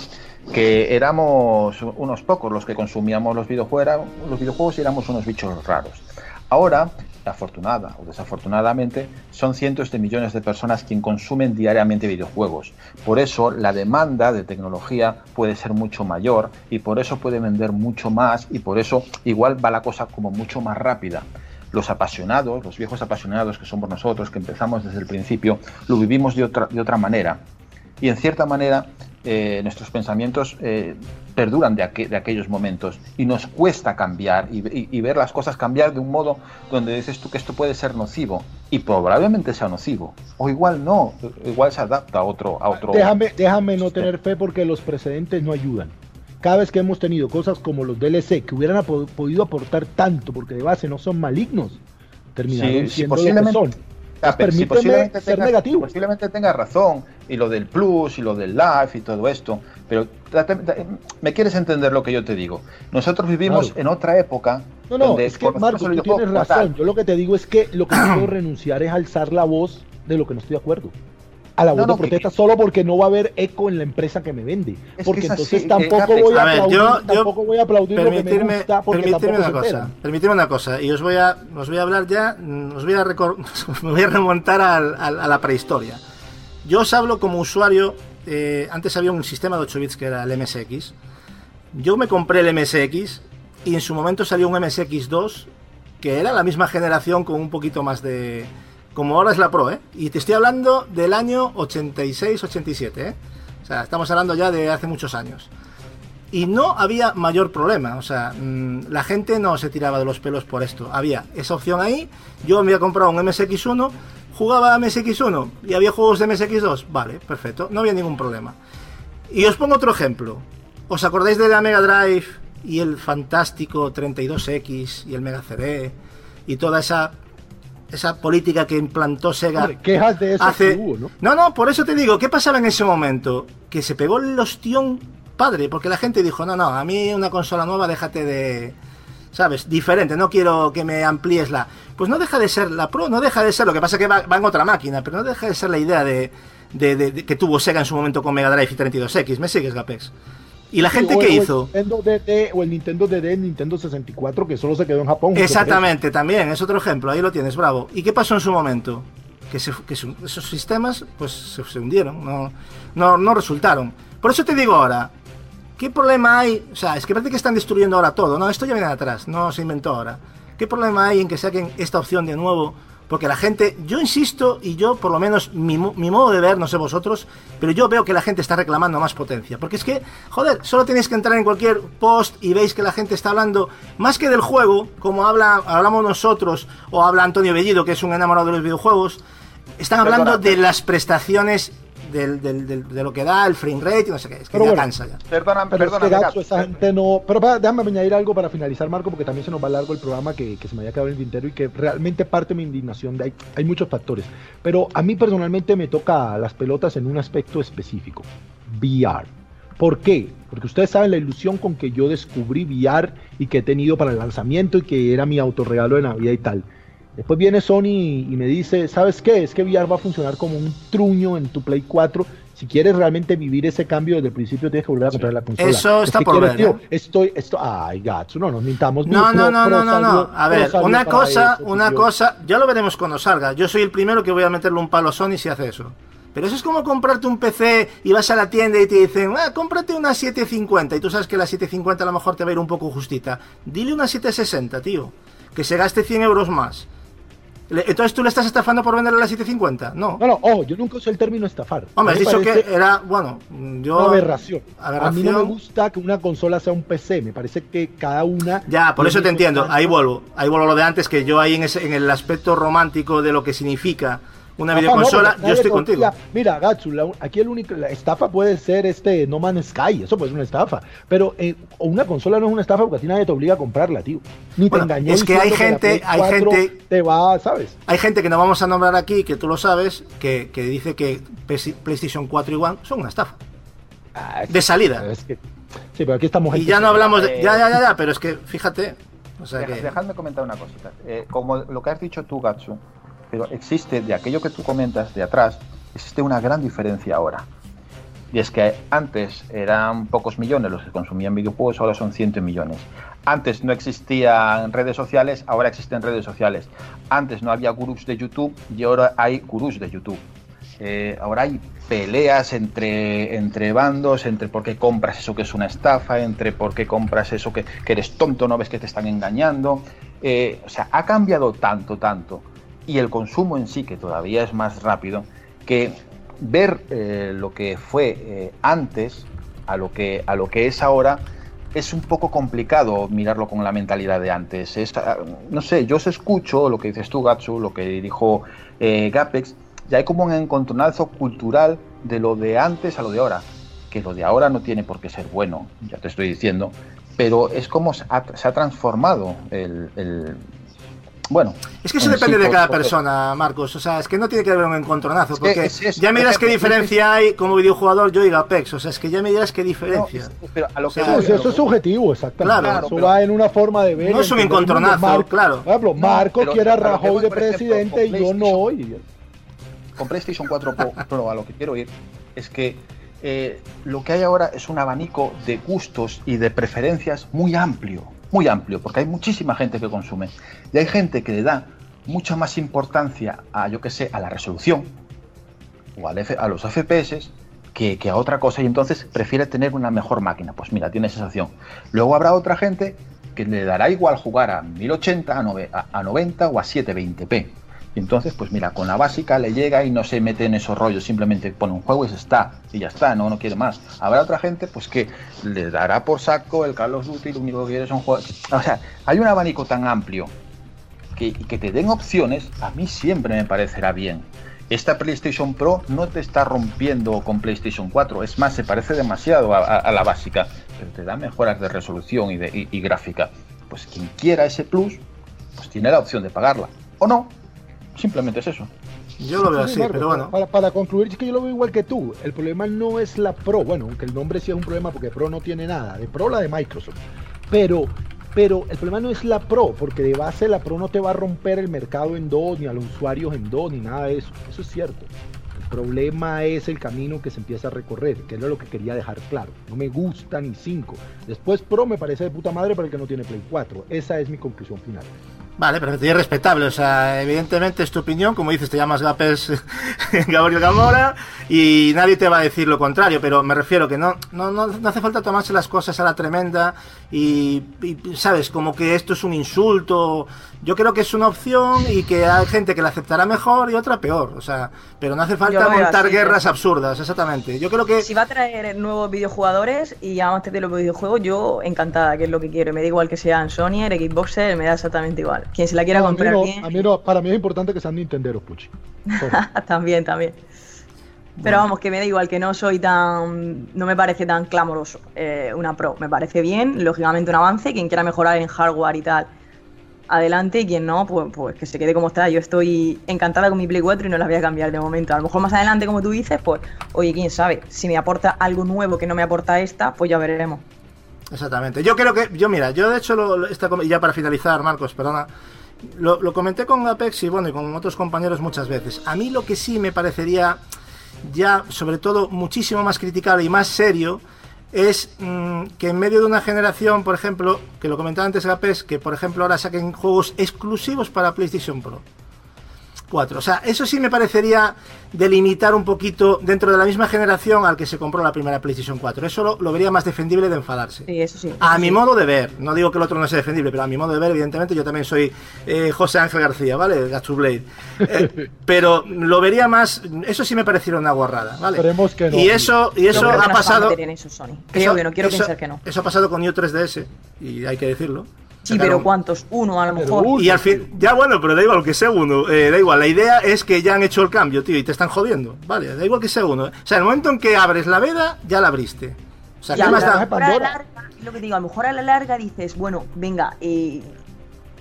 que éramos unos pocos los que consumíamos los videojuegos, los videojuegos y éramos unos bichos raros. Ahora afortunada o desafortunadamente, son cientos de millones de personas quien consumen diariamente videojuegos. Por eso la demanda de tecnología puede ser mucho mayor y por eso puede vender mucho más y por eso igual va la cosa como mucho más rápida. Los apasionados, los viejos apasionados que somos nosotros, que empezamos desde el principio, lo vivimos de otra, de otra manera. Y en cierta manera eh, nuestros pensamientos eh, perduran de, aqu de, aquellos momentos. Y nos cuesta cambiar y, y, y, ver las cosas cambiar de un modo donde dices tú que esto puede ser nocivo. Y probablemente sea nocivo. O igual no, igual se adapta a otro... A otro déjame, déjame no tener fe porque los precedentes no ayudan. Cada vez que hemos tenido cosas como los DLC que hubieran podido aportar tanto porque de base no son malignos, terminaron sí, siendo sí, lo que son. Ah, pero si posiblemente, ser tenga, negativo. posiblemente tenga razón, y lo del plus, y lo del live, y todo esto, pero me quieres entender lo que yo te digo. Nosotros vivimos claro. en otra época. No, no, es que Marcos, tú tienes razón. Yo lo que te digo es que lo que no puedo renunciar es alzar la voz de lo que no estoy de acuerdo. A la voz no, no, de protesta que... solo porque no va a haber eco en la empresa que me vende. Es porque entonces así, tampoco, eh, voy a, a ver, aplaudir, yo, tampoco yo, voy a aplaudir permitirme, lo que me gusta porque permitirme una cosa, permitirme una cosa, y os voy a, os voy a hablar ya, os voy a, me voy a remontar al, al, a la prehistoria. Yo os hablo como usuario, eh, antes había un sistema de 8 bits que era el MSX. Yo me compré el MSX y en su momento salió un MSX2 que era la misma generación con un poquito más de, como ahora es la Pro, ¿eh? Y te estoy hablando del año 86-87, ¿eh? O sea, estamos hablando ya de hace muchos años. Y no había mayor problema, o sea, mmm, la gente no se tiraba de los pelos por esto. Había esa opción ahí, yo me había comprado un MSX1, jugaba a MSX1 y había juegos de MSX2, vale, perfecto, no había ningún problema. Y os pongo otro ejemplo. ¿Os acordáis de la Mega Drive y el fantástico 32X y el Mega CD y toda esa esa política que implantó Sega. Hombre, quejas de eso hace... hubo, ¿no? No, no, por eso te digo, ¿qué pasaba en ese momento? Que se pegó el ostión padre, porque la gente dijo, no, no, a mí una consola nueva déjate de... ¿Sabes? Diferente, no quiero que me amplíes la... Pues no deja de ser la Pro, no deja de ser, lo que pasa es que va, va en otra máquina, pero no deja de ser la idea de, de, de, de que tuvo Sega en su momento con Mega Drive y 32X. ¿Me sigues, Gapex? ¿Y la gente sí, qué el hizo? Nintendo DD, o el Nintendo DD, Nintendo 64, que solo se quedó en Japón. Exactamente, también, es otro ejemplo, ahí lo tienes, bravo. ¿Y qué pasó en su momento? que, se- que su- esos sistemas pues se, se hundieron, no, no, no resultaron. Por eso te digo ahora, ¿qué problema hay? O sea, es que parece que están destruyendo ahora todo, no, esto ya viene de atrás, no se inventó ahora. ¿Qué problema hay en que saquen esta opción de nuevo? Porque la gente, yo insisto, y yo por lo menos mi, mi modo de ver, no sé vosotros, pero yo veo que la gente está reclamando más potencia. Porque es que, joder, solo tenéis que entrar en cualquier post y veis que la gente está hablando más que del juego, como habla, hablamos nosotros, o habla Antonio Bellido, que es un enamorado de los videojuegos, están hablando de las prestaciones del- del- del- de lo que da el frame rate y no sé qué. Es que Pero ya bueno. cansa ya. Perdona, Pero es perdona, que mira, Gatsu, esa gente no. Pero para, déjame añadir algo para finalizar, Marco, porque también se nos va largo el programa que, que se me había quedado en el tintero y que realmente parte de mi indignación. De, hay, hay muchos factores. Pero a mí personalmente me toca las pelotas en un aspecto específico: VR. ¿Por qué? Porque ustedes saben la ilusión con que yo descubrí VR y que he tenido para el lanzamiento y que era mi autorregalo de Navidad y tal. Después viene Sony y me dice, ¿sabes qué? Es que VR va a funcionar como un truño en tu Play 4. Si quieres realmente vivir ese cambio desde el principio, tienes que volver a comprar la consola. Eso Es está por ver, tío, ¿eh? Estoy, esto, ay, Gatsu, no nos mintamos. No, no, no, no, no, no. A ver, una cosa, eso, una tío. cosa, ya lo veremos cuando salga. Yo soy el primero que voy a meterle un palo a Sony si hace eso. Pero eso es como comprarte un PC y vas a la tienda y te dicen, ah, cómprate una 750 y tú sabes que la 750 a lo mejor te va a ir un poco justita. Dile una 760, tío, que se gaste 100 euros más. Entonces tú le estás estafando por venderle la 750, no. No, no, ojo, yo nunca usé el término estafar. Hombre, A has dicho que era, bueno, yo... Una aberración. A Aberración. mí no me gusta que una consola sea un PC. Me parece que cada una. Ya, por eso te entiendo. Ahí vuelvo. Ahí vuelvo a lo de antes, que yo ahí en, ese, en el aspecto romántico de lo que significa una Ajá, videoconsola, no, yo estoy contigo. Mira, Gatsu, la- aquí el único, la estafa puede ser este No Man's Sky, eso puede ser una estafa. Pero eh, una consola no es una estafa porque a ti nadie te obliga a comprarla, tío. Ni Bueno, te engañó. es que hay gente- hay 4 gente- Te va, ¿sabes? Hay gente que no vamos a nombrar aquí, que tú lo sabes, que, que dice que PlayStation 4 y One son una estafa. de salida. Ah, Es que, sí, pero aquí estamos. Y ya no hablamos de... Eh, Ya, ya, ya, ya, pero es que, fíjate... O sea Deja- que... Dejadme comentar una cosita. Eh, como lo que has dicho tú, Gatsu, pero existe, de aquello que tú comentas de atrás, existe una gran diferencia ahora. Y es que antes eran pocos millones los que consumían videojuegos, ahora son cientos millones. Antes no existían redes sociales, ahora existen redes sociales. Antes no había gurús de YouTube y ahora hay gurús de YouTube. Eh, ahora hay peleas entre, entre bandos, entre por qué compras eso que es una estafa, entre por qué compras eso que, eres tonto, no ves que te están engañando. Eh, o sea, ha cambiado tanto, tanto. Y el consumo en sí, que todavía es más rápido, que ver eh, lo que fue eh, antes a lo que, a lo que es ahora es un poco complicado mirarlo con la mentalidad de antes. Es, ah, no sé, yo os escucho lo que dices tú, Gatsu, lo que dijo eh, Gapex, y hay como un encontronazo cultural de lo de antes a lo de ahora. Que lo de ahora no tiene por qué ser bueno, ya te estoy diciendo, pero es como se ha, transformado el- Bueno. Es que eso en depende sí, de cada porque- persona, Marcos. O sea, es que no tiene que haber un encontronazo. Es que Porque es eso, ya me dirás por qué diferencia hay como videojugador yo y Gapex. O sea, es que ya me dirás qué diferencia. pero a lo que O sea, eso es subjetivo, exactamente. Claro, eso pero- va en una forma de ver. No es un encontronazo, claro. Por ejemplo, No, Marco pero quiere a Rajoy voy, de ejemplo, presidente y yo no. y- con PlayStation 4 Pro, Pro, a lo que quiero ir es que eh, lo que hay ahora es un abanico de gustos y de preferencias muy amplio, muy amplio, porque hay muchísima gente que consume y hay gente que le da mucha más importancia a, yo que sé, a la resolución o a los FPS que, que a otra cosa y entonces prefiere tener una mejor máquina. Pues mira, tiene esa opción. Luego habrá otra gente que le dará igual jugar a 1080, a, nove- a- a 90 o a 720p. Y entonces, pues mira, con la básica le llega y no se mete en esos rollos, simplemente pone un juego y se está, y ya está, no, no quiere más. Habrá otra gente, pues que le dará por saco el Call of Duty, lo único que quiere son juegos. O sea, hay un abanico tan amplio que, que te den opciones, a mí siempre me parecerá bien. Esta PlayStation Pro no te está rompiendo con PlayStation 4, es más, se parece demasiado a, la básica, pero te da mejoras de resolución y, de, y gráfica. Pues quien quiera ese plus, pues tiene la opción de pagarla. O no, simplemente es eso. Yo lo veo Sí, así, pero bueno. Para, para concluir, es que yo lo veo igual que tú. El problema no es la Pro. Bueno, aunque el nombre sí es un problema porque Pro no tiene nada. De Pro la de Microsoft. Pero, pero el problema no es la Pro, porque de base la Pro no te va a romper el mercado en dos, ni a los usuarios en dos, ni nada de eso. Eso es cierto. El problema es el camino que se empieza a recorrer, que es lo que quería dejar claro. No me gusta ni 5. Después Pro me parece de puta madre para el que no tiene Play 4. Esa es mi conclusión final. Vale, perfecto, y es respetable, o sea, evidentemente es tu opinión, como dices, te llamas Gapes Gabriel Gamora y nadie te va a decir lo contrario, pero me refiero que no, no, no, no hace falta tomarse las cosas a la tremenda y, y, sabes, como que esto es un insulto, yo creo que es una opción y que hay gente que la aceptará mejor y otra peor, o sea, pero no hace falta montar así, guerras absurdas, exactamente. Yo creo que Si va a traer nuevos videojugadores y amantes de los videojuegos, yo encantada, que es lo que quiero. Me da igual que sean Sony, Xboxer, me da exactamente igual. Quien se la quiera No, a mí comprar no, bien, a mí no, para mí es importante que sean Nintenderos, Puchi. también, también. Pero vamos, que me da igual, que no soy tan. No me parece tan clamoroso eh, una Pro. Me parece bien, lógicamente un avance. Quien quiera mejorar en hardware y tal, adelante. Y quien no, pues, pues que se quede como está. Yo estoy encantada con mi Play 4 y no la voy a cambiar de momento. A lo mejor más adelante, como tú dices, pues, oye, quién sabe. Si me aporta algo nuevo que no me aporta esta, pues ya veremos. Exactamente. Yo creo que, yo mira, yo de hecho, lo, esta, ya para finalizar, Marcos, perdona, lo, lo comenté con Apex y bueno, y con otros compañeros muchas veces. A mí lo que sí me parecería ya, sobre todo, muchísimo más criticable y más serio es mm, que en medio de una generación, por ejemplo, que lo comentaba antes Apex, que por ejemplo ahora saquen juegos exclusivos para PlayStation Pro. 4. O sea, eso sí me parecería delimitar un poquito dentro de la misma generación al que se compró la primera PlayStation 4. Eso lo, lo vería más defendible de enfadarse. Sí, eso sí. A mi modo de ver, no digo que el otro no sea defendible, pero a mi modo de ver, evidentemente, yo también soy eh, José Ángel García, ¿vale? Gachu Blade. Eh, pero lo vería más, eso sí me pareciera una guarrada, ¿vale? Esperemos que no. Y eso, y eso ha pasado. eso, Sony. Creo que no, quiero eso- pensar que no. Eso ha pasado con New 3DS, y hay que decirlo. Sí, Sacaron- pero ¿cuántos? Uno a lo mejor. y al fin, ya bueno, pero da igual que sea uno, eh, da igual, la idea es que ya han hecho el cambio, tío, y te están jodiendo, vale, da igual que sea uno. O sea, el momento en que abres la veda, ya la abriste. O sea, Ya, ¿qué más da? mejor a la larga, es lo que digo, a lo mejor a la larga dices, bueno, venga, eh,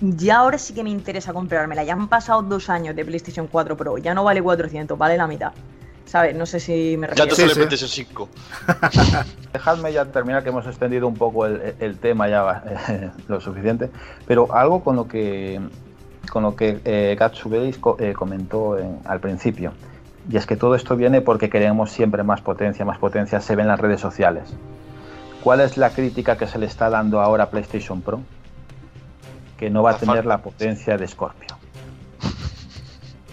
ya ahora sí que me interesa comprármela. Ya han pasado dos años de PlayStation 4 Pro, ya no vale 400, vale la mitad. ¿Sabes? No sé si me Ya refiero. te sale PlayStation 5. Dejadme ya terminar, que hemos extendido un poco el, el tema ya eh, lo suficiente, pero algo con lo que con lo que eh, co- eh, comentó en- al principio, y es que todo esto viene porque queremos siempre más potencia, más potencia, se ve en las redes sociales. ¿Cuál es la crítica que se le está dando ahora a PlayStation Pro? Que no va a tener la potencia de Scorpio.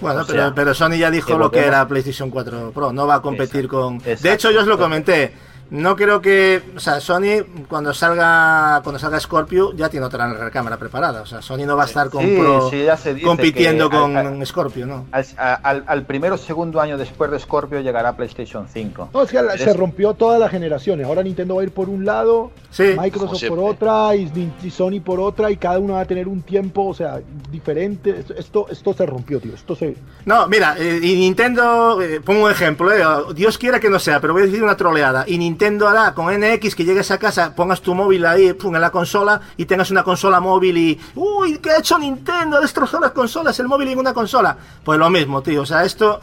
Bueno, O pero, sea, pero Sony ya dijo que lo que era PlayStation 4 Pro, no va a competir con... De hecho, yo os lo comenté. No creo que, o sea, Sony cuando salga cuando salga Scorpio ya tiene otra recámara preparada, o sea, Sony no va a estar con Sí, Pro sí, ya se dice compitiendo con al- Scorpio, ¿no? Al, al- al primero o segundo año después de Scorpio llegará PlayStation 5. No, es que se rompió todas las generaciones. Ahora Nintendo va a ir por un lado, Microsoft por otra y, Sony por otra y cada uno va a tener un tiempo, o sea, diferente. Esto, esto, esto se rompió, tío. Esto se... No, mira, eh, y Nintendo, eh, pongo un ejemplo, eh, Dios quiera que no sea, pero voy a decir una troleada. Y Nintendo hará con NX que llegues a casa, pongas tu móvil ahí, pum, en la consola y tengas una consola móvil y. ¡Uy! ¿Qué ha hecho Nintendo? Ha destrozado las consolas, el móvil en una consola. Pues lo mismo, tío. O sea, esto.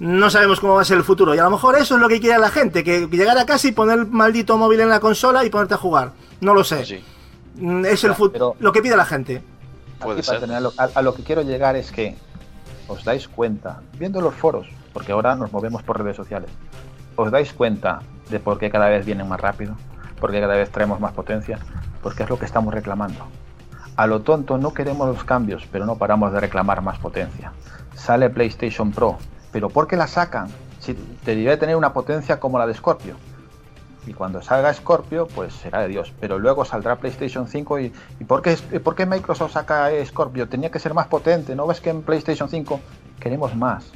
No sabemos cómo va a ser el futuro. Y a lo mejor eso es lo que quiere la gente: que, llegar a casa y poner el maldito móvil en la consola y ponerte a jugar. No lo sé. Mm, Es el fut- lo que pide la gente. Para tenerlo- a, a lo que quiero llegar es que os dais cuenta, viendo los foros, porque ahora nos movemos por redes sociales, os dais cuenta de por qué cada vez vienen más rápido, por qué cada vez traemos más potencia, porque es lo que estamos reclamando. A lo tonto no queremos los cambios, pero no paramos de reclamar más potencia. Sale PlayStation Pro, pero ¿por qué la sacan? Si te debe tener una potencia como la de Scorpio. Y cuando salga Scorpio, pues será de Dios. Pero luego saldrá PlayStation 5 y, ¿y por, qué, por qué Microsoft saca Scorpio? Tenía que ser más potente. ¿No ves que en PlayStation 5 queremos más?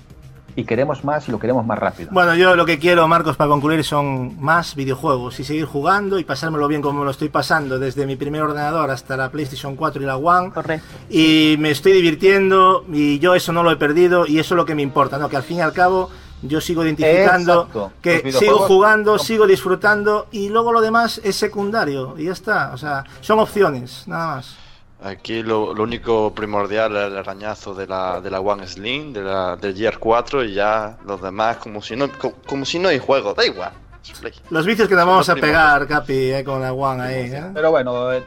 Y queremos más y lo queremos más rápido. Bueno, yo lo que quiero, Marcos, para concluir son más videojuegos y seguir jugando y pasármelo bien como me lo estoy pasando desde mi primer ordenador hasta la PlayStation 4 y la One. Correcto. Y me estoy divirtiendo y yo eso no lo he perdido y eso es lo que me importa, ¿no? Que al fin y al cabo yo sigo identificando Exacto. que sigo jugando, sigo disfrutando y luego lo demás es secundario y ya está. O sea, son opciones, nada más. Aquí lo, lo único primordial es el arañazo de la, de la One Slim, de la, del Gear 4 y ya los demás como si no, co- como, si no hay juego, da igual. Los vicios que nos Son vamos a pegar, Capi, eh, con la One ahí. ¿eh? Pero bueno, eh,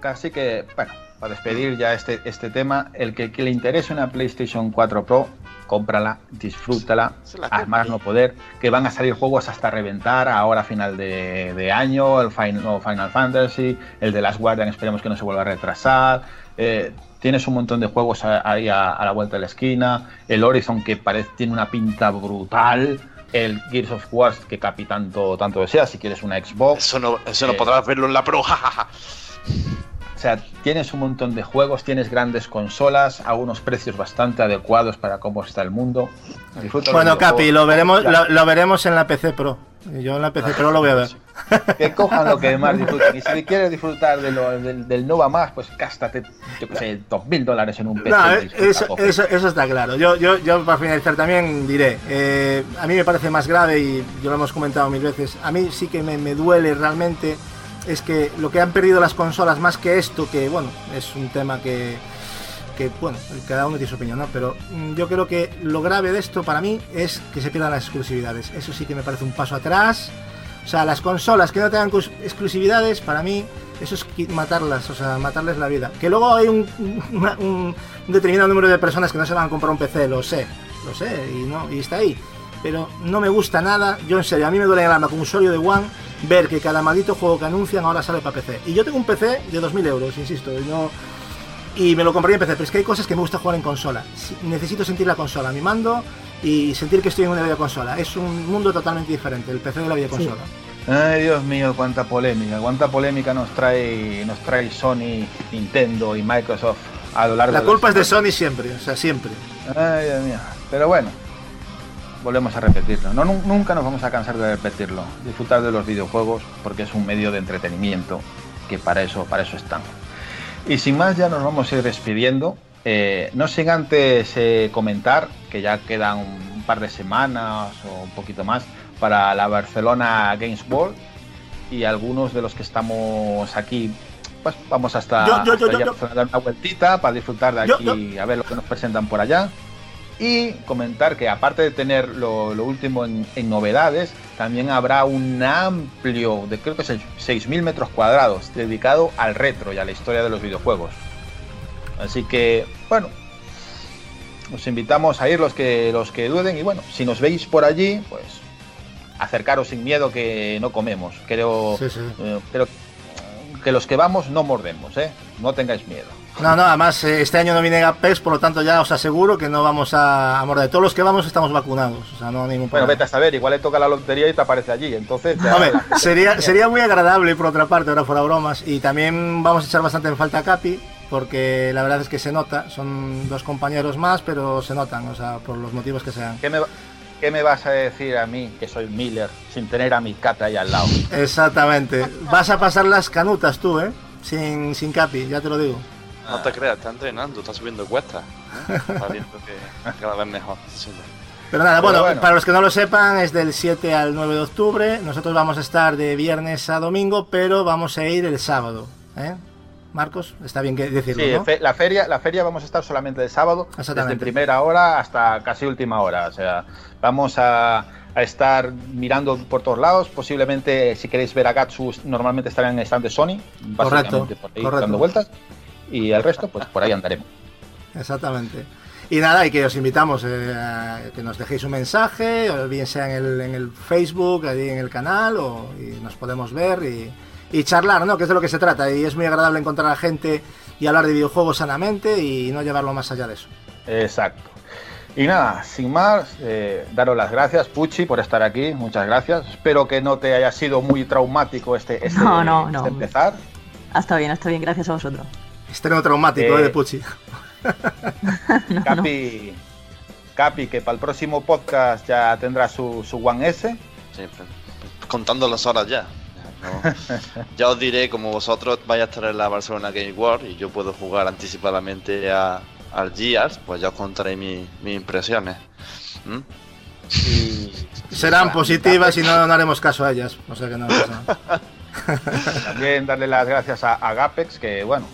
casi que, bueno, para despedir ya este, este tema, el que, que le interese una PlayStation 4 Pro, cómprala, disfrútala, a más no poder, que van a salir juegos hasta reventar ahora a final de, de año, el Final, Final Fantasy, el de Last Guardian esperemos que no se vuelva a retrasar, Eh, tienes un montón de juegos ahí a, a, la vuelta de la esquina. El Horizon que parece tiene una pinta brutal. El Gears of War que Capi tanto, tanto desea, si quieres una Xbox. Eso no, eso no podrás verlo en la Pro. O sea, tienes un montón de juegos, tienes grandes consolas a unos precios bastante adecuados para cómo está el mundo. Disfruta bueno, Capi, lo veremos, lo, lo, veremos en la PC Pro. Yo en la PC Pro lo voy a ver. Que cojan lo que más disfruten. Y si quieres disfrutar de lo, del, del, Nova más, pues gástate, yo qué sé, dos mil dólares en un PC. No, eso, eso, eso, está claro. Yo, yo, yo para finalizar también diré, eh, a mí me parece más grave y yo lo hemos comentado mil veces, a mí sí que me, me duele realmente es que lo que han perdido las consolas más que esto, que bueno, es un tema que, que bueno, cada uno tiene su opinión, ¿no? Pero mm, yo creo que lo grave de esto para mí es que se pierdan las exclusividades. Eso sí que me parece un paso atrás. O sea, las consolas que no tengan exclusividades, para mí, eso es matarlas, o sea, matarles la vida. Que luego hay un, un, determinado número de personas que no se van a comprar un PC, lo sé, lo sé, y, no, y está ahí. Pero no me gusta nada, yo en serio, a mí me duele el alma como usuario de One ver que cada maldito juego que anuncian ahora sale para PC. Y yo tengo un PC de 2.000 euros, insisto, y no... Y me lo compraría en PC, pero es que hay cosas que me gusta jugar en consola. Necesito sentir la consola, mi mando y sentir que estoy en una videoconsola. Es un mundo totalmente diferente, el PC de la videoconsola. Sí. Ay, Dios mío, cuánta polémica, cuánta polémica nos trae, nos trae Sony, Nintendo y Microsoft a lo largo La culpa es de Sony siempre, o sea, siempre. Ay, Dios mío. Pero bueno, volvemos a repetirlo. No, nunca nos vamos a cansar de repetirlo. Disfrutar de los videojuegos porque es un medio de entretenimiento que para eso, para eso están. Y sin más ya nos vamos a ir despidiendo. Eh, no sin antes eh, comentar que ya quedan un par de semanas o un poquito más para la Barcelona Games World y algunos de los que estamos aquí pues vamos hasta, yo, yo, yo, hasta dar una vueltita para disfrutar de aquí a ver lo que nos presentan por allá y comentar que aparte de tener lo, lo último en, en, novedades, también habrá un amplio, de creo que es 6.000 metros cuadrados, dedicado al retro y a la historia de los videojuegos. Así que, bueno, os invitamos a ir los que, los que duden y bueno, si nos veis por allí, pues acercaros sin miedo que no comemos. Creo, sí, sí. Eh, creo que los que vamos no mordemos, ¿eh? No tengáis miedo. No, no, además eh, este año no viene GAPES, por lo tanto ya os aseguro que no vamos a, morder. Todos los que vamos estamos vacunados, o sea, no hay ningún Bueno, problema. vete a saber, igual le toca la lotería y te aparece allí, entonces... Ya... Hombre, sería, sería muy agradable por otra parte, ahora fuera bromas, y también vamos a echar bastante en falta a Capi, porque la verdad es que se nota, son dos compañeros más, pero se notan, o sea, por los motivos que sean. ¿Qué me, ¿Qué me vas a decir a mí, que soy Miller, sin tener a mi cata ahí al lado? Exactamente. Vas a pasar las canutas tú, ¿eh? Sin, sin Capi, ya te lo digo. No te creas, está entrenando, está subiendo cuestas. ¿eh? Está viendo que cada vez mejor. Pero nada, bueno, bueno, para los que no lo sepan, es del 7 al 9 de octubre. Nosotros vamos a estar de viernes a domingo, pero vamos a ir el sábado. ¿eh? Marcos, está bien que decirlo, sí, ¿no? fe la feria, la feria vamos a estar solamente el sábado, desde primera hora hasta casi última hora. O sea, vamos a, a, estar mirando por todos lados. Posiblemente, si queréis ver a Gatsu, normalmente estarán en el stand de Sony, correcto, por ahí correcto. dando vueltas. Y el resto, pues por ahí andaremos. Exactamente. Y nada, y que os invitamos eh, a que nos dejéis un mensaje, o bien sea en el, en el Facebook, allí en el canal, o y nos podemos ver y, y, charlar, ¿no? Que es de lo que se trata. Y es muy agradable encontrar a gente y hablar de videojuegos sanamente y no llevarlo más allá de eso. Exacto. Y nada, sin más, eh, daros las gracias, Puchi, por estar aquí. Muchas gracias. Espero que no te haya sido muy traumático este, este, no, no, este no. empezar. Hasta bien, está bien, gracias a vosotros. Estreno traumático eh, de Puchi. no, Capi, no. Capi, que para el próximo podcast ya tendrá su, su One S. Sí, contando las horas ya. No. ya os diré, como vosotros vais a estar en la Barcelona Game World y yo puedo jugar anticipadamente a, al Gears, pues ya os contaré mis mi impresiones. ¿Mm? Y... Serán positivas y no, no, haremos caso a ellas. O sea que no pasa También darle las gracias a, a Gapex, que bueno,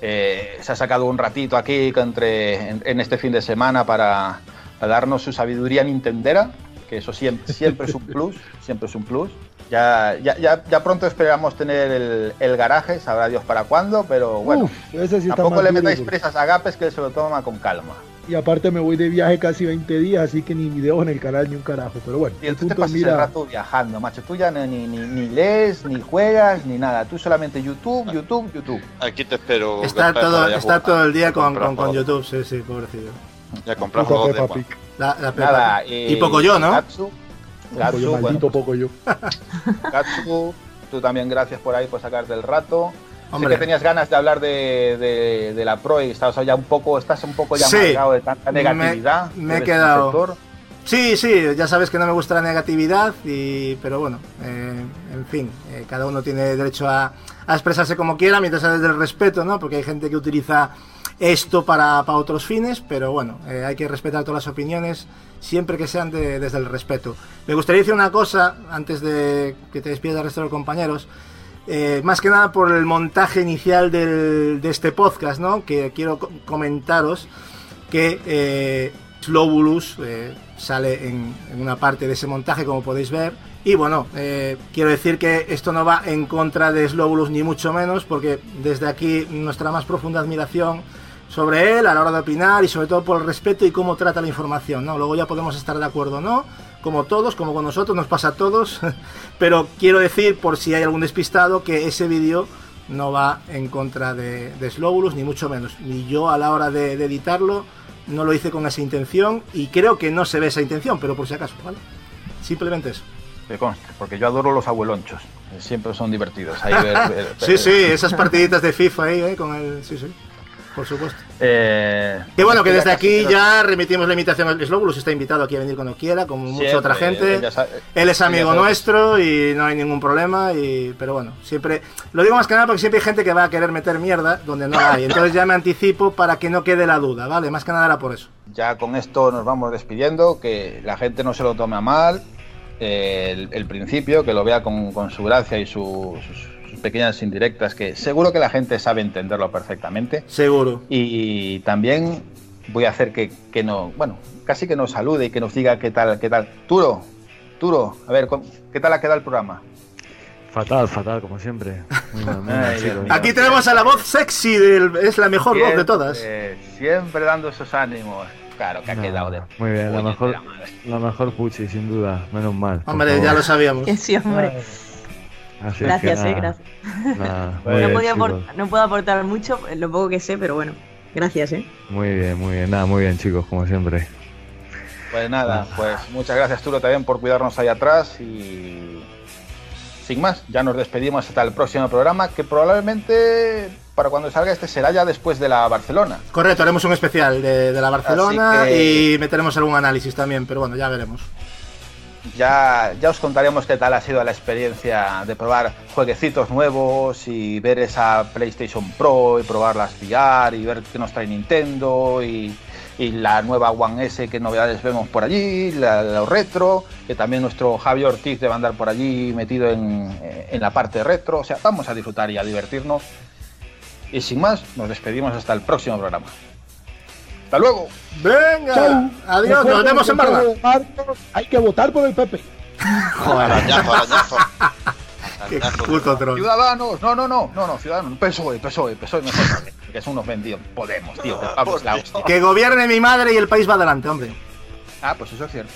eh, se ha sacado un ratito aquí entre, en, en este fin de semana para, para, darnos su sabiduría nintendera, que eso siempre, siempre es un plus, siempre es un plus. Ya, ya, ya, ya pronto esperamos tener el, el, garaje, sabrá Dios para cuándo, pero bueno, Uf, ese sí tampoco le metáis duro. presas a Gapes que se lo toma con calma. y aparte me voy de viaje casi 20 días, así que ni videos en el canal ni un carajo. Pero bueno, Y el tú te pasas el rato viajando, macho. Tú ya ni, ni, ni- lees, ni juegas, ni nada. Tú solamente YouTube, YouTube, YouTube. Aquí te espero. Está todo, está todo el día con, con, con. YouTube, sí, sí, pobrecillo. Ya juegos de. Pig. La, la Nada, eh, y poco yo, ¿no? Gatsu, yo, bueno, maldito poco yo. Gatsu, tú también gracias por ahí por sacarte el rato. Hombre. Sé que tenías ganas de hablar de, de, de la Pro y estabas ya un poco, estás un poco ya Sí. amargado de tanta negatividad. me he quedado- sector. Sí, sí, ya sabes que no me gusta la negatividad, y, pero bueno, eh, en fin, eh, cada uno tiene derecho a, a expresarse como quiera mientras sea desde el respeto, ¿no? Porque hay gente que utiliza esto para, para otros fines, pero bueno, eh, hay que respetar todas las opiniones siempre que sean de- desde el respeto. Me gustaría decir una cosa antes de que te despidas del resto de los compañeros. Eh, más que nada por el montaje inicial de este podcast, ¿no? Que quiero co- comentaros que eh, Slowbulus eh, sale en, una parte de ese montaje, como podéis ver. Y bueno, quiero decir que esto no va en contra de Slowbulus ni mucho menos, porque desde aquí nuestra más profunda admiración sobre él a la hora de opinar y sobre todo por el respeto y cómo trata la información, ¿no? Luego ya podemos estar de acuerdo o no, como todos, como con nosotros, nos pasa a todos, pero quiero decir, por si hay algún despistado, que ese vídeo no va en contra de, de ni mucho menos. Ni yo a la hora de, de editarlo no lo hice con esa intención y creo que no se ve esa intención, pero por si acaso, ¿vale? Simplemente eso. Que conste, porque yo adoro los abuelonchos. Siempre son divertidos. Ahí ver- ver- Sí, sí, esas partiditas de FIFA ahí, ¿eh? Con el... Sí, sí, por supuesto. Eh, Que bueno, que desde aquí ya remitimos la invitación al Slowbulus, está invitado aquí a venir cuando quiera, como mucha otra gente. él ya sabe- Él es amigo nuestro y no hay ningún problema, y, pero bueno, siempre... Lo digo más que nada porque siempre hay gente que va a querer meter mierda donde no hay, entonces ya me anticipo para que no quede la duda, ¿vale? Más que nada era por eso. Ya con esto nos vamos despidiendo, que la gente no se lo tome a mal. eh, el, el principio, que lo vea con, con su gracia y su- sus, sus pequeñas indirectas, que seguro que la gente sabe entenderlo perfectamente. Seguro. Y también voy a hacer que, que no, bueno, casi que nos salude y que nos diga qué tal, qué tal. Turo, Turo, a ver, ¿cómo- ¿qué tal ha quedado el programa? Fatal, fatal, como siempre. Muy mal, muy mal. Aquí tenemos a la voz sexy, del, es la mejor voz de todas. Siempre, Siempre dando esos ánimos. Claro que ha No, quedado de Muy bien, la mejor, la mejor Pucci, sin duda, menos mal. Hombre, ya lo sabíamos. Sí, hombre. Así Gracias, que eh, nada, gracias. nada, no, bien, podía chicos. aport- no puedo aportar mucho, lo poco que sé, pero bueno, gracias, ¿eh? Muy bien, muy bien, nada, muy bien, chicos, como siempre. Pues nada, pues muchas gracias Turo también por cuidarnos ahí atrás y sin más, ya nos despedimos hasta el próximo programa que probablemente para cuando salga este será ya después de la Barcelona. Correcto, haremos un especial de, de la Barcelona que- y meteremos algún análisis también, pero bueno, ya veremos. Ya, ya os contaremos qué tal ha sido la experiencia de probar jueguecitos nuevos y ver esa PlayStation Pro y probar las VR y ver qué nos trae Nintendo y, la nueva One S, qué novedades vemos por allí, la, retro, que también nuestro Javi Ortiz debe andar por allí metido en, en la parte retro. O sea, vamos a disfrutar y a divertirnos. Y sin más, nos despedimos hasta el próximo programa. ¡Hasta luego! Venga, Chau. adiós, nos vemos en Marcos Hay que votar por el Pepe. Arañazo, arañazo. Qué Arañazo. puto troll. Ciudadanos, no, no, no, no, no, ciudadanos, PSOE, PSOE, PSOE mejor, que son unos vendidos. Podemos, tío, vamos la hostia. Que gobierne mi madre y el país va adelante, hombre. Ah, pues eso es cierto.